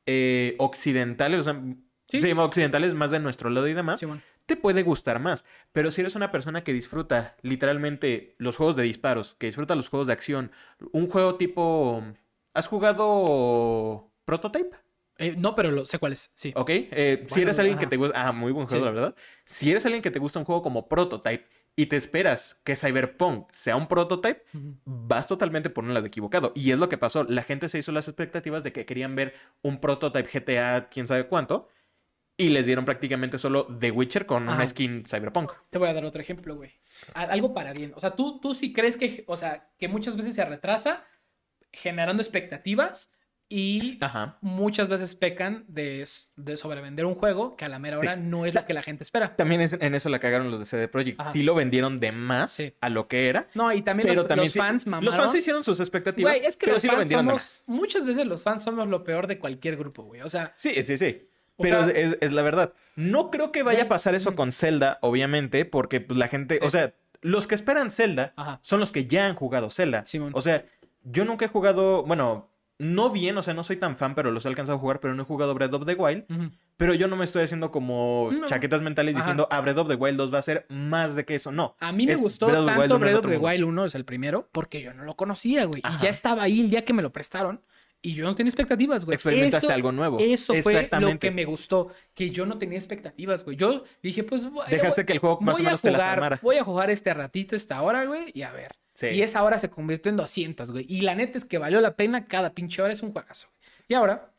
eh, occidentales, o sea, Sí. sí, occidentales más de nuestro lado y demás. Te puede gustar más. Pero si eres una persona que disfruta literalmente los juegos de disparos, que disfruta los juegos de acción, un juego tipo... ¿Has jugado Prototype? Eh, no, pero lo, sé cuál es. Sí. ¿Ok? Eh, si eres alguien que te gusta... Ah, muy buen juego, Sí. la verdad. Si eres alguien que te gusta un juego como Prototype y te esperas que Cyberpunk sea un Prototype, vas totalmente por un lado equivocado. Y es lo que pasó. La gente se hizo las expectativas de que querían ver un Prototype GTA, quién sabe cuánto, y les dieron prácticamente solo The Witcher con una skin Cyberpunk. Te voy a dar otro ejemplo, güey. Algo para bien. O sea, tú, tú sí crees que, o sea, que muchas veces se retrasa generando expectativas y Ajá. muchas veces pecan de, de sobrevender un juego que a la mera Sí. hora no es lo que la gente espera. También es- en eso la cagaron los de CD Projekt. Ajá. Sí lo vendieron de más Sí. a lo que era. No, y también Pero los, también los fans mamaron. Los fans hicieron sus expectativas. Güey, es que pero los sí lo fans vendieron de somos, muchas veces los fans somos lo peor de cualquier grupo, güey. O sea, Sí, sí, sí. O Pero sea- es, es la verdad. No creo que vaya a pasar eso con Zelda, obviamente, porque pues, la gente, Sí. o sea, los que esperan Zelda Ajá. son los que ya han jugado Zelda. O sea, yo nunca he jugado, bueno, no bien, o sea, no soy tan fan, pero los he alcanzado a jugar, pero no he jugado Breath of the Wild. Pero yo no me estoy haciendo como No. chaquetas mentales Ajá. diciendo, ah, Breath of the Wild 2 va a ser más de que eso. No. A mí me gustó Breath tanto Breath of the. Wild 1, es el primero, porque yo no lo conocía, güey. Y ya estaba ahí el día que me lo prestaron y yo no tenía expectativas, güey. Experimentaste Eso- algo nuevo. Eso fue lo que me gustó, que yo no tenía expectativas, güey. Yo dije, pues Dejaste que el juego más o menos te las jugar, armara. voy a jugar este ratito, esta hora, güey, y a ver. Sí. Y esa hora se convirtió en 200, güey. Y la neta es que valió la pena, cada pinche hora es un juegazo. Y ahora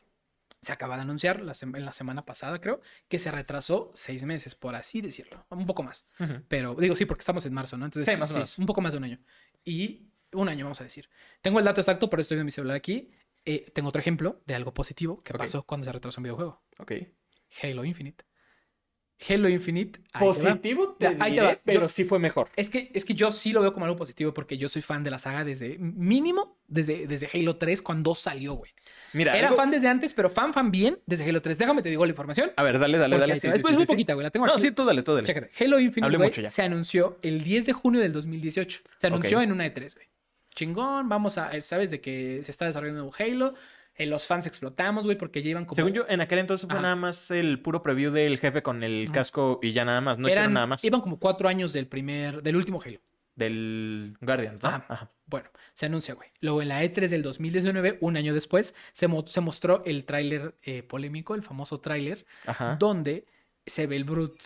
se acaba de anunciar la en la semana pasada, creo, que se retrasó seis meses, por así decirlo. Un poco más. Ujú. Pero digo, sí, porque estamos en marzo, ¿no? Entonces, Sí, más o menos. un poco más de un año. Y un año, vamos a decir. Tengo el dato exacto, pero estoy en mi celular aquí. Eh, tengo otro ejemplo de algo positivo que pasó cuando se retrasó un videojuego. Ok. Halo Infinite. Halo Infinite. Positivo te te diré, pero Yo- sí fue mejor. Es que, es que yo sí lo veo como algo positivo porque yo soy fan de la saga desde mínimo, desde, desde Halo 3 cuando salió, güey. Mira, Era algo- fan desde antes, pero fan, fan bien desde Halo 3. Déjame te digo la información. A ver, dale, dale, dale. Sí, Después sí, muy sí. poquita, güey. La tengo No, sí, tú dale, tú dale. Chécate. Halo Infinite, güey, mucho ya. se anunció el 10 de junio del 2018. Se anunció en una E3, güey. Chingón, vamos a... ¿Sabes de que se está desarrollando un Halo? Eh, los fans explotamos, güey, porque llevan como... Según yo, en aquel entonces fue Ajá. nada más el puro preview del jefe con el Ajá. casco y ya nada más. No hicieron eran, nada más. Iban como cuatro años del primer... Del último Halo. Del Guardian, ¿no? Ajá. Ajá. Bueno, se anuncia, güey. Luego en la E3 del 2019, un año después, se, mo- se mostró el tráiler eh, polémico, el famoso tráiler, donde se ve el Brute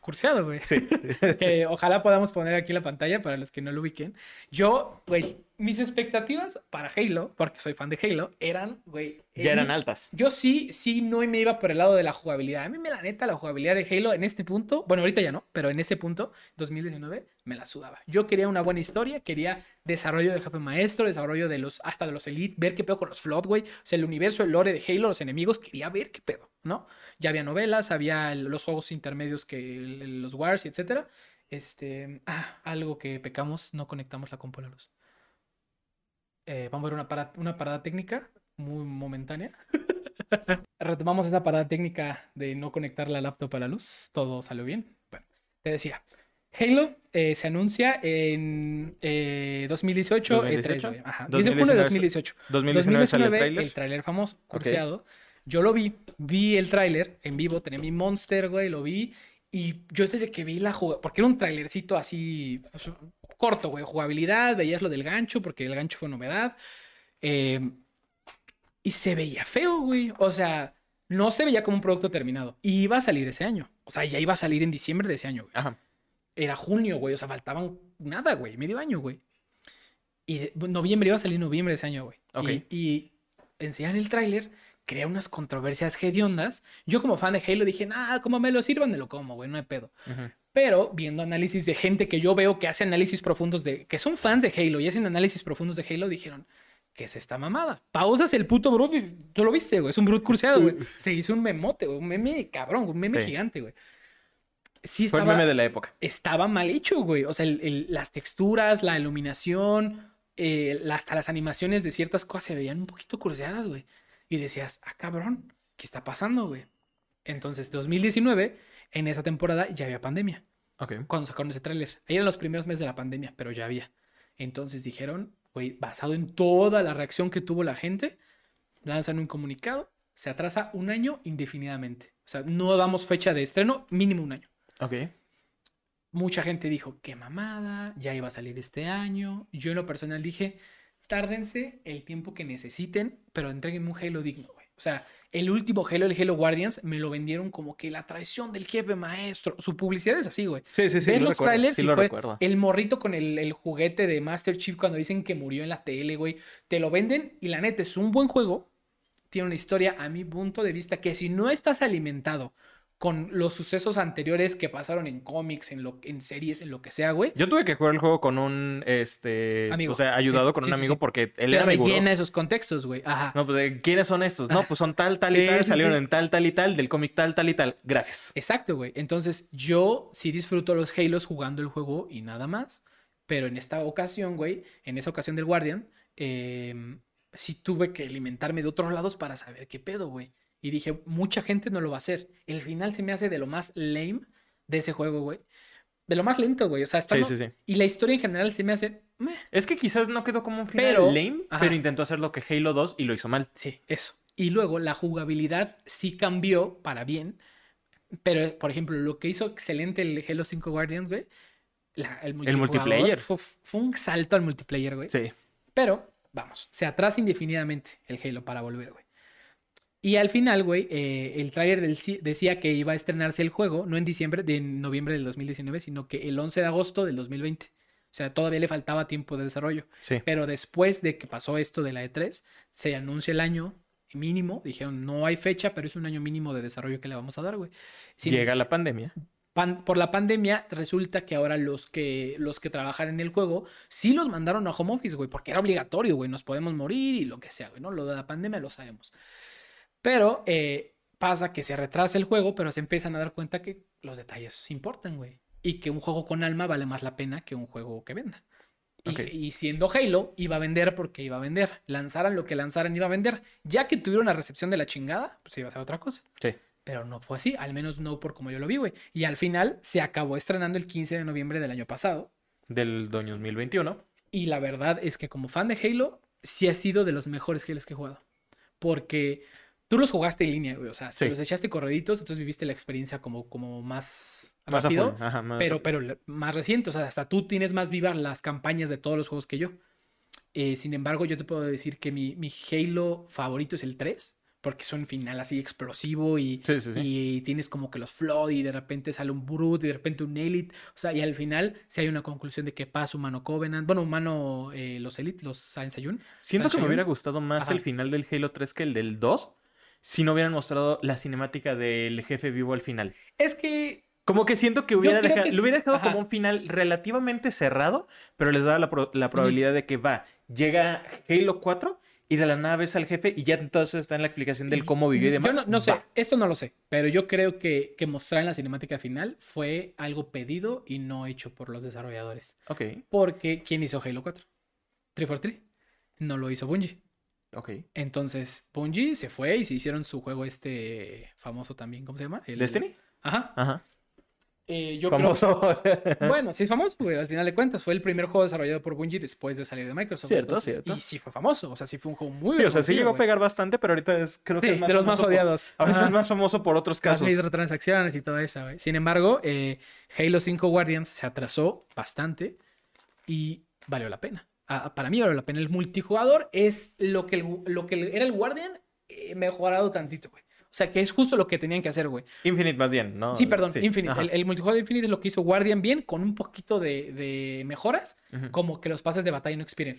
curseado, güey. Sí. que ojalá podamos poner aquí la pantalla para los que no lo ubiquen. Yo, güey, mis expectativas para Halo, porque soy fan de Halo, eran, güey... ya eran altas. Yo sí, sí, no me iba por el lado de la jugabilidad. A mí me la neta, la jugabilidad de Halo en este punto, bueno, ahorita ya no, pero en ese punto, 2019, me la sudaba. Yo quería una buena historia, quería desarrollo de jefe maestro, desarrollo de los, hasta de los Elite, ver qué pedo con los Flood, güey. O sea, el universo, el lore de Halo, los enemigos, quería ver qué pedo, ¿no? Ya había novelas, había los juegos intermedios que los Wars y etcétera. Este, ah, algo que pecamos, no conectamos la compu a la luz. Eh, vamos a ver una parada, una parada técnica muy momentánea. Retomamos esa parada técnica de no conectar la laptop a la luz. Todo salió bien. Bueno, te decía. Halo eh, se anuncia en eh, 2018, 2018. E3, güey. Ajá, 10 de junio de 2018. 2019 sale el 2019, tráiler. el tráiler famoso, curseado. Yo lo vi, vi el tráiler en vivo, tenía mi Monster, güey, lo vi. Y yo desde que vi la jugabilidad, porque era un trailercito así pues, corto, güey, jugabilidad, veías lo del gancho, porque el gancho fue novedad. eh, y se veía feo, güey. O sea, no se veía como un producto terminado. Y iba a salir ese año. O sea, ya iba a salir en diciembre de ese año, güey. Ajá. Era junio, güey. O sea, faltaban nada, güey. Medio año, güey. Y de- noviembre iba a salir noviembre de ese año, güey. Ok. Y, y enseñan el tráiler, crea unas controversias hediondas. Yo como fan de Halo dije, nada, como me lo sirvan, me lo como, güey, no hay pedo. Pero viendo análisis de gente que yo veo que hace análisis profundos de, que son fans de Halo y hacen análisis profundos de Halo, dijeron, ¿qué es esta mamada? Pausas el puto Brut tú lo viste, güey, es un Brut cruceado, güey. Se hizo un memote, güey, un meme cabrón, un meme Sí. gigante, güey. Sí Fue estaba, el meme de la época. estaba mal hecho, güey. O sea, el- el- las texturas, la iluminación, eh, hasta las animaciones de ciertas cosas se veían un poquito cruceadas, güey. Y decías, ah, cabrón, ¿qué está pasando, güey? Entonces, 2019, en esa temporada ya había pandemia. Ok. Cuando sacaron ese tráiler. Ahí eran los primeros meses de la pandemia, pero ya había. Entonces dijeron, güey, basado en toda la reacción que tuvo la gente, lanzan un comunicado, se atrasa un año indefinidamente. O sea, no damos fecha de estreno, mínimo un año. Ok. Mucha gente dijo, qué mamada, ya iba a salir este año. Yo en lo personal dije, tárdense el tiempo que necesiten, pero entreguenme un Halo digno, güey. O sea, el último Halo, el Halo Guardians, me lo vendieron como que la traición del jefe maestro. Su publicidad es así, güey. Sí, sí, sí. Ves lo los recuerdo, trailers sí y lo fue recuerdo. el morrito con el, el juguete de Master Chief cuando dicen que murió en la tele, güey. Te lo venden y la neta es un buen juego. Tiene una historia, a mi punto de vista, que si no estás alimentado con los sucesos anteriores que pasaron en cómics, en, lo, en series, en lo que sea, güey. Yo tuve que jugar el juego con un, este, Amigo. o sea, ayudado Sí, con sí, un amigo sí. porque él Te era rellena esos contextos, güey. Ajá. No, pues, ¿de ¿quiénes son estos? No, pues son tal, tal y tal, salieron en tal, tal y tal, del cómic tal, tal y tal. Gracias. Exacto, güey. Entonces, yo sí disfruto los Halos jugando el juego y nada más. Pero en esta ocasión, güey, en esa ocasión del Guardian, eh, sí tuve que alimentarme de otros lados para saber qué pedo, güey. Y dije, mucha gente no lo va a hacer. El final se me hace de lo más lame de ese juego, güey. De lo más lento, güey. O sea, está Sí, no- sí, sí. Y la historia en general se me hace... meh. Es que quizás no quedó como un final Pero- lame, ajá. pero intentó hacer lo que Halo 2 y lo hizo mal. Sí, eso. Y luego la jugabilidad sí cambió para bien. Pero, por ejemplo, lo que hizo excelente el Halo 5 Guardians, güey. la- el, multijugador multiplayer. Fue, fue un salto al multiplayer, güey. Sí. Pero, vamos, se atrasa indefinidamente el Halo para volver, güey. Y al final, güey, eh, el ci- decía que iba a estrenarse el juego, no en diciembre, de noviembre del 2019, sino que el 11 de agosto del 2020. O sea, todavía le faltaba tiempo de desarrollo. Sí. Pero después de que pasó esto de la E3, se anuncia el año mínimo. Dijeron, no hay fecha, pero es un año mínimo de desarrollo que le vamos a dar, güey. Sin- Llega la pandemia. pan- por la pandemia, resulta que ahora los que, los que trabajan en el juego sí los mandaron a home office, güey, porque era obligatorio, güey. Nos podemos morir y lo que sea, güey, ¿no? Lo de la pandemia lo sabemos. Pero eh, pasa que se retrasa el juego, pero se empiezan a dar cuenta que los detalles importan, güey. Y que un juego con alma vale más la pena que un juego que venda. Y, Ok. y siendo Halo, iba a vender porque iba a vender. Lanzaran lo que lanzaran, iba a vender. Ya que tuvieron la recepción de la chingada, pues iba a ser otra cosa. Sí. Pero no fue así, al menos no por como yo lo vi, güey. Y al final se acabó estrenando el 15 de noviembre del año pasado. Del 2021. Y la verdad es que como fan de Halo, sí ha sido de los mejores Halos que he jugado. Porque tú los jugaste en línea, güey. O sea, si Sí. los echaste correditos, entonces viviste la experiencia como, como más Más rápido. full. Ajá, más Pero, pero más reciente, o sea, hasta tú tienes más vivas las campañas de todos los juegos que yo. Eh, sin embargo, yo te puedo decir que mi, mi Halo favorito es el 3, porque es un final así explosivo y, Sí, sí, sí. y tienes como que los flood y de repente sale un brute y de repente un elite. O sea, y al final si hay una conclusión de que pasa humano Covenant, bueno, humano eh, los elite, los Science Ayun. Siento que me hubiera gustado más Ajá. el final del Halo 3 que el del 2 si no hubieran mostrado la cinemática del jefe vivo al final. Es que Como que siento que hubiera dejado, que sí. lo hubiera dejado Ajá. como un final relativamente cerrado, pero les daba la, pro- la probabilidad de que va, llega Halo 4 y de la nada ves al jefe y ya entonces está en la explicación del cómo vivió y demás. Yo no, no sé, Va. esto no lo sé, pero yo creo que, que mostrar en la cinemática final fue algo pedido y no hecho por los desarrolladores. Ok, Porque ¿quién hizo Halo 4? 343. No lo hizo Bungie. Ok. Entonces, Bungie se fue y se hicieron su juego este famoso también, ¿cómo se llama? El- ¿Destiny? Ajá. Ajá. Eh, yo creo- Famoso. Bueno, sí es famoso, güey. Al final de cuentas, fue el primer juego desarrollado por Bungie después de salir de Microsoft. Cierto, entonces, cierto. Y sí fue famoso. O sea, sí fue un juego muy sí, o sea, sí llegó a pegar bastante, pero ahorita es, creo que es más de los más por- odiados. Ahorita Ajá. es más famoso por otros Las casos. microtransacciones y todo eso, güey. Sin embargo, eh, Halo 5 Guardians se atrasó bastante y valió la pena. Ah, para mí valió la pena. El multijugador es lo que, el- lo que era el Guardian eh, mejorado tantito, güey. O sea, que es justo lo que tenían que hacer, güey. Infinite más bien, ¿no? Sí, perdón, Infinite. ajá. El, el multijugador de Infinite es lo que hizo Guardian bien, con un poquito de, de mejoras, Ujú. como que los pases de batalla no expiren.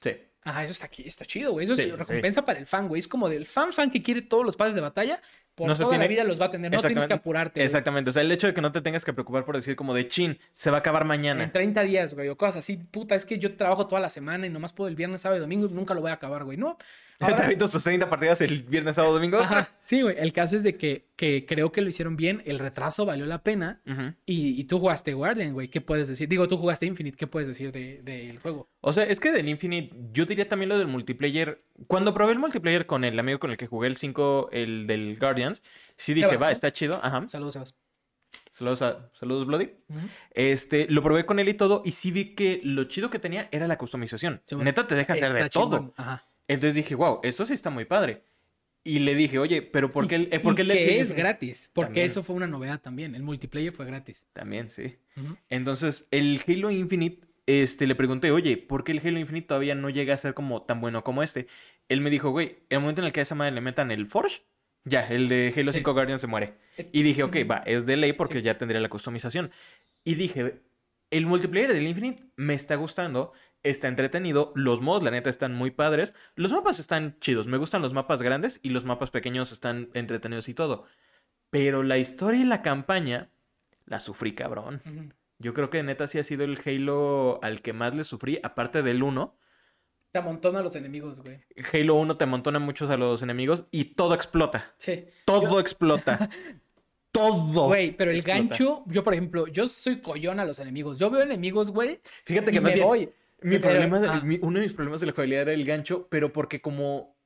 Sí. Ajá, eso está aquí, está chido, güey. Eso Sí, es sí. recompensa para el fan, güey. Es como del fan fan que quiere todos los pases de batalla, por No se toda la tiene- vida los va a tener. No tienes que Exactamente. apurarte. güey. Exactamente. O sea, el hecho de que no te tengas que preocupar por decir como de chin, se va a acabar En mañana. 30 días, güey, o cosas así. Puta, es que yo trabajo toda la semana y nomás puedo el viernes, sábado y domingo y nunca lo voy a acabar, güey. No. Te avientas tus 30 partidas el viernes, sábado, domingo. Ajá, sí, güey. El caso es de que, que creo que lo hicieron bien. El retraso valió la pena. Y, y tú jugaste Guardian, güey. ¿Qué puedes decir? Digo, tú jugaste Infinite. ¿Qué puedes decir de- del juego? O sea, es que del Infinite, yo diría también lo del multiplayer. Cuando probé el multiplayer con el amigo con el que jugué el 5, el del Guardians, sí dije, Sebas, va, ¿no? está chido. Ajá. Saludos, Sebas. Saludos, a- saludos Bloody. Este, lo probé con él y todo, y sí vi que lo chido que tenía era la customización. Sí, bueno. Neta te deja hacer de todo. Ajá. Entonces dije, wow, esto sí está muy padre. Y le dije, oye, pero ¿por qué el, eh, por qué Y el del que Halo es gratis. Porque También. eso fue una novedad también. El multiplayer fue gratis. También, sí. Entonces, el Halo Infinite, este, le pregunté, oye, ¿por qué el Halo Infinite todavía no llega a ser como tan bueno como este? Él me dijo, güey, el momento en el que a esa madre le metan el Forge, ya, el de Halo Sí. 5 Guardian se muere. Eh, Y dije, ok, va, es de ley porque Sí. ya tendría la customización. Y dije, el multiplayer del Infinite me está gustando, está entretenido, los mods, la neta, están muy padres, los mapas están chidos, me gustan los mapas grandes y los mapas pequeños están entretenidos y todo. Pero la historia y la campaña la sufrí, cabrón. Yo creo que neta sí ha sido el Halo al que más le sufrí, aparte del 1. Te amontona a los enemigos, güey. Halo 1 te amontona muchos a los enemigos y todo explota. Sí. Todo explota. Todo. Güey, pero el explota. gancho, yo por ejemplo, yo soy collón a los enemigos. Yo veo enemigos, güey, Fíjate y que más me bien, voy. mi Pero- problema de- ah. mi- uno de mis problemas de la jugabilidad era el gancho, pero porque como...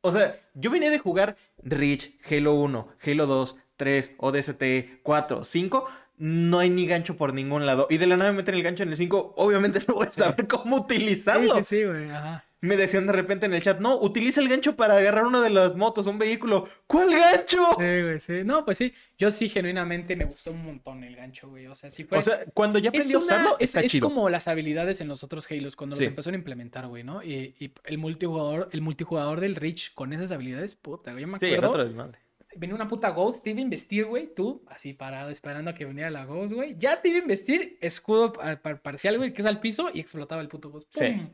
O sea, yo venía de jugar Reach, Halo 1, Halo 2, 3, ODST, 4, 5... No hay ni gancho por ningún lado. Y de la nada me meten el gancho en el 5. Obviamente no voy a saber cómo utilizarlo. Sí, sí, sí, güey. Ajá. Me decían de repente en el chat, no, utiliza el gancho para agarrar una de las motos, un vehículo. ¿Cuál gancho? Sí, güey, sí. No, pues sí. Yo sí, genuinamente me gustó un montón el gancho, güey. O sea, sí fue. O sea, cuando ya es, aprendí a una- usarlo, es, está es chido. como las habilidades en los otros Halos, cuando Sí. los empezaron a implementar, güey, ¿no? Y, y el multijugador, el multijugador del Reach con esas habilidades, puta, güey. Yo me Sí, acuerdo. el otro desmadre. Venía una puta Ghost, te iba a investir, güey, tú, así parado, esperando a que viniera la Ghost, güey. Ya te iba a investir, escudo pa- parcial, güey, que es al piso y explotaba el puto Ghost. Sí.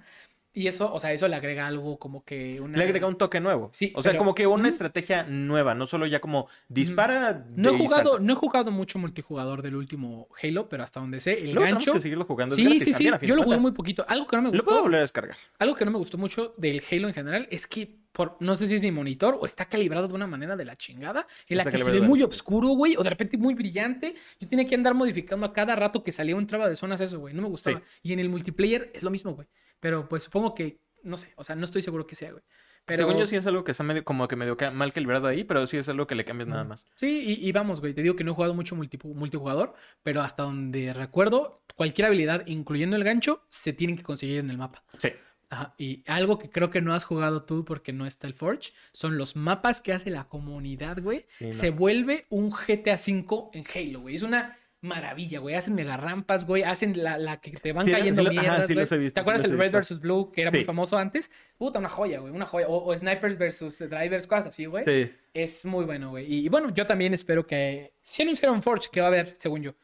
Y eso, o sea, eso le agrega algo como que una... Le agrega un toque nuevo. Sí, O sea, pero- como que una estrategia nueva, no solo ya como dispara. No he jugado, no he jugado mucho multijugador del último Halo, pero hasta donde sé, el Luego gancho... que seguirlo jugando. Sí, gratis sí, sí, yo lo jugué muy poquito. Algo que no me Lo puedo gustó, volver a descargar. algo que no me gustó mucho del Halo en general es que por, no sé si es mi monitor o está calibrado de una manera de la chingada, en la Está que se ve muy oscuro, güey, o de repente muy brillante. Yo tenía que andar modificando a cada rato que salía o entraba de zonas eso, güey. No me gustaba. Sí. Y en el multiplayer es lo mismo, güey. Pero pues supongo que, no sé, o sea, no estoy seguro que sea, güey. Pero Según yo sí es algo que está medio, como que medio mal calibrado ahí, pero sí es algo que le cambias nada más. Sí, y, y vamos, güey, te digo que no he jugado mucho multi- multijugador, pero hasta donde recuerdo, cualquier habilidad, incluyendo el gancho, se tienen que conseguir en el mapa. Sí. Ajá, y algo que creo que no has jugado tú porque no está el Forge, son los mapas que hace la comunidad, güey. Sí, no. Se vuelve un GTA V en Halo, güey. Es una maravilla, güey. Hacen mega rampas, güey. Hacen la, la que te van Sí, cayendo sí lo- ajá, mierdas, sí güey. los he visto, ¿Te sí acuerdas los el he Red vs. Blue, que era muy Sí. famoso antes? Puta, una joya, güey. Una joya. O, o Snipers versus Drivers, cosas así, güey. Sí. Es muy bueno, güey. Y, y bueno, yo también espero que... Si anunciaron Forge, que va a haber, según yo.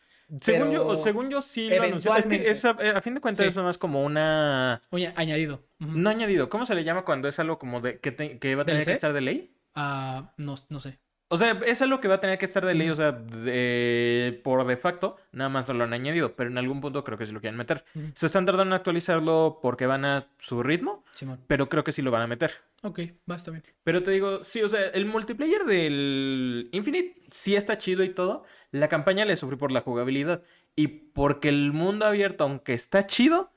Según, Pero yo, según yo sí lo anunciaron. Es que esa, eh, a fin de cuentas Sí. eso no es como una... Oye, añadido. No añadido. ¿Cómo se le llama cuando es algo como de que, te- que va a tener ¿DLC? que estar de ley? Ah, no, no sé. O sea, es algo que va a tener que estar de ley, o sea, de- por de facto, nada más no lo han añadido, pero en algún punto creo que sí lo quieren meter. Se están tardando en actualizarlo porque van a su ritmo, Simón. pero creo que sí lo van a meter. Ok, bien. Pero te digo, sí, o sea, el multiplayer del Infinite sí está chido y todo. La campaña le sufrí por la jugabilidad. Y porque el mundo abierto, aunque está chido,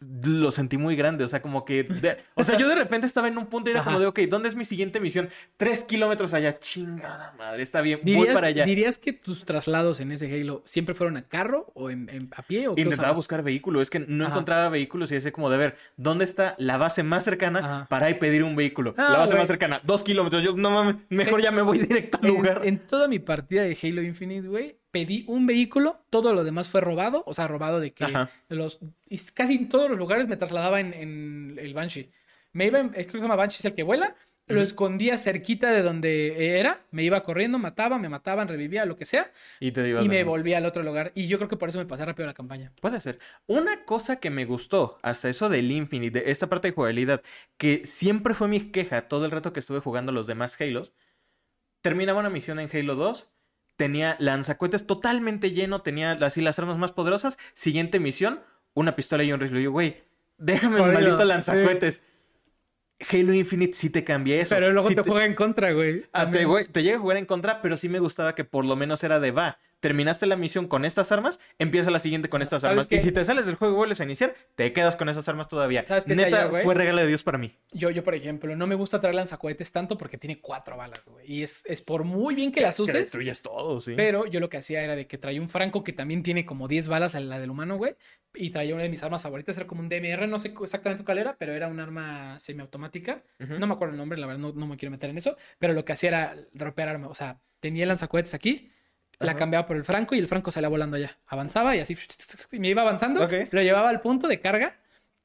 lo sentí muy grande. O sea, como que. de- o sea, yo de repente estaba en un punto y era como de, ok, ¿dónde es mi siguiente misión? Tres kilómetros allá. Chingada madre, está bien. Voy ¿Dirías, para allá. dirías que tus traslados en ese Halo siempre fueron a carro o en, en- a pie o qué Intentaba buscar vehículo, es que no Ajá. encontraba vehículos y decía como de ver, ¿dónde está la base más cercana Ajá. para ir pedir un vehículo? Ah, la base güey. más cercana, dos kilómetros. Yo, no mames, mejor En- ya me voy directo al lugar. en toda mi partida de Halo Infinite, güey, pedí un vehículo, todo lo demás fue robado, o sea, robado de que los y casi en todos los lugares me trasladaba en, en el Banshee. Me iba en, es que se llama Banshee, es el que vuela, lo escondía cerquita de donde era, me iba corriendo, mataba, me mataban, revivía, lo que sea, Y te me volvía al otro lugar. Y yo creo que por eso me pasé rápido la campaña. Puede ser. Una cosa que me gustó, hasta eso del Infinite, de esta parte de jugabilidad, que siempre fue mi queja todo el rato que estuve jugando los demás Halos, terminaba una misión en Halo 2, tenía lanzacohetes totalmente lleno, tenía así las armas más poderosas, siguiente misión, una pistola y un rifle. Yo, güey, déjame el Jodido, maldito sí. lanzacohetes. Halo Infinite sí te cambia eso. Pero luego Sí te, juega en contra, güey. Ah, te, güey, te llega a jugar en contra, pero sí me gustaba que por lo menos era de va. Terminaste la misión con estas armas, empieza la siguiente con estas ¿Sabes armas. qué? Y si te sales del juego y vuelves a iniciar, te quedas con esas armas todavía. ¿Sabes qué Neta, fue regalo de Dios para mí. Yo, yo, por ejemplo, no me gusta traer lanzacohetes tanto porque tiene cuatro balas, güey. Y es, es por muy bien que las Es que uses. destruyes todo, sí. Pero yo lo que hacía era de que traía un Franco que también tiene como 10 balas a la del humano, güey. Y traía una de mis armas favoritas, era como un DMR, no sé exactamente cuál era, pero era un arma semiautomática. No me acuerdo el nombre, la verdad, no, no me quiero meter en eso. Pero lo que hacía era dropear arma. O sea, tenía lanzacohetes aquí, la cambiaba por el Franco y el Franco salía volando allá. Avanzaba y así y me iba avanzando, lo llevaba al punto de carga,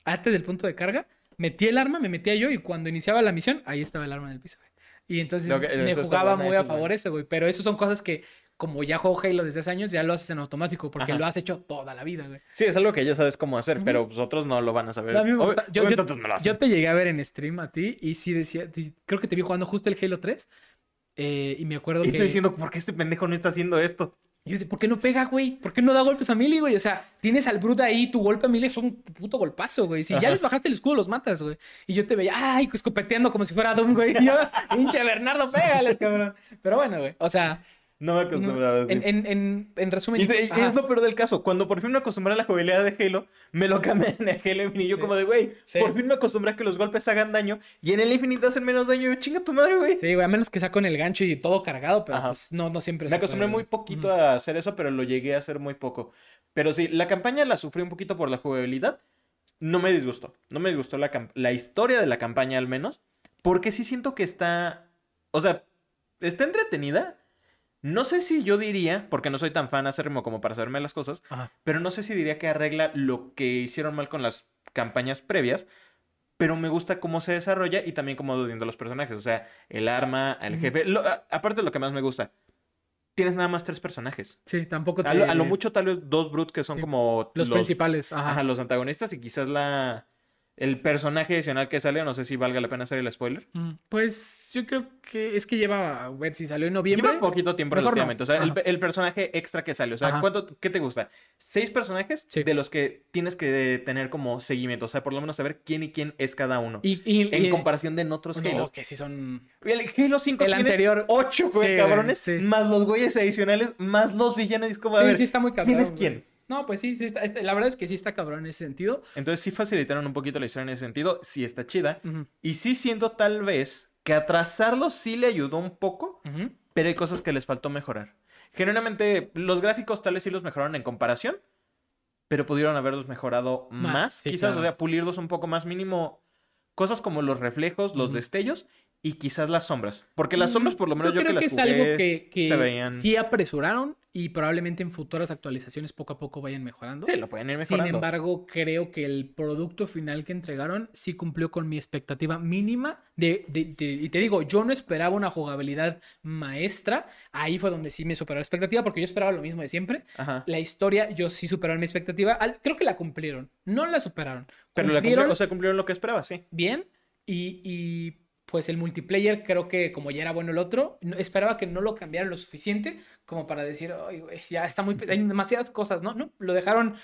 antes del punto de carga, metía el arma, me metía yo y cuando iniciaba la misión, ahí estaba el arma en el piso, güey. Y entonces que- me jugaba muy a favor bueno. ese, güey. Pero eso son cosas que, como ya juego Halo desde hace años, ya lo haces en automático porque Ajá. lo has hecho toda la vida, güey. Sí, es algo que ya sabes cómo hacer, pero pues otros no lo van a saber. A me Yo, yo- otros no lo hacen. yo te llegué a ver en stream a ti y sí decía, creo que te vi jugando justo el Halo 3. Eh, y me acuerdo Y que. estoy diciendo, ¿por qué este pendejo no está haciendo esto? Yo dije, ¿por qué no pega, güey? ¿Por qué no da golpes a Millie, güey? O sea, tienes al Brute ahí, tu golpe a Millie es un puto golpazo, güey. Si ya les bajaste el escudo, los matas, güey. Y yo te veía, ay, escopeteando como si fuera Doom, güey. Y yo, pinche Bernardo, pégales, cabrón. Pero bueno, güey. O sea, No me no- acostumbraba en, en, en, en resumen. Y, es lo peor del caso. Cuando por fin me acostumbré a la jugabilidad de Halo, me lo cambian en el Halo Infinite. Y yo como de, güey, Sí. por fin me acostumbré a que los golpes hagan daño. Y en el Infinite hacen menos daño. Yo, chinga tu madre, güey. Sí, güey, a menos que sea con el gancho y todo cargado, pero pues no, no siempre Me acostumbré puede, muy poquito a hacer eso, pero lo llegué a hacer muy poco. Pero sí, la campaña la sufrí un poquito por la jugabilidad. No me disgustó. No me disgustó la, la historia de la campaña al menos. Porque sí siento que está... O sea, está entretenida. No sé si yo diría, porque no soy tan fan acérrimo como para saberme las cosas, Ajá. pero no sé si diría que arregla lo que hicieron mal con las campañas previas. Pero me gusta cómo se desarrolla y también cómo viendo los personajes. O sea, el arma, el jefe. Lo- a- aparte de lo que más me gusta, tienes nada más tres personajes. Sí, tampoco te... A lo, a lo mucho tal vez dos brutes que son Sí. como Los, principales, ajá. ajá, los antagonistas y quizás la el personaje adicional que sale, no sé si valga la pena hacer el spoiler. Mm, Pues yo creo que es que lleva, a ver si salió en noviembre. Lleva poquito tiempo Mejor no. relativamente. O sea, el, personaje extra que sale. O sea, Ajá. ¿cuánto, ¿qué te gusta? Seis personajes Sí. de los que tienes que tener como seguimiento. O sea, por lo menos saber quién y quién es cada uno. Y, y- en y- comparación de en otros no, Halos. que sí son... El Halo 5 El tiene anterior- ocho güey, Sí, cabrones, sí. más los güeyes adicionales, más los villanos. Es como, a Sí, ver, sí está muy cabrón. ¿quién es güey. quién? No, pues sí, sí está, este- la verdad es que sí está cabrón en ese sentido. Entonces sí facilitaron un poquito la historia en ese sentido. Sí está chida. Y sí siento tal vez que atrasarlo sí le ayudó un poco, pero hay cosas que les faltó mejorar. Generalmente los gráficos tal vez sí los mejoraron en comparación, pero pudieron haberlos mejorado Más, más, sí, quizás, claro. o sea, pulirlos un poco más mínimo. Cosas como los reflejos, los destellos y quizás las sombras. Porque las Mm, sombras, por lo menos yo, creo que que las es algo jugué, que, que se veían... sí apresuraron y probablemente en futuras actualizaciones poco a poco vayan mejorando. Sí, lo pueden ir Sin mejorando. embargo, creo que el producto final que entregaron sí cumplió con mi expectativa mínima. De, de- de- y te digo, yo no esperaba una jugabilidad maestra. Ahí fue donde sí me superó la expectativa, porque yo esperaba lo mismo de siempre. Ajá. La historia, yo sí superaron mi expectativa. Al- creo que la cumplieron. No la superaron. Pero la Cumplieron cumplieron, o sea, cumplieron lo que esperaba, sí. bien. Y, y, pues el multiplayer, creo que como ya era bueno el otro, no- esperaba que no lo cambiaran lo suficiente como para decir, "Ay, ya está muy. Hay demasiadas cosas, ¿no? No, lo dejaron,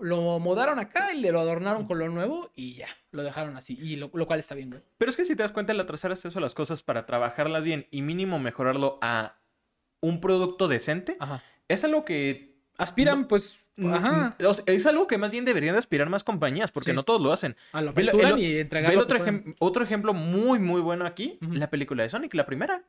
lo modaron acá y le lo adornaron con lo nuevo y ya, lo dejaron así. Y lo, lo cual está bien, güey. Pero es que si te das cuenta, el atrasar es eso las cosas para trabajarlas bien y mínimo mejorarlo a un producto decente, Ajá. es algo que... Aspiran, pues, mm, ajá, mm, es algo que más bien deberían de aspirar más compañías, porque Sí. no todos lo hacen. a la- apresuran y entregar otro, ejem- ejemplo muy, muy bueno aquí, la película de Sonic, la primera.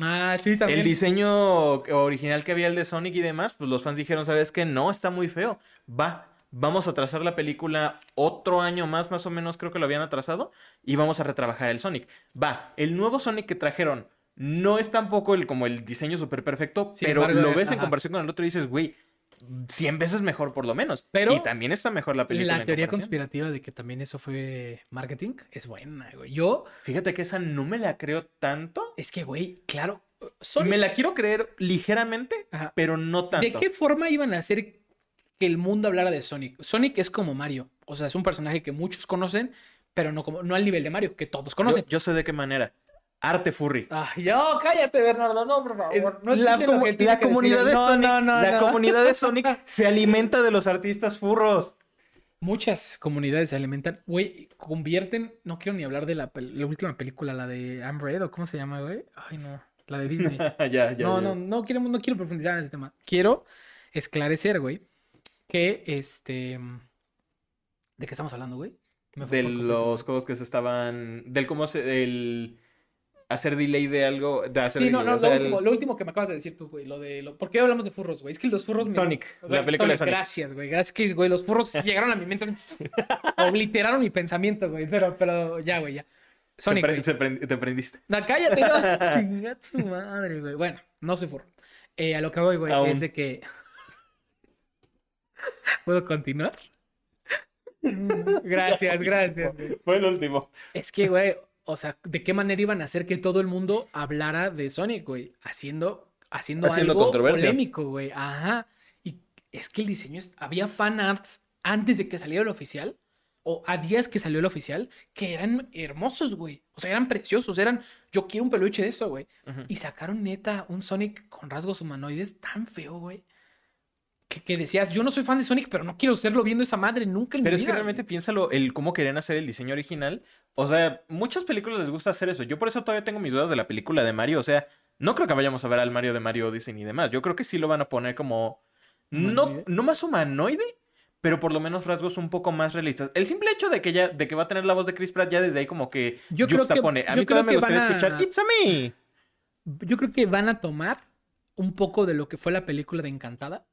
Ah, sí, también. El diseño original que había el de Sonic y demás, pues los fans dijeron, ¿sabes qué? No, está muy feo. Va, vamos a trazar la película otro año más, más o menos creo que lo habían atrasado, y vamos a retrabajar el Sonic. Va, el nuevo Sonic que trajeron no es tampoco el, como el diseño súper perfecto, pero embargo, lo eh, ves en comparación con el otro y dices, güey, 100 veces mejor por lo menos. Pero y también está mejor la película. La teoría conspirativa de que también eso fue marketing es buena, güey. Yo, Fíjate que esa no me la creo tanto. es que, güey, claro, Sonic- Me la quiero creer ligeramente, Ajá. pero no tanto. ¿De qué forma iban a hacer que el mundo hablara de Sonic? Sonic es como Mario. O sea, es un personaje que muchos conocen, pero no, como, no al nivel de Mario, que todos Yo, conocen. yo sé de qué manera. Arte furry. Ah, yo, cállate, Bernardo, no, por favor. No la, comu- que la que comunidad decir. de Sonic, no, no, la comunidad de Sonic se alimenta de los artistas furros. Muchas comunidades se alimentan. Güey, convierten. No quiero ni hablar de la, última película, la de Red, o cómo se llama, güey. Ay, no. La de Disney. ya, ya. no, ya. no, no quiero, no quiero profundizar en ese tema. Quiero esclarecer, güey, que este. ¿De qué estamos hablando, güey? De los juegos que se estaban. Del cómo se. El. Hacer delay de algo. De hacer Sí, no, delay, no, o sea, lo, el- último, lo último que me acabas de decir tú, güey, lo de... Lo... ¿Por qué hablamos de furros, güey? Es que los furros... me- Sonic, Güey, la película de Sonic. Gracias, güey. Gracias que, güey, los furros llegaron a mi mente, obliteraron mi pensamiento, güey. Pero, pero ya, güey, ya. se Sonic, pre- se te prendiste. No, cállate, no. Tu madre, güey. Bueno, no soy furro. Eh, a lo que voy, güey, Aún. es de que... ¿Puedo continuar? Gracias, gracias, güey. Fue el último. Es que, güey, o sea, ¿de qué manera iban a hacer que todo el mundo hablara de Sonic, güey? Haciendo, haciendo, Haciendo algo polémico, güey. Ajá. Y es que el diseño, es- había fan arts antes de que saliera el oficial, o a días que salió el oficial, que eran hermosos, güey. O sea, eran preciosos, eran, yo quiero un peluche de eso, güey. Y sacaron neta un Sonic con rasgos humanoides tan feo, güey. Que, que decías, yo no soy fan de Sonic, pero no quiero serlo viendo esa madre nunca en Pero mi es que realmente piénsalo, el cómo querían hacer el diseño original. O sea, muchas películas les gusta hacer eso. Yo por eso todavía tengo mis dudas de la película de Mario. O sea, no creo que vayamos a ver al Mario de Mario Odyssey ni demás. Yo creo que sí lo van a poner como. No, no más humanoide, pero por lo menos rasgos un poco más realistas. El simple hecho de que ya, de que va a tener la voz de Chris Pratt ya desde ahí como que Yo creo que- juxtapone. A mí todavía me gustaría a- escuchar It's a me. Yo creo que van a tomar un poco de lo que fue la película de Encantada.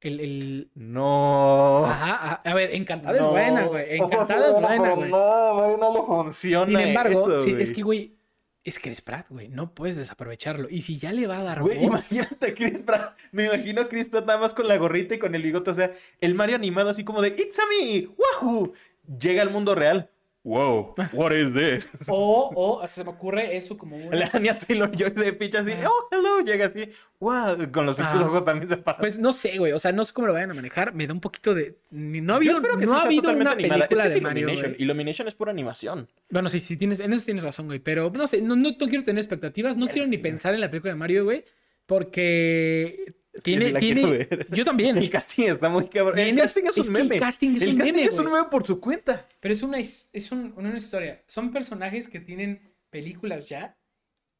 El, el... No. Ajá, a ver, Encantada No. es buena, güey. Encantada es buena, güey. No, Mario, no le funciona. Sin embargo, eso, sí, güey. es que, güey, es Chris Pratt, güey. No puedes desaprovecharlo. Y si ya le va a dar Güey, imagínate a Chris Pratt. Me imagino a Chris Pratt nada más con la gorrita y con el bigote. O sea, el Mario animado así como de It's a me, wahoo. Llega al mundo real. Wow, what is this? O, o se me ocurre eso como una... La Anya Taylor Joy de Peach así, oh, hello, llega así, wow, con los pinches Ajá. ojos también se pasan. Pues no sé, güey. O sea, no sé cómo lo vayan a manejar. Me da un poquito de. No ha habido, Yo espero que no sí ha habido una animada. película es que es de Mario. Illumination. güey. Illumination es pura animación. Bueno, sí, sí tienes, en eso tienes razón, güey. Pero no sé, no, no, no quiero tener expectativas. No quiero ni pensar en la película de Mario, güey. Porque Es que tiene, la tiene. ver. Yo también. El casting está muy cabrón. El casting es un que el meme. casting es el un casting meme, es un meme por su cuenta. Pero es una, es un- una historia. Son personajes que tienen películas ya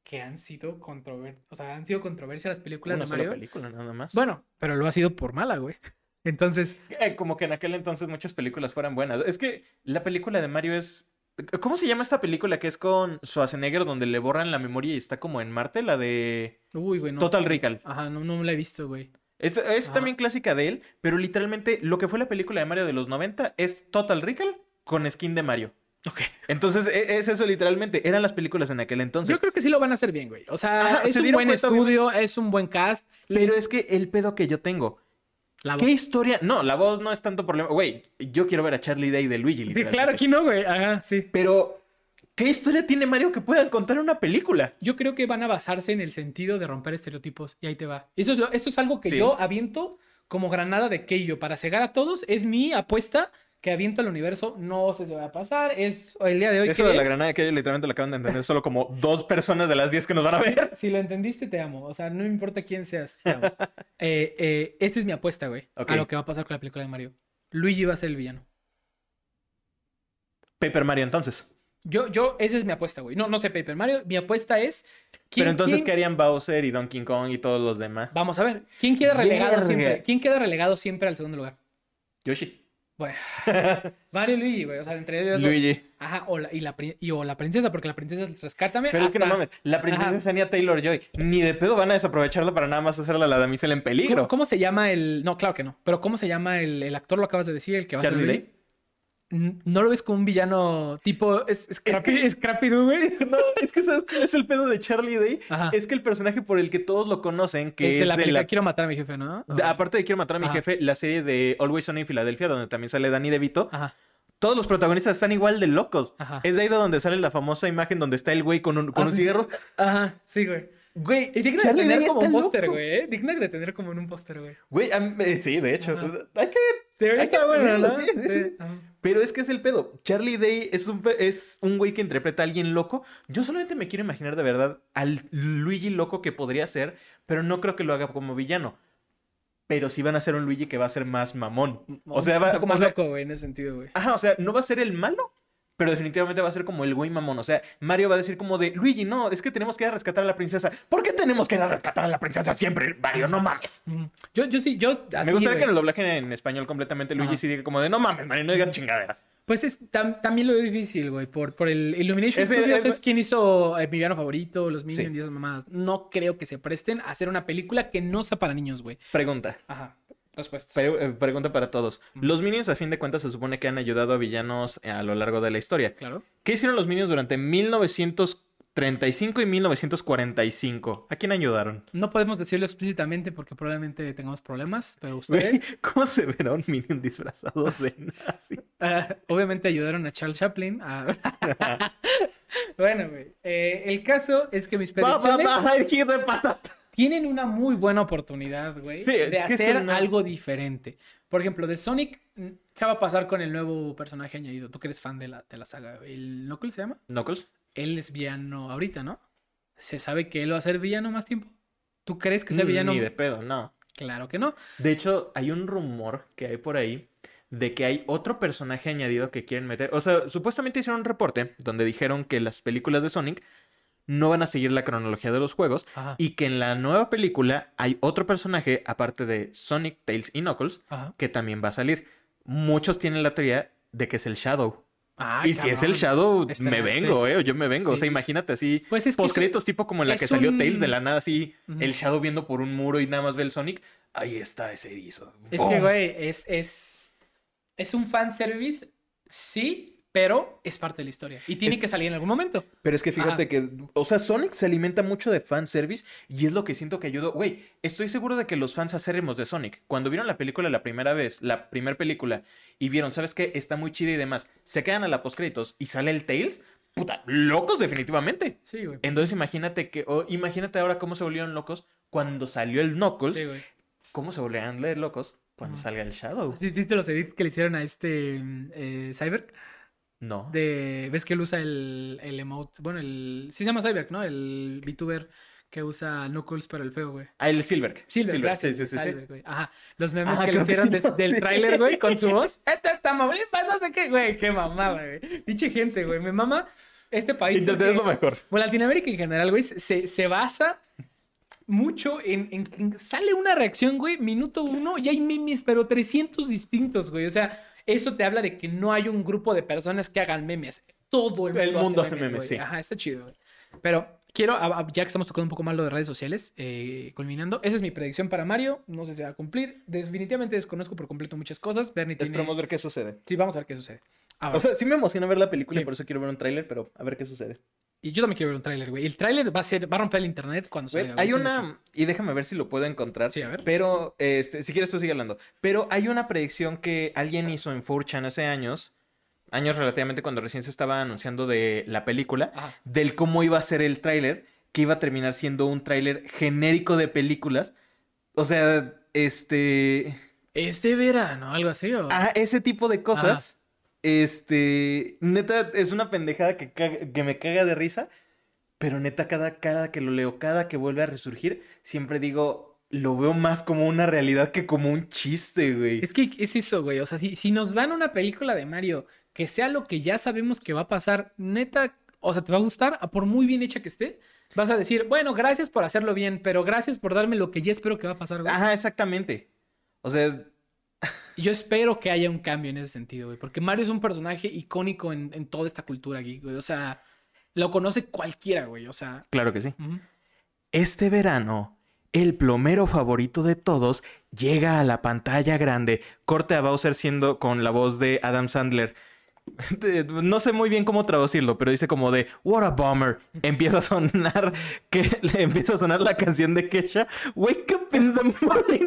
que han sido controver o sea, han sido controversia las películas Una de sola Mario. película, nada más. Bueno, pero lo ha sido por mala, güey. Entonces, Eh, como que en aquel entonces muchas películas fueran buenas. Es que la película de Mario es. ¿Cómo se llama esta película que es con Schwarzenegger donde le borran la memoria y está como en Marte? La de uy, güey, no. Total Recall. Ajá, no, no la he visto, güey. Es, es también clásica de él, pero literalmente lo que fue la película de Mario de los 90 es Total Recall con skin de Mario. Ok. Entonces e- es, eso literalmente. Eran las películas en aquel entonces. Yo creo que sí lo van a hacer bien, güey. O sea, Ajá, es se un buen estudio, es un buen cast. Pero es que el pedo que yo tengo. La ¿Qué historia? No, la voz no es tanto problema. Güey, yo quiero ver a Charlie Day de Luigi, Sí, claro, aquí no, güey. Ajá, sí. Pero, ¿qué historia tiene Mario que puedan contar en una película? Yo creo que van a basarse en el sentido de romper estereotipos y ahí te va. Eso es, lo- esto es algo que Sí. yo aviento como granada de Keio para cegar a todos. Es mi apuesta que aviento al universo. No se te va a pasar. Es el día de hoy. Eso de la granada que ellos literalmente lo acaban de entender solo como dos personas de las diez que nos van a ver. Si lo entendiste, te amo. O sea, no me importa quién seas. Te amo. Eh, eh, esta es mi apuesta, güey. A lo que va a pasar con la película de Mario. Luigi va a ser el villano. Paper Mario entonces. Yo, yo, esa es mi apuesta, güey. No, no sé, Paper Mario. Mi apuesta es. ¿quién- Pero entonces, quién- ¿qué harían Bowser y Donkey Kong y todos los demás? Vamos a ver. ¿Quién queda relegado Verga. siempre? ¿Quién queda relegado siempre al segundo lugar? Yoshi. Bueno, Mario y Luigi, güey. O sea, entre ellos dos. Luigi. Ajá, o la, y la, y, o la princesa, porque la princesa es rescátame. Pero es que no mames, la princesa Ajá. es Anya Taylor Joy. Ni de pedo van a desaprovecharla para nada más hacerla la damisela en peligro. ¿Cómo, cómo se llama el.? No, claro que no. Pero ¿cómo se llama el, el actor? Lo acabas de decir, el que va a ser Charlie Luigi. Day. No lo ves como un villano tipo es, Scrappy, Scrappy Doo, güey. No, es que ¿sabes cuál es el pedo de Charlie Day? Ajá. Es que el personaje por el que todos lo conocen, que es es, de la de la... Quiero matar a mi jefe, ¿no? de- aparte de Quiero matar a mi Ajá. jefe, la serie de Always Sunny en Filadelfia, donde también sale Danny DeVito, Ajá. todos los protagonistas están igual de locos. Ajá. Es de ahí de donde sale la famosa imagen donde está el güey con un, con Ah, un sí. cigarro. Ajá, sí, güey. Güey, Y digna de tener Day como un póster, güey. ¿eh? Digna de tener como en un póster, güey. Güey, eh, sí, de hecho. Ajá. Hay que Hay está que bueno, ¿no? sí, sí. Pero es que es el pedo. Charlie Day es un, es un güey que interpreta a alguien loco. Yo solamente me quiero imaginar de verdad al Luigi loco que podría ser, pero no creo que lo haga como villano. Pero sí van a ser un Luigi que va a ser más mamón. O sea, va un poco o más sea, loco, güey, en ese sentido, güey. Ajá, o sea, no va a ser el malo, pero definitivamente va a ser como el güey mamón. O sea, Mario va a decir como de, Luigi, no, es que tenemos que ir a rescatar a la princesa. ¿Por qué tenemos que ir a rescatar a la princesa siempre, Mario? No mames. Ujú. Yo, yo sí, yo así, Me gustaría güey. que en el doblaje en español completamente Luigi Ajá. sí diga como de, no mames, Mario, no digas chingaderas. Pues es, tam- también lo veo difícil, güey, por, por el Illumination Ese- Studios es quien hizo eh, mi villano favorito, los Minions Sí. y esas mamadas. No creo que se presten a hacer una película que no sea para niños, güey. Pregunta. Ajá, respuesta. Pre- eh, pregunta para todos. Los Minions, a fin de cuentas, se supone que han ayudado a villanos eh, a lo largo de la historia. Claro. ¿Qué hicieron los Minions durante 1935 y 1945? ¿A quién ayudaron? No podemos decirlo explícitamente porque probablemente tengamos problemas, pero ustedes ¿Cómo se verá un Minion disfrazado de nazi? ah, obviamente ayudaron a Charles Chaplin. a- bueno, güey. eh, el caso es que mis Va, va, predicciones va, el kid de patata. Tienen una muy buena oportunidad, güey, Sí, de hacer una- algo diferente. Por ejemplo, de Sonic, ¿qué va a pasar con el nuevo personaje añadido? Tú que eres fan de la, de la saga. ¿El Knuckles se llama? ¿Knuckles? Él es villano ahorita, ¿no? ¿Se sabe que él va a ser villano más tiempo? ¿Tú crees que sea Mm, villano? Ni de pedo, no. Claro que no. De hecho, hay un rumor que hay por ahí de que hay otro personaje añadido que quieren meter. O sea, supuestamente hicieron un reporte donde dijeron que las películas de Sonic no van a seguir la cronología de los juegos Ajá. y que en la nueva película hay otro personaje, aparte de Sonic, Tails y Knuckles, Ajá. que también va a salir. Muchos tienen la teoría de que es el Shadow. Ay, y si es el. Shadow, me vengo, sí. eh, yo me vengo. O sea, imagínate así, Pues es tipo como en la es que salió un- Tails de la nada, así, el Shadow viendo por un muro y nada más ve el Sonic. Ahí está ese erizo. Es ¡Bum! que, güey, es, es, es un fanservice, sí, pero es parte de la historia. Y tiene Es- que salir en algún momento. Pero es que fíjate Ajá. que, o sea, Sonic se alimenta mucho de fanservice y es lo que siento que ayudó. Güey, estoy seguro de que los fans acérrimos de Sonic, cuando vieron la película la primera vez, la primera película, y vieron, ¿sabes qué? Está muy chida y demás, se quedan a la postcréditos y sale el Tails, puta, locos definitivamente. Sí, güey. Entonces imagínate que, o imagínate ahora cómo se volvieron locos cuando salió el Knuckles, Sí, güey. cómo se volverán de locos cuando salga el Shadow. ¿Viste los edits que le hicieron a este mm, eh, Cyber? No. De, ¿Ves que él usa el, el emote? Bueno, el. Sí se llama Cyber, ¿no? El VTuber que usa Knuckles para el feo, güey. Ah, el Silver. Silver, gracias. Sí, sí, sí, güey. Ajá. Los memes Ah, que le que hicieron sí, des- no, del tráiler, güey, con su voz. Esta es Tamaulipas, no sé qué, güey. Qué mamada, güey. Diche gente, güey. Me mama este país. Internet es lo mejor. Bueno, Latinoamérica en general, güey, se, se basa mucho en, en- en- Sale una reacción, güey, minuto uno, y hay memes, pero 300 distintos, güey. O sea, eso te habla de que no hay un grupo de personas que hagan memes. Todo el mundo, El mundo hace hace memes, sí. Ajá, está chido, güey. Pero quiero, ya que estamos tocando un poco más lo de redes sociales, eh, culminando, esa es mi predicción para Mario. No sé si va a cumplir. Definitivamente desconozco por completo muchas cosas. Bernie tiene... Esperamos ver qué sucede. Sí, vamos a ver qué sucede. Ahora, O sea, sí me emociona ver la película y por eso quiero ver un tráiler, pero a ver qué sucede. Y yo también quiero ver un tráiler, güey. El tráiler va a ser, va a romper el internet cuando salga. hay una, y déjame ver si lo puedo encontrar. Sí, a ver. Pero, este, si quieres tú sigue hablando. Pero hay una predicción que alguien hizo en 4chan hace años, años relativamente cuando recién se estaba anunciando de la película, Ajá. del cómo iba a ser el tráiler, que iba a terminar siendo un tráiler genérico de películas. O sea, este... Este verano, algo así. ¿o? Ah, ese tipo de cosas. Este, neta, es una pendejada que, caga- que me caga de risa, pero neta, cada, cada que lo leo, cada que vuelve a resurgir, siempre digo, lo veo más como una realidad que como un chiste, güey. Es que es eso, güey. O sea, si, si nos dan una película de Mario que sea lo que ya sabemos que va a pasar, neta, o sea, te va a gustar, a por muy bien hecha que esté, vas a decir, bueno, gracias por hacerlo bien, pero gracias por darme lo que ya espero que va a pasar, güey. Ajá, exactamente. O sea, yo espero que haya un cambio en ese sentido, güey, porque Mario es un personaje icónico en, en toda esta cultura aquí, güey. O sea, lo conoce cualquiera, güey. O sea, claro que sí. Este verano, el plomero favorito de todos llega a la pantalla grande. Corte a Bowser siendo con la voz de Adam Sandler. No sé muy bien cómo traducirlo, pero dice como de What a bummer. Empieza a sonar que empieza a sonar la canción de Kesha. Wake up in the morning.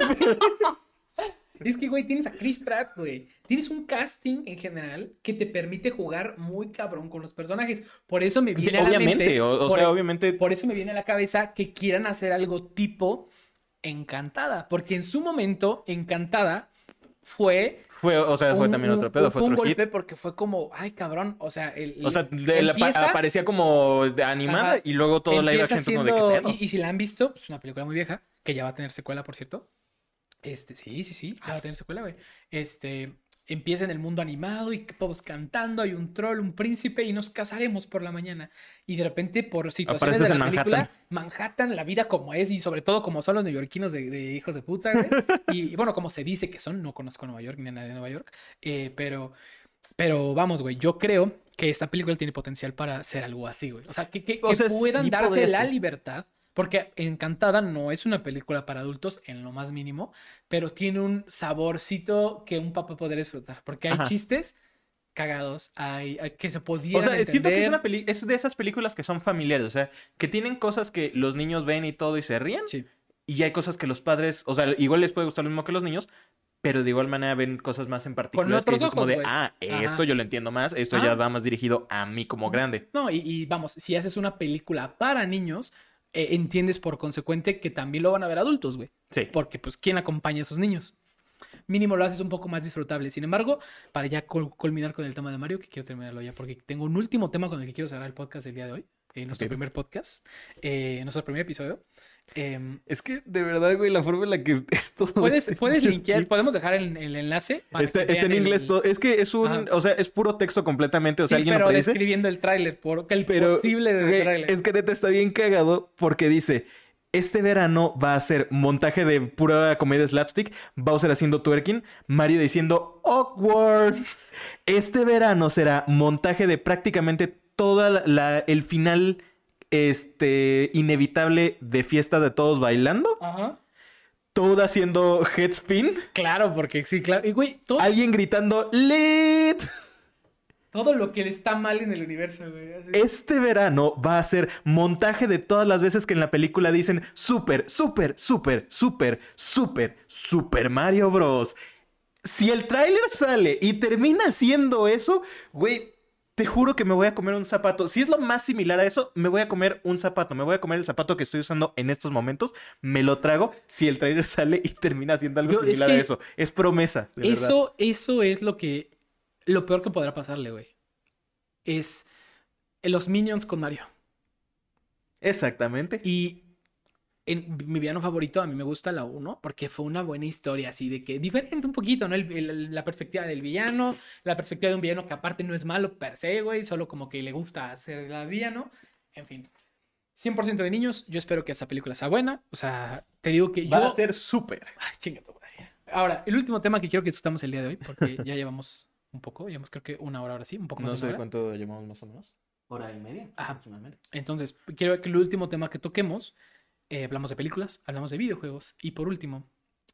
Es que, güey, tienes a Chris Pratt, güey. Tienes un casting en general que te permite jugar muy cabrón con los personajes. Por eso me viene Sí, a la obviamente, mente. o- o por, sea, obviamente- Por eso me viene a la cabeza que quieran hacer algo tipo Encantada. Porque en su momento, Encantada fue. Fue, o sea, fue un- también otro pedo, fue un otro golpe hit. porque fue como, ay, cabrón. O sea, el. O sea, de la- empieza- aparecía como animada Ajá. y luego todo Empieza action fue como de qué pedo. y, y si la han visto, es una película muy vieja, que ya va a tener secuela, por cierto. Este, sí, sí, sí, ya va a tener secuela, güey. Este, empieza en el mundo animado y todos cantando, hay un troll, un príncipe y nos casaremos por la mañana. Y de repente, por situaciones Apareces de la en película, Manhattan. Manhattan, la vida como es y sobre todo como son los neoyorquinos de, de hijos de puta, güey. Y, bueno, como se dice que son, no conozco Nueva York ni a nadie de Nueva York, eh, pero, pero vamos, güey, yo creo que esta película tiene potencial para ser algo así, güey. O sea, que, que- O que sea, puedan sí darse la ser. libertad. Porque Encantada no es una película para adultos en lo más mínimo, pero tiene un saborcito que un papá podría disfrutar. Porque hay Ajá. chistes cagados, hay, hay que se O podían sea, siento que es, entender. una peli es de esas películas que son familiares, o sea, que tienen cosas que los niños ven y todo y se ríen, Sí. y hay cosas que los padres, o sea, igual les puede gustar lo mismo que los niños, pero de igual manera ven cosas más en particular que otros como ojos, de, güey. ah, Ajá. esto yo lo entiendo más, esto Ajá. ya va más dirigido a mí como grande. No, y, y vamos, si haces una película para niños, eh, entiendes por consecuente que también lo van a ver adultos, güey. Sí. Porque, pues, ¿quién acompaña a esos niños? Mínimo lo haces un poco más disfrutable. Sin embargo, para ya cul- culminar con el tema de Mario, que quiero terminarlo ya, porque tengo un último tema con el que quiero cerrar el podcast del día de hoy. eh, nuestro Ok. primer podcast, eh, nuestro primer episodio. Em, Es que de verdad, güey, la forma en la que esto... puedes puedes linkear, podemos dejar el, el enlace. Está, en inglés el- todo. Es que es un, Ajá. o sea, es puro texto completamente. O sea, Sí, alguien pero lo describiendo el tráiler, por el Pero posible del tráiler. es que neta está bien cagado porque dice, este verano va a ser montaje de pura comedia slapstick, Bowser haciendo twerking, Mario diciendo awkward. Este verano será montaje de prácticamente toda la, la- el final este inevitable de fiesta de todos bailando, Ajá. todo haciendo headspin, Claro, porque sí, claro. Y güey, todo, alguien gritando lit. todo lo que le está mal en el universo, güey. así. Este verano va a ser montaje de todas las veces que en la película dicen super, super, super, super, super, super Mario Bros. Si el tráiler sale y termina siendo eso, güey, te juro que me voy a comer un zapato. Si es lo más similar a eso, me voy a comer un zapato. Me voy a comer el zapato que estoy usando en estos momentos. Me lo trago si el tráiler sale y termina siendo algo Yo- es similar a eso. Es promesa. de verdad. Eso, eso es lo que. Lo peor que podrá pasarle, güey. Es los Minions con Mario. Exactamente. Y en mi villano favorito, a mí me gusta la 1, porque fue una buena historia, así de que diferente un poquito, ¿no? El- el- la perspectiva del villano, la perspectiva de un villano que aparte no es malo per se, güey, solo como que le gusta hacer el villano. En fin. 100% de niños, yo espero que esa película sea buena. O sea, te digo que Va yo. a ser súper. Ay, chinga tu madre. Ahora, el último tema que quiero que discutamos el día de hoy, porque ya llevamos un poco, llevamos creo que una hora ahora sí, un poco más No de sé cuánto llevamos más o menos. Hora y media. Ajá. aproximadamente. Entonces, quiero que el último tema que toquemos, eh, hablamos de películas, hablamos de videojuegos, y por último,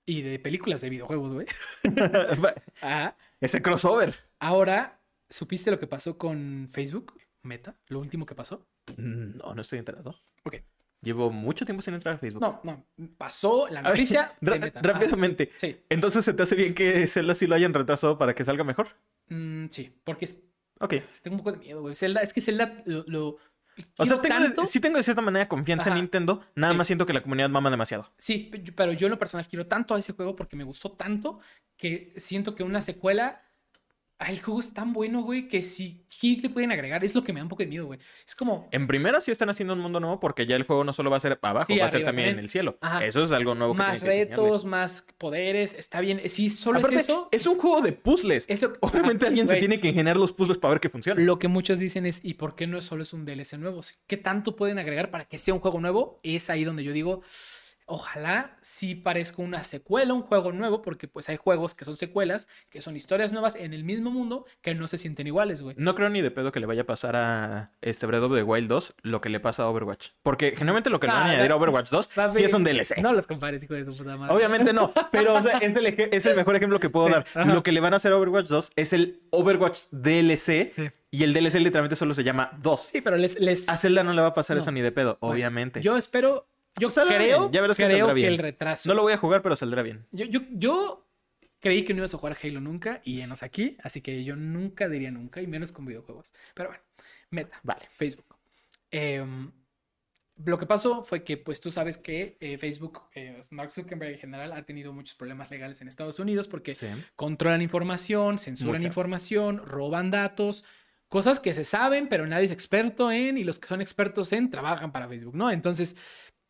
y de películas de videojuegos, güey. Ajá. Ese crossover. Ahora, ¿supiste lo que pasó con Facebook? Meta, lo último que pasó. No, no estoy enterado. Ok. Llevo mucho tiempo sin entrar a Facebook. No, no, pasó la ver, noticia de ra- Meta. Ajá. rápidamente. Sí, Entonces, ¿se te hace bien que Zelda sí lo hayan retrasado para que salga mejor? Mm, sí, porque es- Ok. tengo un poco de miedo, güey. Zelda, es que Zelda lo... lo O sea, tengo, tanto. sí tengo de cierta manera confianza en. Nintendo. Nada Sí. más siento que la comunidad mama demasiado. Sí, pero yo en lo personal quiero tanto a ese juego porque me gustó tanto que siento que una secuela. Ah, el juego es tan bueno, güey, que si ¿qué le pueden agregar? Es lo que me da un poco de miedo, güey. Es como. En primera sí están haciendo un mundo nuevo porque ya el juego no solo va a ser abajo, Sí, va a ser también en el cielo. Ajá. Eso es algo nuevo que Más que retos, más poderes. Está bien. Sí, solo Aparte, es eso. es un juego de puzzles. Obviamente alguien se tiene que ingeniar los puzzles para ver que funciona. Lo que muchos dicen es, ¿y por qué no solo es un DLC nuevo? ¿Qué tanto pueden agregar para que sea un juego nuevo? Es ahí donde yo digo, Ojalá sí parezca una secuela, un juego nuevo, porque pues hay juegos que son secuelas, que son historias nuevas en el mismo mundo, que no se sienten iguales, güey. No creo ni de pedo que le vaya a pasar a este Breath of the Wild 2 lo que le pasa a Overwatch. Porque generalmente lo que le van a Ah, añadir a Overwatch 2 Va a sí es un DLC. No los compares, hijo de tu puta madre. Obviamente no, pero o sea, es, el, es el mejor ejemplo que puedo Sí, dar. ajá. Lo que le van a hacer a Overwatch 2 es el Overwatch DLC Sí. y el DLC literalmente solo se llama 2. Sí, pero les... les... A Zelda no le va a pasar No. eso ni de pedo, obviamente. Yo espero... Yo Saldrá creo, bien, ya verás que creo saldrá que bien. el retraso... No lo voy a jugar, pero saldrá bien. Yo, yo, yo creí que no ibas a jugar Halo nunca y enos aquí, así que yo nunca diría nunca, y menos con videojuegos. Pero bueno, meta, Vale. Facebook. Em, lo que pasó fue que, pues tú sabes que eh, Facebook, eh, Mark Zuckerberg en general, ha tenido muchos problemas legales en Estados Unidos porque Sí. controlan información, censuran Mucha. información, roban datos, cosas que se saben, pero nadie es experto en, y los que son expertos en trabajan para Facebook, ¿no? Entonces,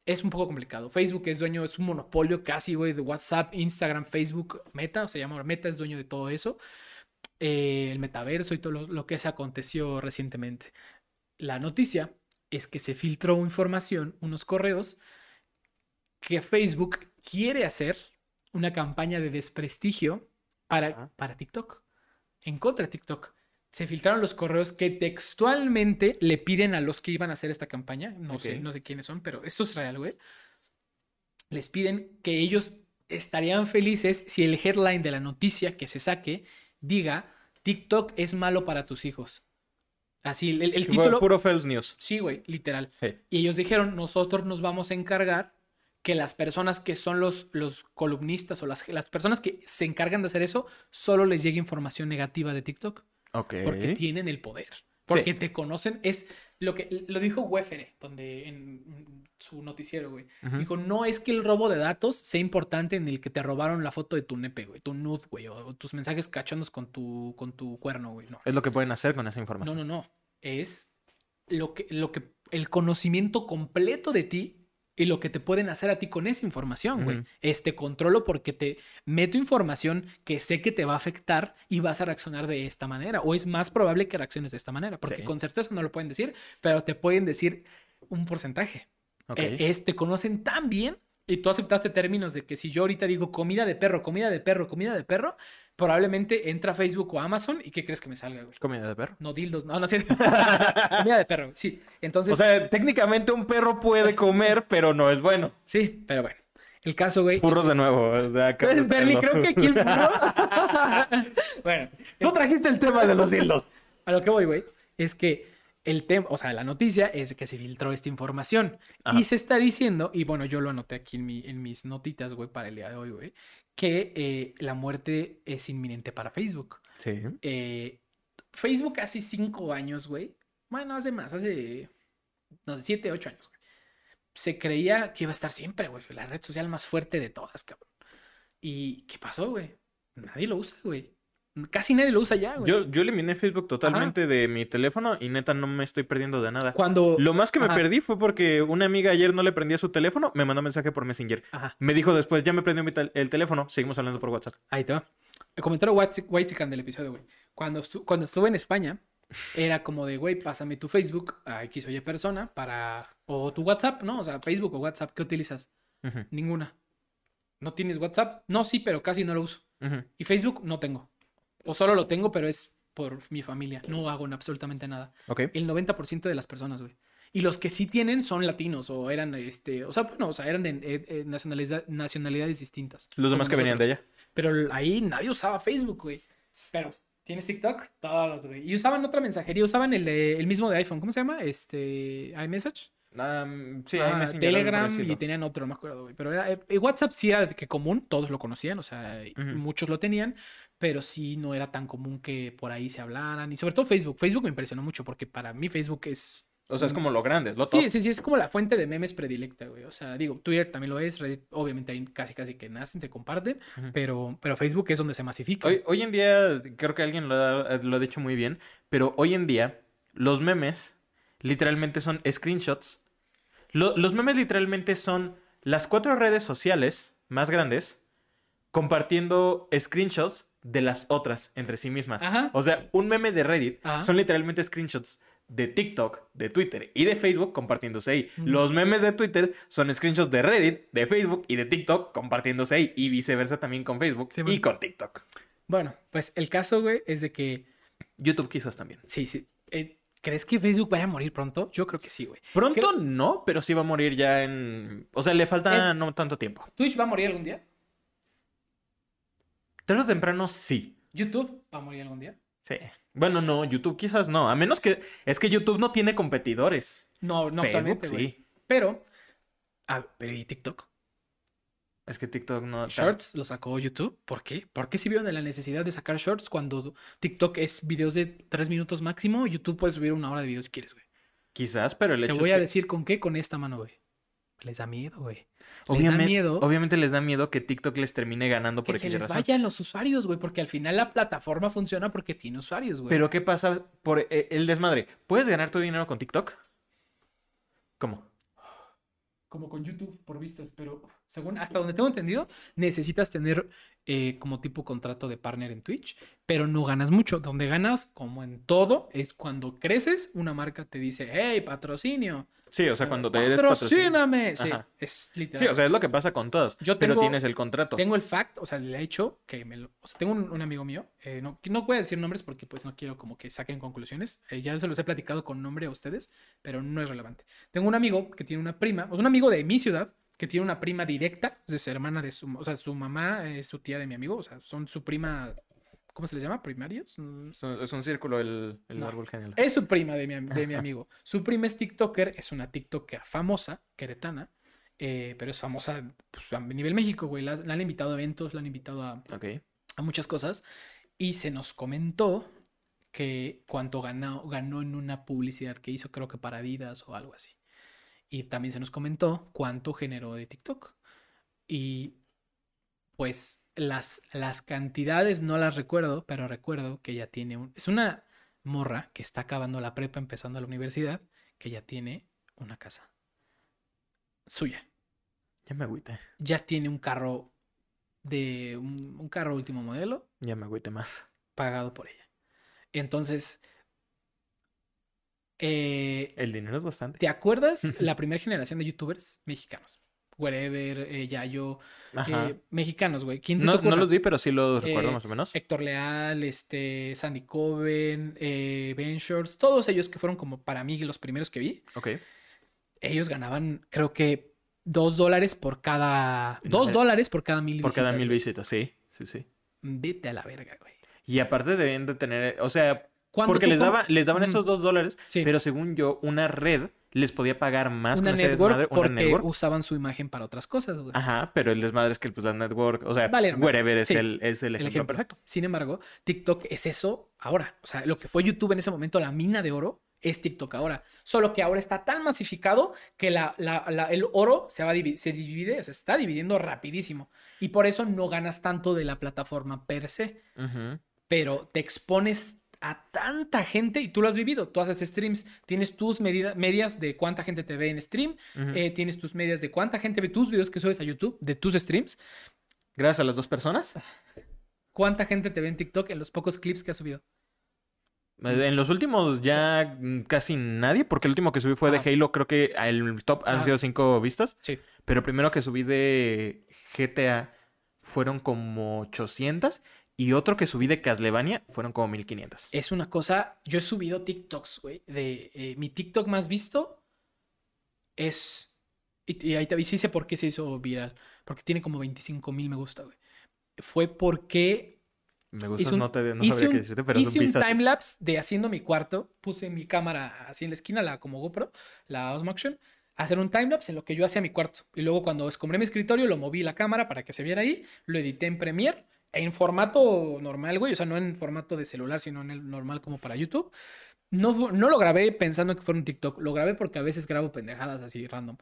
es un poco complicado. Facebook es dueño, es un monopolio casi, güey, de WhatsApp, Instagram, Facebook, Meta, o se llama Meta, es dueño de todo eso. Eh, el metaverso y todo lo, lo que se aconteció recientemente. La noticia es que se filtró información, unos correos, que Facebook quiere hacer una campaña de desprestigio para, para TikTok, en contra de TikTok. Se filtraron los correos que textualmente le piden a los que iban a hacer esta campaña, no sé, no sé quiénes son, pero esto es real, güey. Les piden que ellos estarían felices si el headline de la noticia que se saque diga TikTok es malo para tus hijos. Así, el, el título... Puro false news. Sí, güey, literal. Sí. Y ellos dijeron, nosotros nos vamos a encargar que las personas que son los, los columnistas o las, las personas que se encargan de hacer eso, solo les llegue información negativa de TikTok. Porque tienen el poder. Porque te conocen. Es lo que lo dijo Wefere, donde en su noticiero, güey. Dijo, no es que el robo de datos sea importante en el que te robaron la foto de tu nepe, güey, tu nude, güey, o, o tus mensajes cachondos con tu, con tu cuerno, güey. No. Es lo que pueden hacer con esa No, información. no, no. Es lo que, lo que, el conocimiento completo de ti y lo que te pueden hacer a ti con esa información, güey. Ujú. Este controlo porque te meto información que sé que te va a afectar y vas a reaccionar de esta manera. O es más probable que reacciones de esta manera, porque Sí. con certeza no lo pueden decir, pero te pueden decir un porcentaje. Ok. Eh, es, te conocen tan bien y tú aceptaste términos de que si yo ahorita digo comida de perro, comida de perro, comida de perro, probablemente entra a Facebook o Amazon y ¿qué crees que me salga, güey? Comida de perro. No, dildos, no, no cierto. comida de perro, sí. Entonces, O sea, técnicamente un perro puede comer, pero no es bueno. sí, pero bueno. El caso, güey. Furros de nuevo. o sea, Bernie, creo que aquí el furro. bueno, Tú trajiste el tema de los dildos. a lo que voy, güey, es que el tema, o sea, la noticia es que se filtró esta información Ajá. y se está diciendo, y bueno, yo lo anoté aquí en, mi, en mis notitas, güey, para el día de hoy, güey, que eh, la muerte es inminente para Facebook. Sí. Eh, Facebook hace cinco años, güey, bueno, hace más, hace, no sé, siete, ocho años, güey, se creía que iba a estar siempre, güey, la red social más fuerte de todas, cabrón. ¿Y qué pasó, güey? Nadie lo usa, güey. Casi nadie lo usa ya, güey. Yo, yo eliminé Facebook totalmente de mi teléfono y neta no me estoy perdiendo de nada. Cuando... Lo más que me perdí fue porque una amiga ayer no le prendía su teléfono, me mandó mensaje por Messenger. Ajá, Me dijo después, ya me prendió mi tel- el teléfono, seguimos hablando por WhatsApp. ahí te va. El comentario White Whitezican del episodio, güey. Cuando, estu- cuando estuve en España, era como de, güey, pásame tu Facebook a X o Y persona para... O tu WhatsApp, ¿no? O sea, Facebook o WhatsApp, ¿qué utilizas? Ninguna. ¿No tienes WhatsApp? No, sí, pero casi no lo uso. Y Facebook no tengo. O solo lo tengo, pero es por mi familia. No hago absolutamente nada. Ok. El 90% de las personas, güey. Y los que sí tienen son latinos o eran, este, o sea, bueno, o sea, eran de eh, eh, nacionalidades distintas. Los demás que venían de allá. Pero ahí nadie usaba Facebook, güey. Pero, ¿tienes TikTok? Todos, güey. Y usaban otra mensajería, usaban el, de- el mismo de iPhone. ¿Cómo se llama? Este, iMessage. Am, sí, Ah, Messenger, algo por Telegram y tenían otro, no me acuerdo, güey. Pero era, eh, WhatsApp sí era de que común, todos lo conocían, o sea, muchos lo tenían, pero sí no era tan común que por ahí se hablaran. Y sobre todo Facebook. Facebook me impresionó mucho porque para mí Facebook es O sea, es como lo grande, lo Sí, top. sí, sí, es como la fuente de memes predilecta, güey. O sea, digo, Twitter también lo es, Reddit, obviamente ahí casi casi que nacen, se comparten, pero, pero Facebook es donde se masifica. Hoy, hoy en día, creo que alguien lo ha, lo ha dicho muy bien, pero hoy en día los memes literalmente son screenshots. Lo- los memes literalmente son las cuatro redes sociales más grandes compartiendo screenshots de las otras entre sí mismas. Ajá. O sea, un meme de Reddit Ajá. son literalmente screenshots de TikTok, de Twitter y de Facebook compartiéndose ahí. Mm. Los memes de Twitter son screenshots de Reddit, de Facebook y de TikTok compartiéndose ahí. Y viceversa también con Facebook Sí, y con TikTok. Bueno, pues el caso, güey, es de que YouTube quizás también. sí, sí. eh, ¿Crees que Facebook vaya a morir pronto? Yo creo que sí, güey. Pronto Creo- no, pero sí va a morir ya en... O sea, le falta Es- no tanto tiempo. ¿Twitch va a morir algún día? Tarde o temprano sí. ¿YouTube va a morir algún día? Sí. Bueno, no, YouTube quizás no. A menos que... Es que YouTube no tiene competidores. No, no Facebook sí. Pero, ah, pero ¿y TikTok? Es que TikTok no... Shorts lo sacó YouTube. ¿Por qué? ¿Por qué se vieron de la necesidad de sacar shorts cuando TikTok es videos de tres minutos máximo? YouTube puede subir una hora de videos si quieres, güey. Quizás, pero el Te hecho voy es a que- decir con qué, con esta mano, güey. Les da miedo, güey. Les da Obviamente, miedo obviamente les da miedo que TikTok les termine ganando por que se les razón. vayan los usuarios, güey, porque al final la plataforma funciona porque tiene usuarios, güey. Pero ¿qué pasa por eh, el desmadre? ¿Puedes ganar tu dinero con TikTok? ¿Cómo? Como con YouTube por vistas, pero según hasta donde tengo entendido, necesitas tener eh, como tipo contrato de partner en Twitch, pero no ganas mucho. Donde ganas, como en todo, es cuando creces, una marca te dice, hey, patrocinio. Sí, o sea, cuando te eres. Patrocíname. Sí, Ajá. es literal. Sí, o sea, es lo que pasa con todos. Yo pero tengo- tienes el contrato. Tengo el fact, o sea, el hecho que me lo... O sea, tengo un, un amigo mío, eh, no, no voy a decir nombres porque pues no quiero como que saquen conclusiones. eh, ya se los he platicado con nombre a ustedes, pero no es relevante. Tengo un amigo que tiene una prima, o sea, un amigo de mi ciudad, que tiene una prima directa, es su hermana de su... O sea, su mamá es su tía de mi amigo, o sea, son su prima... ¿Cómo se les llama? ¿Primarios? Mm, Es un, círculo el, el No. árbol genial. Es su prima de mi, am- de mi amigo. Su prima es TikToker, es una TikToker famosa, queretana, eh, pero es famosa pues, a nivel México, güey. La, la han invitado a eventos, la han invitado a muchas cosas. Y se nos comentó que cuánto ganó, ganó en una publicidad que hizo, creo que para Adidas o algo así. Y también se nos comentó cuánto generó de TikTok. Y pues las, las cantidades no las recuerdo, pero recuerdo que ella tiene un... Es una morra que está acabando la prepa, empezando la universidad, que ya tiene una casa suya. Ya me agüité. Ya tiene un carro de un, un carro último modelo Ya me agüité más. pagado por ella. Entonces, eh, El dinero es bastante. ¿te acuerdas la primera generación de youtubers mexicanos? Wherever, eh, Yayo, eh, mexicanos, güey. ¿Quién se no, te no los vi, pero sí los Eh, recuerdo más o menos. Héctor Leal, este, Sandy Coven, eh, Ben Shorts, todos ellos que fueron como para mí los primeros que vi, Ok. ellos ganaban, creo que dos dólares por cada, dos dólares por cada mil Por cada visitas, mil güey. visitas, sí. Sí, sí. Vete a la verga, güey. Y aparte deben de tener, o sea, porque les, daba, les daban esos dos dólares, Sí. pero según yo, una red les podía pagar más una con ese network desmadre, una porque network. usaban su imagen para otras cosas, güey. Ajá, pero el desmadre es que pues, la network, o sea, Vale, wherever es, Sí, el, es el el ejemplo, perfecto. Sin embargo, TikTok es eso ahora. O sea, lo que fue YouTube en ese momento, la mina de oro, es TikTok ahora. Solo que ahora está tan masificado que la, la- la- el oro se, va a se divide, se está dividiendo rapidísimo. Y por eso no ganas tanto de la plataforma per se. Pero te expones a tanta gente y tú lo has vivido. Tú haces streams, tienes tus medida- medias de cuánta gente te ve en stream, eh, tienes tus medias de cuánta gente ve tus videos que subes a YouTube, de tus streams, Gracias a las dos personas. cuánta gente te ve en TikTok en los pocos clips que has subido. En los últimos ya casi nadie, porque el último que subí fue de Ajá. Halo, creo que el top han Ah. sido cinco vistas. Sí. Pero el primero que subí de GTA fueron como 800 y otro que subí de Castlevania fueron como 1500. Es una cosa, yo he subido TikToks, güey, de eh, mi TikTok más visto es, y, y ahí te y sí sé por qué se hizo viral, porque tiene como 25 mil me gusta, güey. Fue porque Me gusta, un- no, te, no sabría qué un- decirte, pero hice un timelapse de haciendo mi cuarto, puse mi cámara así en la esquina, la como GoPro, la Osmo Action, hacer un timelapse en lo que yo hacía mi cuarto. Y luego cuando escombré mi escritorio, lo moví la cámara para que se viera ahí, lo edité en Premiere, en formato normal, güey, o sea, no en formato de celular, sino en el normal como para YouTube. No, no lo grabé pensando que fuera un TikTok, lo grabé porque a veces grabo pendejadas así random.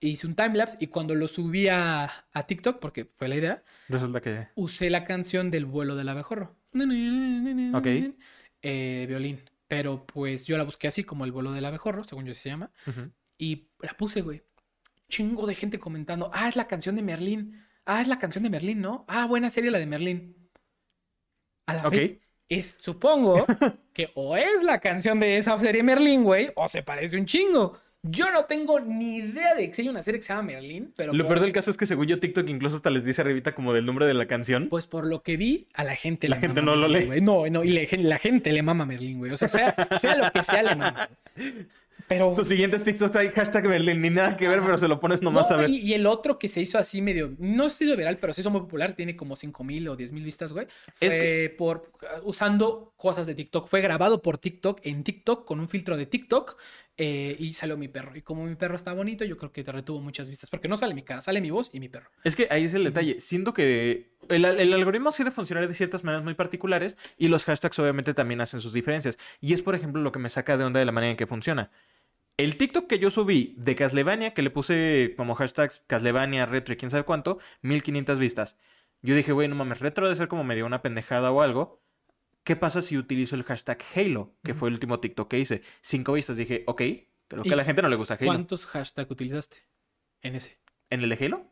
Hice un timelapse y cuando lo subí a, a TikTok, porque fue la idea, Resulta que... usé la canción del vuelo del abejorro. Ok. Eh, de violín. Pero pues yo la busqué así como el vuelo del abejorro, según yo se llama. Ujú. Y la puse, güey. Chingo de gente comentando. Ah, es la canción de Merlín. Ah, es la canción de Merlín, ¿no? Ah, buena serie la de Merlín. A la Ok. fe- es, supongo, que o es la canción de esa serie Merlín, güey, o se parece un chingo. Yo no tengo ni idea de que hay una serie que se llama Merlín, pero... Lo por- peor del caso es que según yo TikTok incluso hasta les dice arribita como del nombre de la canción. Pues por lo que vi, a la gente La le gente mama no lo lee. güey. No, no, y le- la gente le mama Merlín, güey. O sea, sea, sea lo que sea, le mama. Pero... Tus siguientes TikToks hay hashtag Berlin, ni nada que ver, pero se lo pones nomás No, a ver. Y, y el otro que se hizo así medio, no se hizo viral, pero se hizo muy popular, tiene como 5 mil o 10 mil vistas, güey. Fue Es que- por usando cosas de TikTok. Fue grabado por TikTok en TikTok con un filtro de TikTok eh, y salió mi perro. Y como mi perro está bonito, yo creo que te retuvo muchas vistas, porque no sale mi cara, sale mi voz y mi perro. Es que ahí es el detalle. Siento que el, el algoritmo sí de funcionar de ciertas maneras muy particulares y los hashtags obviamente también hacen sus diferencias. Y es, por ejemplo, lo que me saca de onda de la manera en que funciona. El TikTok que yo subí de Castlevania, que le puse como hashtags Castlevania, retro y quién sabe cuánto, 1500 vistas. Yo dije, güey, no mames, retro debe ser como medio una pendejada o algo. ¿Qué pasa si utilizo el hashtag Halo, que fue el último TikTok que hice? Cinco vistas. Dije, ok, pero que ¿Y a la gente no le gusta Halo. ¿Cuántos hashtags utilizaste en ese? ¿En el de Halo?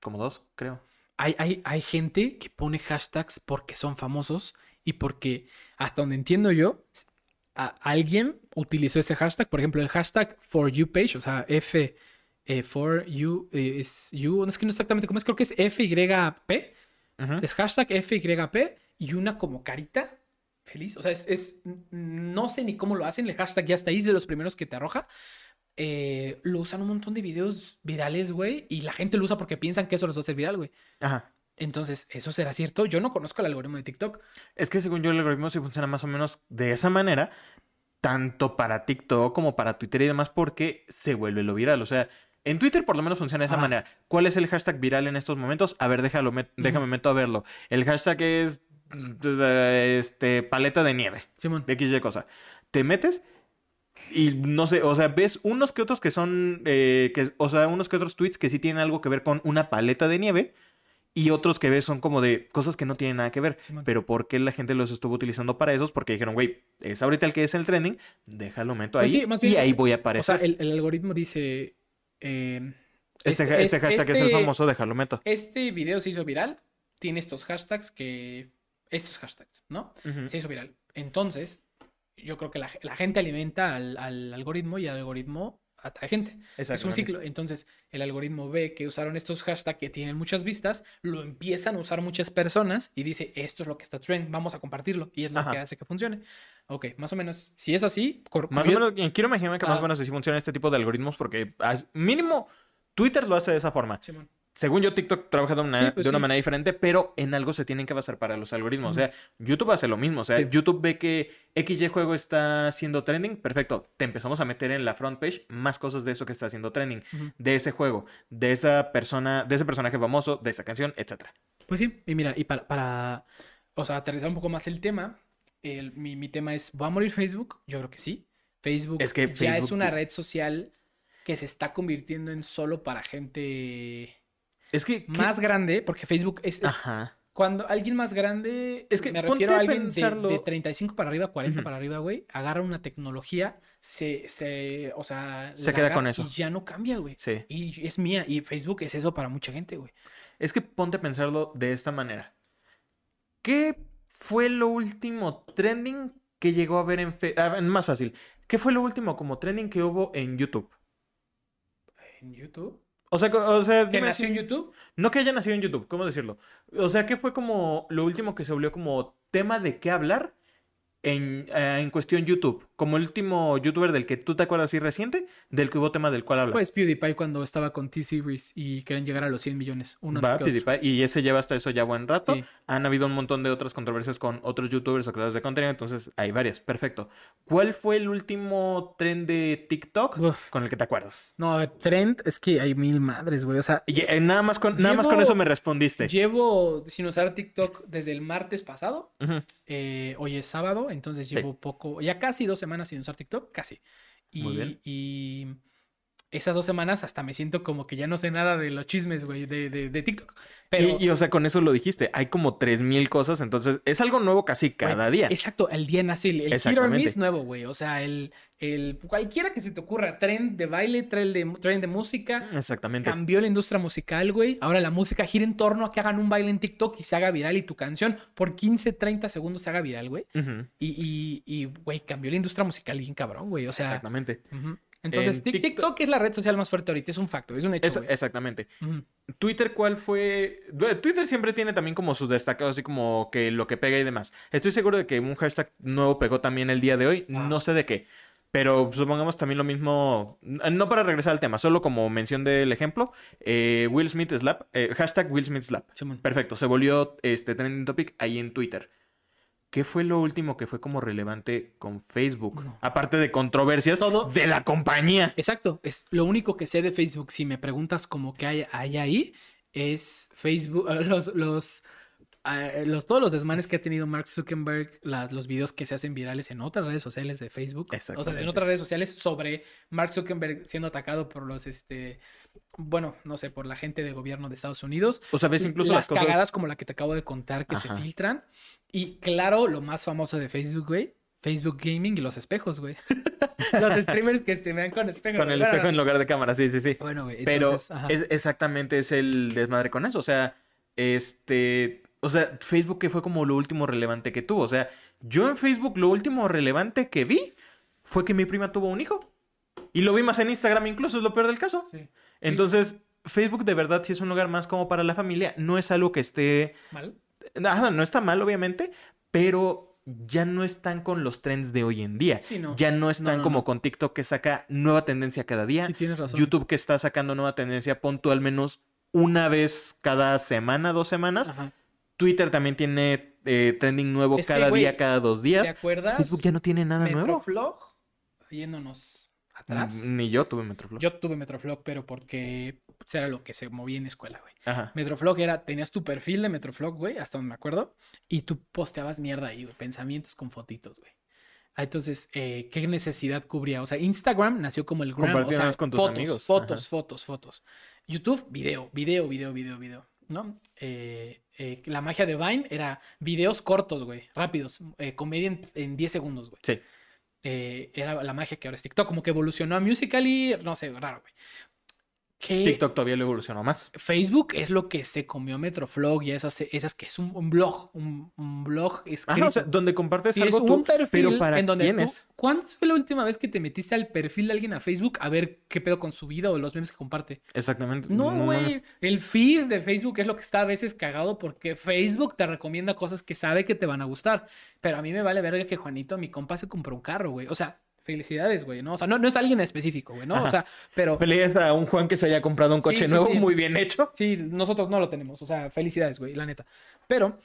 Como dos, creo. Hay, hay, hay gente que pone hashtags porque son famosos y porque, hasta donde entiendo yo, a- alguien utilizó ese hashtag. Por ejemplo, el hashtag for you page, o sea, F eh, for you eh, es you, es que no exactamente cómo es, creo que es FYP. Ujú. Es hashtag FYP y una como carita feliz. O sea, es, es- no sé ni cómo lo hacen. El hashtag ya está ahí, es de los primeros que te arroja. Eh, lo usan un montón de videos virales, güey, y la gente lo usa porque piensan que eso los va a hacer viral, güey. Ajá. Entonces, ¿eso será cierto? Yo no conozco el algoritmo de TikTok. Es que según yo el algoritmo sí funciona más o menos de esa manera, tanto para TikTok como para Twitter y demás, porque se vuelve lo viral. O sea, en Twitter por lo menos funciona de esa Ajá. manera. ¿Cuál es el hashtag viral en estos momentos? A ver, déjalo, met- déjame meto a verlo. El hashtag es este paleta de nieve. Simón. de XY cosa. Te metes y no sé, o sea, ves unos que otros que son, eh, que, o sea, unos que otros tweets que sí tienen algo que ver con una paleta de nieve y otros que ves son como de cosas que no tienen nada que ver. Pero ¿por qué la gente los estuvo utilizando para esos? Porque dijeron, güey, es ahorita el que es el trending, déjalo, meto ahí Pues sí, más bien y ahí voy a O aparecer. sea, el, el algoritmo dice. eh, este, este- este hashtag es el este- famoso, déjalo, meto. Este video se hizo viral. Tiene estos hashtags que. Estos hashtags, ¿no? Se hizo viral. Entonces, yo creo que la, la gente alimenta al, al algoritmo y el algoritmo atrae gente. Es un ciclo. Entonces, el algoritmo ve que usaron estos hashtags que tienen muchas vistas, lo empiezan a usar muchas personas y dice, esto es lo que está trend, vamos a compartirlo. Y es lo Ajá. que hace que funcione. Ok, más o menos, si es así, Más o menos, quiero imaginarme que más Ah. o menos así funciona este tipo de algoritmos porque mínimo Twitter lo hace de esa forma. Simón. Según yo, TikTok trabaja de una, Sí, pues de una sí. manera diferente, pero en algo se tienen que basar para los algoritmos. O sea, YouTube hace lo mismo. O sea, Sí. YouTube ve que XY juego está haciendo trending. Perfecto. Te empezamos a meter en la front page más cosas de eso que está haciendo trending. De ese juego, de esa persona, de ese personaje famoso, de esa canción, etcétera. Pues sí, y mira, y para, para o sea, aterrizar un poco más el tema, el- mi, mi tema es, ¿va a morir Facebook? Yo creo que sí. Facebook Es que ya es Facebook- una red social que se está convirtiendo en solo para gente Es que... ¿qué- más grande, porque Facebook es, es- Ajá. cuando alguien más grande, Es que me refiero a a alguien de, pensarlo- de 35 para arriba, 40 Ujú. para arriba, güey, agarra una tecnología, se, se, o sea, Se queda con eso. Y ya no cambia, güey. Sí. Y es mía, y Facebook es eso para mucha gente, güey. Es que ponte a pensarlo de esta manera. ¿Qué fue lo último trending que llegó a ver en Fe- ah, más fácil. ¿Qué fue lo último como trending que hubo en YouTube? En YouTube. O sea, o sea, ¿Que dime nació si- en YouTube? No que haya nacido en YouTube, ¿cómo decirlo? O sea, ¿qué fue como lo último que se volvió como tema de qué hablar en, eh, en cuestión YouTube? Como el último youtuber del que tú te acuerdas así reciente, del que hubo tema del cual hablar. Pues PewDiePie cuando estaba con T-Series y querían llegar a los 100 millones. Uno Va. PewDiePie, y ese lleva hasta eso ya buen rato. Sí. Han habido un montón de otras controversias con otros youtubers o creadores de contenido, entonces hay varias. Perfecto. ¿Cuál fue el último trend de TikTok Uf. con el que te acuerdas? No, a ver, trend es que hay mil madres, güey. O sea, Y, eh, nada más con, nada más con Llevo- eso me respondiste. llevo sin usar TikTok desde el martes pasado. Ujú. Eh, hoy es sábado, entonces Sí. llevo poco, ya casi dos semanas sin usar TikTok, casi. Y, Muy bien. y esas dos semanas hasta me siento como que ya no sé nada de los chismes, güey, de, de, de TikTok. Pero, Y, y, o sea, con eso lo dijiste, hay como 3000 cosas, entonces es algo nuevo casi cada güey, día. Exacto, el día nace, el, el hit or miss nuevo, güey. O sea, el, el cualquiera que se te ocurra, trend de baile, trend de, trend de música, Exactamente. cambió la industria musical, güey. Ahora la música gira en torno a que hagan un baile en TikTok y se haga viral y tu canción por 15, 30 segundos se haga viral, güey. Y, y, y, güey, cambió la industria musical bien cabrón, güey. O sea, Exactamente. Entonces En Tik- TikTok- TikTok es la red social más fuerte ahorita, es un facto, es un hecho, exactamente. Twitter, ¿cuál fue? Twitter siempre tiene también como sus destacados, así como que lo que pega y demás. Estoy seguro de que un hashtag nuevo pegó también el día de hoy, no sé de qué. Pero supongamos también lo mismo, no para regresar al tema, solo como mención del ejemplo, eh, Will Smith Slap, eh, hashtag Will Smith Slap. Perfecto, se volvió este trending topic ahí en Twitter. ¿Qué fue lo último que fue como relevante con Facebook? No. Aparte de controversias Todo- de la compañía. Exacto, es lo único que sé de Facebook, si me preguntas como que hay, hay ahí, es Facebook, los, los, eh, los, todos los desmanes que ha tenido Mark Zuckerberg, las, los videos que se hacen virales en otras redes sociales de Facebook, o sea, en otras redes sociales sobre Mark Zuckerberg siendo atacado por los, este, bueno, no sé, por la gente de gobierno de Estados Unidos. O sea, ves incluso las las cosas... cagadas como la que te acabo de contar que Ajá. se filtran. Y claro, lo más famoso de Facebook, güey. Facebook Gaming y los espejos, güey. los streamers que streamean con espejos. Con el espejo en lugar de cámara, sí, sí, sí. Bueno, güey. Pero entonces, ajá. es exactamente es el desmadre con eso. O sea, este. O sea, Facebook que fue como lo último relevante que tuvo. O sea, yo en Facebook lo último relevante que vi fue que mi prima tuvo un hijo. Y lo vi más en Instagram incluso, es lo peor del caso. Sí. Entonces, Facebook de verdad sí es un lugar más como para la familia. No es algo que esté. ¿Mal? No está mal, obviamente, pero ya no están con los trends de hoy en día. Sí, no. Ya no están no, como con TikTok que saca nueva tendencia cada día. Sí, tienes razón. YouTube que está sacando nueva tendencia, pon tú al menos una vez cada semana, dos semanas. Ajá. Twitter también tiene eh, trending nuevo Es cada día, cada dos ¿Te días. acuerdas? Facebook ya no tiene nada nuevo. Metroflog, yéndonos atrás. Mm, Ni yo tuve Metroflog. Yo tuve Metroflog, pero porque pues, era lo que se movía en escuela, güey. Ajá. Metroflog era, tenías tu perfil de Metroflog, güey, hasta donde me acuerdo, y tú posteabas mierda ahí, güey, pensamientos con fotitos, güey. Ah, Entonces, eh, ¿qué necesidad cubría? O sea, Instagram nació como el gran, o sea, con tus fotos, amigos. fotos, Ajá. fotos, fotos. YouTube, video, video, video, video, video, ¿no? Eh, eh, la magia de Vine era videos cortos, güey, rápidos, eh, comedia en, en 10 segundos, güey. Sí. Eh, era la magia que ahora es TikTok, como que evolucionó a Musical.ly, no sé, raro, güey. ¿Qué- TikTok todavía lo evolucionó más. Facebook es lo que se comió Metroflog y esas, esas que es un, un blog, un, un blog escrito. Ajá, o sea, donde compartes algo tú, un perfil pero para en donde tú-. ¿Cuándo fue la última vez que te metiste al perfil de alguien a Facebook a ver qué pedo con su vida o los memes que comparte? Exactamente. No, güey. El feed de Facebook es lo que está a veces cagado porque Facebook te recomienda cosas que sabe que te van a gustar. Pero a mí me vale verga que Juanito, mi compa, se compró un carro, güey. O sea, felicidades, güey, ¿no? O sea, no, no es alguien específico, güey, ¿no? Ajá. O sea, pero... Peleas a un Juan que se haya comprado un coche sí, nuevo sí. muy bien hecho. Sí, nosotros no lo tenemos. O sea, felicidades, güey, la neta. Pero,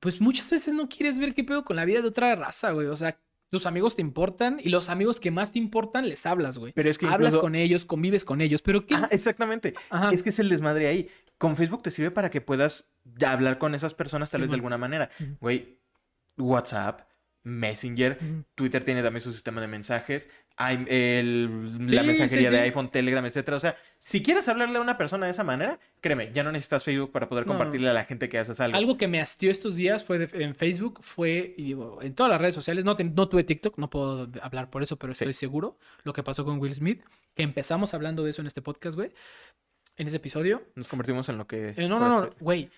pues muchas veces no quieres ver qué pedo con la vida de otra raza, güey. O sea, tus amigos te importan y los amigos que más te importan les hablas, güey. Pero es que Hablas incluso- con ellos, convives con ellos, pero ¿qué? Exactamente. Ajá. Es que es el desmadre ahí. Con Facebook te sirve para que puedas hablar con esas personas tal vez de alguna manera. Güey, WhatsApp, Messenger. Twitter tiene también su sistema de mensajes, hay el- la Sí, mensajería sí, de iPhone, Telegram, etcétera. O sea, si quieres hablarle a una persona de esa manera, créeme, ya no necesitas Facebook para poder No. compartirle a la gente que haces algo. Algo que me hastió estos días fue de- en Facebook, fue, y digo, en todas las redes sociales, no, no tuve TikTok, no puedo hablar por eso, pero estoy seguro lo que pasó con Will Smith, que empezamos hablando de eso en este podcast, güey, en ese episodio. Nos convertimos en lo que... Eh, no, no, no, güey.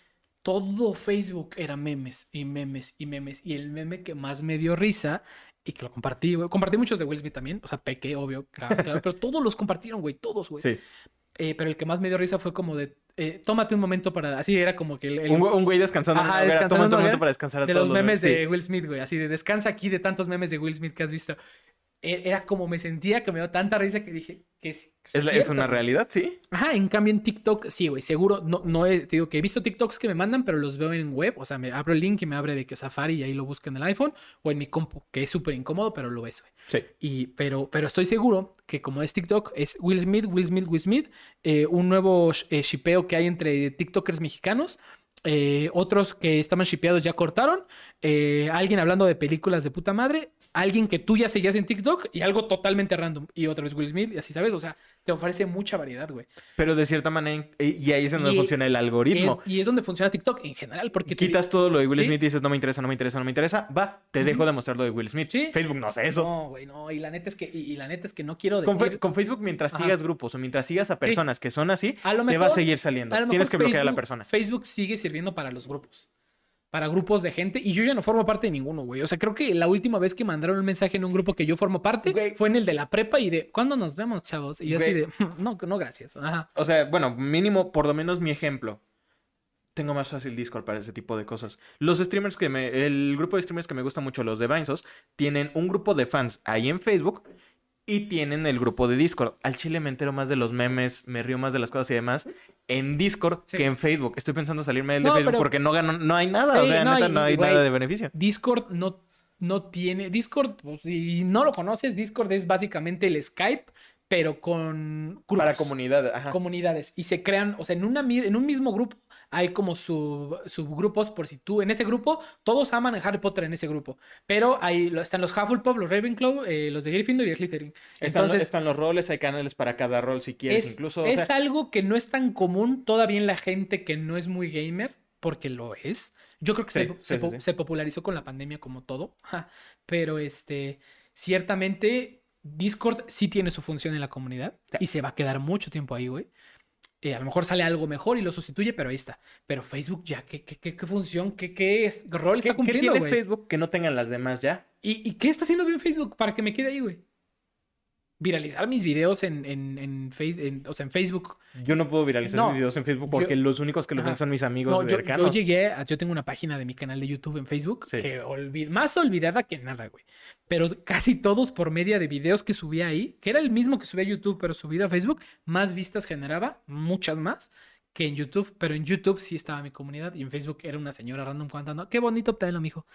Todo Facebook era memes y memes y memes. Y el meme que más me dio risa y que lo compartí, güey. Compartí muchos de Will Smith también. O sea, pequé, obvio, claro, claro, pero todos los compartieron, güey. Todos, güey. Sí. Eh, pero el que más me dio risa fue como de. eh, tómate un momento para. Así era como que el. el- Un, güey- un güey descansando. Ajá, descansando tómate un momento para descansar a de todos los memes Sí. de Will Smith, güey. Así de descansa aquí de tantos memes de Will Smith que has visto. E- Era como me sentía que me dio tanta risa que dije que sí. Es, la- es una realidad, sí. Ajá, en cambio en TikTok, sí, güey, seguro, no, no he, te digo que he visto TikToks que me mandan, pero los veo en web, o sea, me abro el link y me abre de que Safari y ahí lo busco en el iPhone o en mi compu, que es súper incómodo, pero lo ves, güey. Sí. Y, pero, pero estoy seguro que como es TikTok, es Will Smith, Will Smith, Will Smith, eh, un nuevo eh, shipeo que hay entre TikTokers mexicanos Eh, otros que estaban shipeados ya cortaron. Eh, alguien hablando de películas de puta madre. Alguien que tú ya seguías en TikTok y algo totalmente random. Y otra vez Will Smith y así, ¿sabes? O sea, te ofrece mucha variedad, güey. Pero de cierta manera, y ahí es donde Y- funciona el algoritmo. Es- y es donde funciona TikTok en general. Porque te- Quitas todo lo de Will Sí. Smith y dices, no me interesa, no me interesa, no me interesa. Va, te dejo de mostrar lo de Will Smith. Sí. Facebook no hace eso. No, güey, no. Y la neta es que, y, y la neta es que no quiero decir. Con Facebook, mientras Ajá. sigas grupos o mientras sigas a personas que son así, A lo te va a seguir saliendo. A lo Tienes que bloquear a la persona. Facebook sigue sirviendo para los grupos. Para grupos de gente. Y yo ya no formo parte de ninguno, güey. O sea, creo que la última vez que mandaron un mensaje en un grupo que yo formo parte Güey. fue en el de la prepa y de ¿cuándo nos vemos, chavos? Y yo así de no, no, gracias. Ajá. O sea, bueno, mínimo, por lo menos mi ejemplo. Tengo más fácil Discord para ese tipo de cosas. Los streamers que me. El grupo de streamers que me gusta mucho, los de Vinesos, tienen un grupo de fans ahí en Facebook y tienen el grupo de Discord. Al chile me entero más de los memes, me río más de las cosas y demás en Discord Sí. que en Facebook. Estoy pensando salirme del de Facebook pero- porque no gano, no hay nada. Sí, o sea, no, neta, y- no hay nada de beneficio. Discord no, no tiene. Discord, pues, si no lo conoces, Discord es básicamente el Skype, pero con grupos, Para comunidad, ajá. comunidades. Y se crean, o sea, en, una, en un mismo grupo hay como sub, subgrupos por si tú, en ese grupo, todos aman a Harry Potter en ese grupo. Pero ahí están los Hufflepuff, los Ravenclaw, eh, los de Gryffindor y Slytherin. Están, Entonces, están los roles, hay canales para cada rol si quieres, es, incluso. o es sea, algo que no es tan común todavía en la gente que no es muy gamer, porque lo es. Yo creo que Sí, se, sí, se sí, po- sí. se popularizó con la pandemia como todo, ja, pero este, ciertamente Discord sí tiene su función en la comunidad y se va a quedar mucho tiempo ahí, güey. Eh, a lo mejor sale algo mejor y lo sustituye, pero ahí está. Pero Facebook ya, ¿qué, qué, qué, qué función, qué, qué es- rol ¿qué, está qué cumpliendo, tiene güey? Facebook que no tengan las demás ya? ¿Y, ¿Y qué está haciendo bien Facebook para que me quede ahí, güey? Viralizar mis videos en, en, en, face- en- o sea, en Facebook. Yo no puedo viralizar No, mis videos en Facebook porque yo- los únicos que los Ajá. ven son mis amigos No, yo, yo cercanos. llegué, a- yo tengo una página de mi canal de YouTube en Facebook Sí. que olvi- más olvidada que nada, güey. Pero casi todos por media de videos que subía ahí, que era el mismo que subía a YouTube, pero subido a Facebook, más vistas generaba, muchas más que en YouTube. Pero en YouTube sí estaba mi comunidad y en Facebook era una señora random contando, qué bonito pelo, mijo.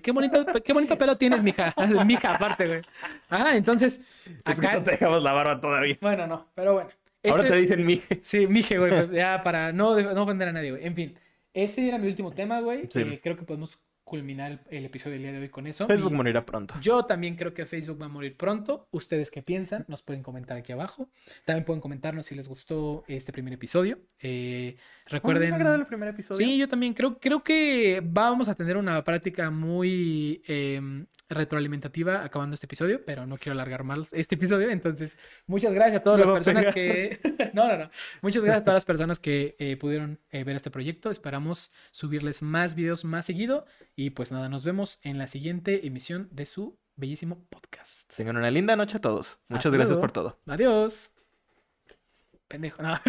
Qué bonito, qué bonito pelo tienes, mija. mija, aparte, güey. Ajá, entonces, Es que no te dejamos la barba todavía. bueno, no, pero bueno. Ahora Este- te dicen mi. Sí, mije, güey, ya para no, no ofender a nadie, güey. En fin, ese era mi último tema, güey. Sí. Eh, creo que podemos culminar el, el episodio del día de hoy con eso. Facebook morirá pronto. yo también creo que Facebook va a morir pronto. ¿Ustedes qué piensan? Nos pueden comentar aquí abajo. También pueden comentarnos si les gustó este primer episodio. Eh, recuerden... me agradó el primer episodio. Sí, yo también creo, creo que vamos a tener una práctica muy em, retroalimentativa acabando este episodio, pero no quiero alargar más este episodio. Entonces, muchas gracias a todas las personas que. No, no, no. Muchas gracias a todas las personas que eh, pudieron eh, ver este proyecto. Esperamos subirles más videos más seguido. Y pues nada, nos vemos en la siguiente emisión de su bellísimo podcast. Tengan una linda noche a todos. Muchas Hasta gracias luego. por todo. Adiós. Pendejo, no.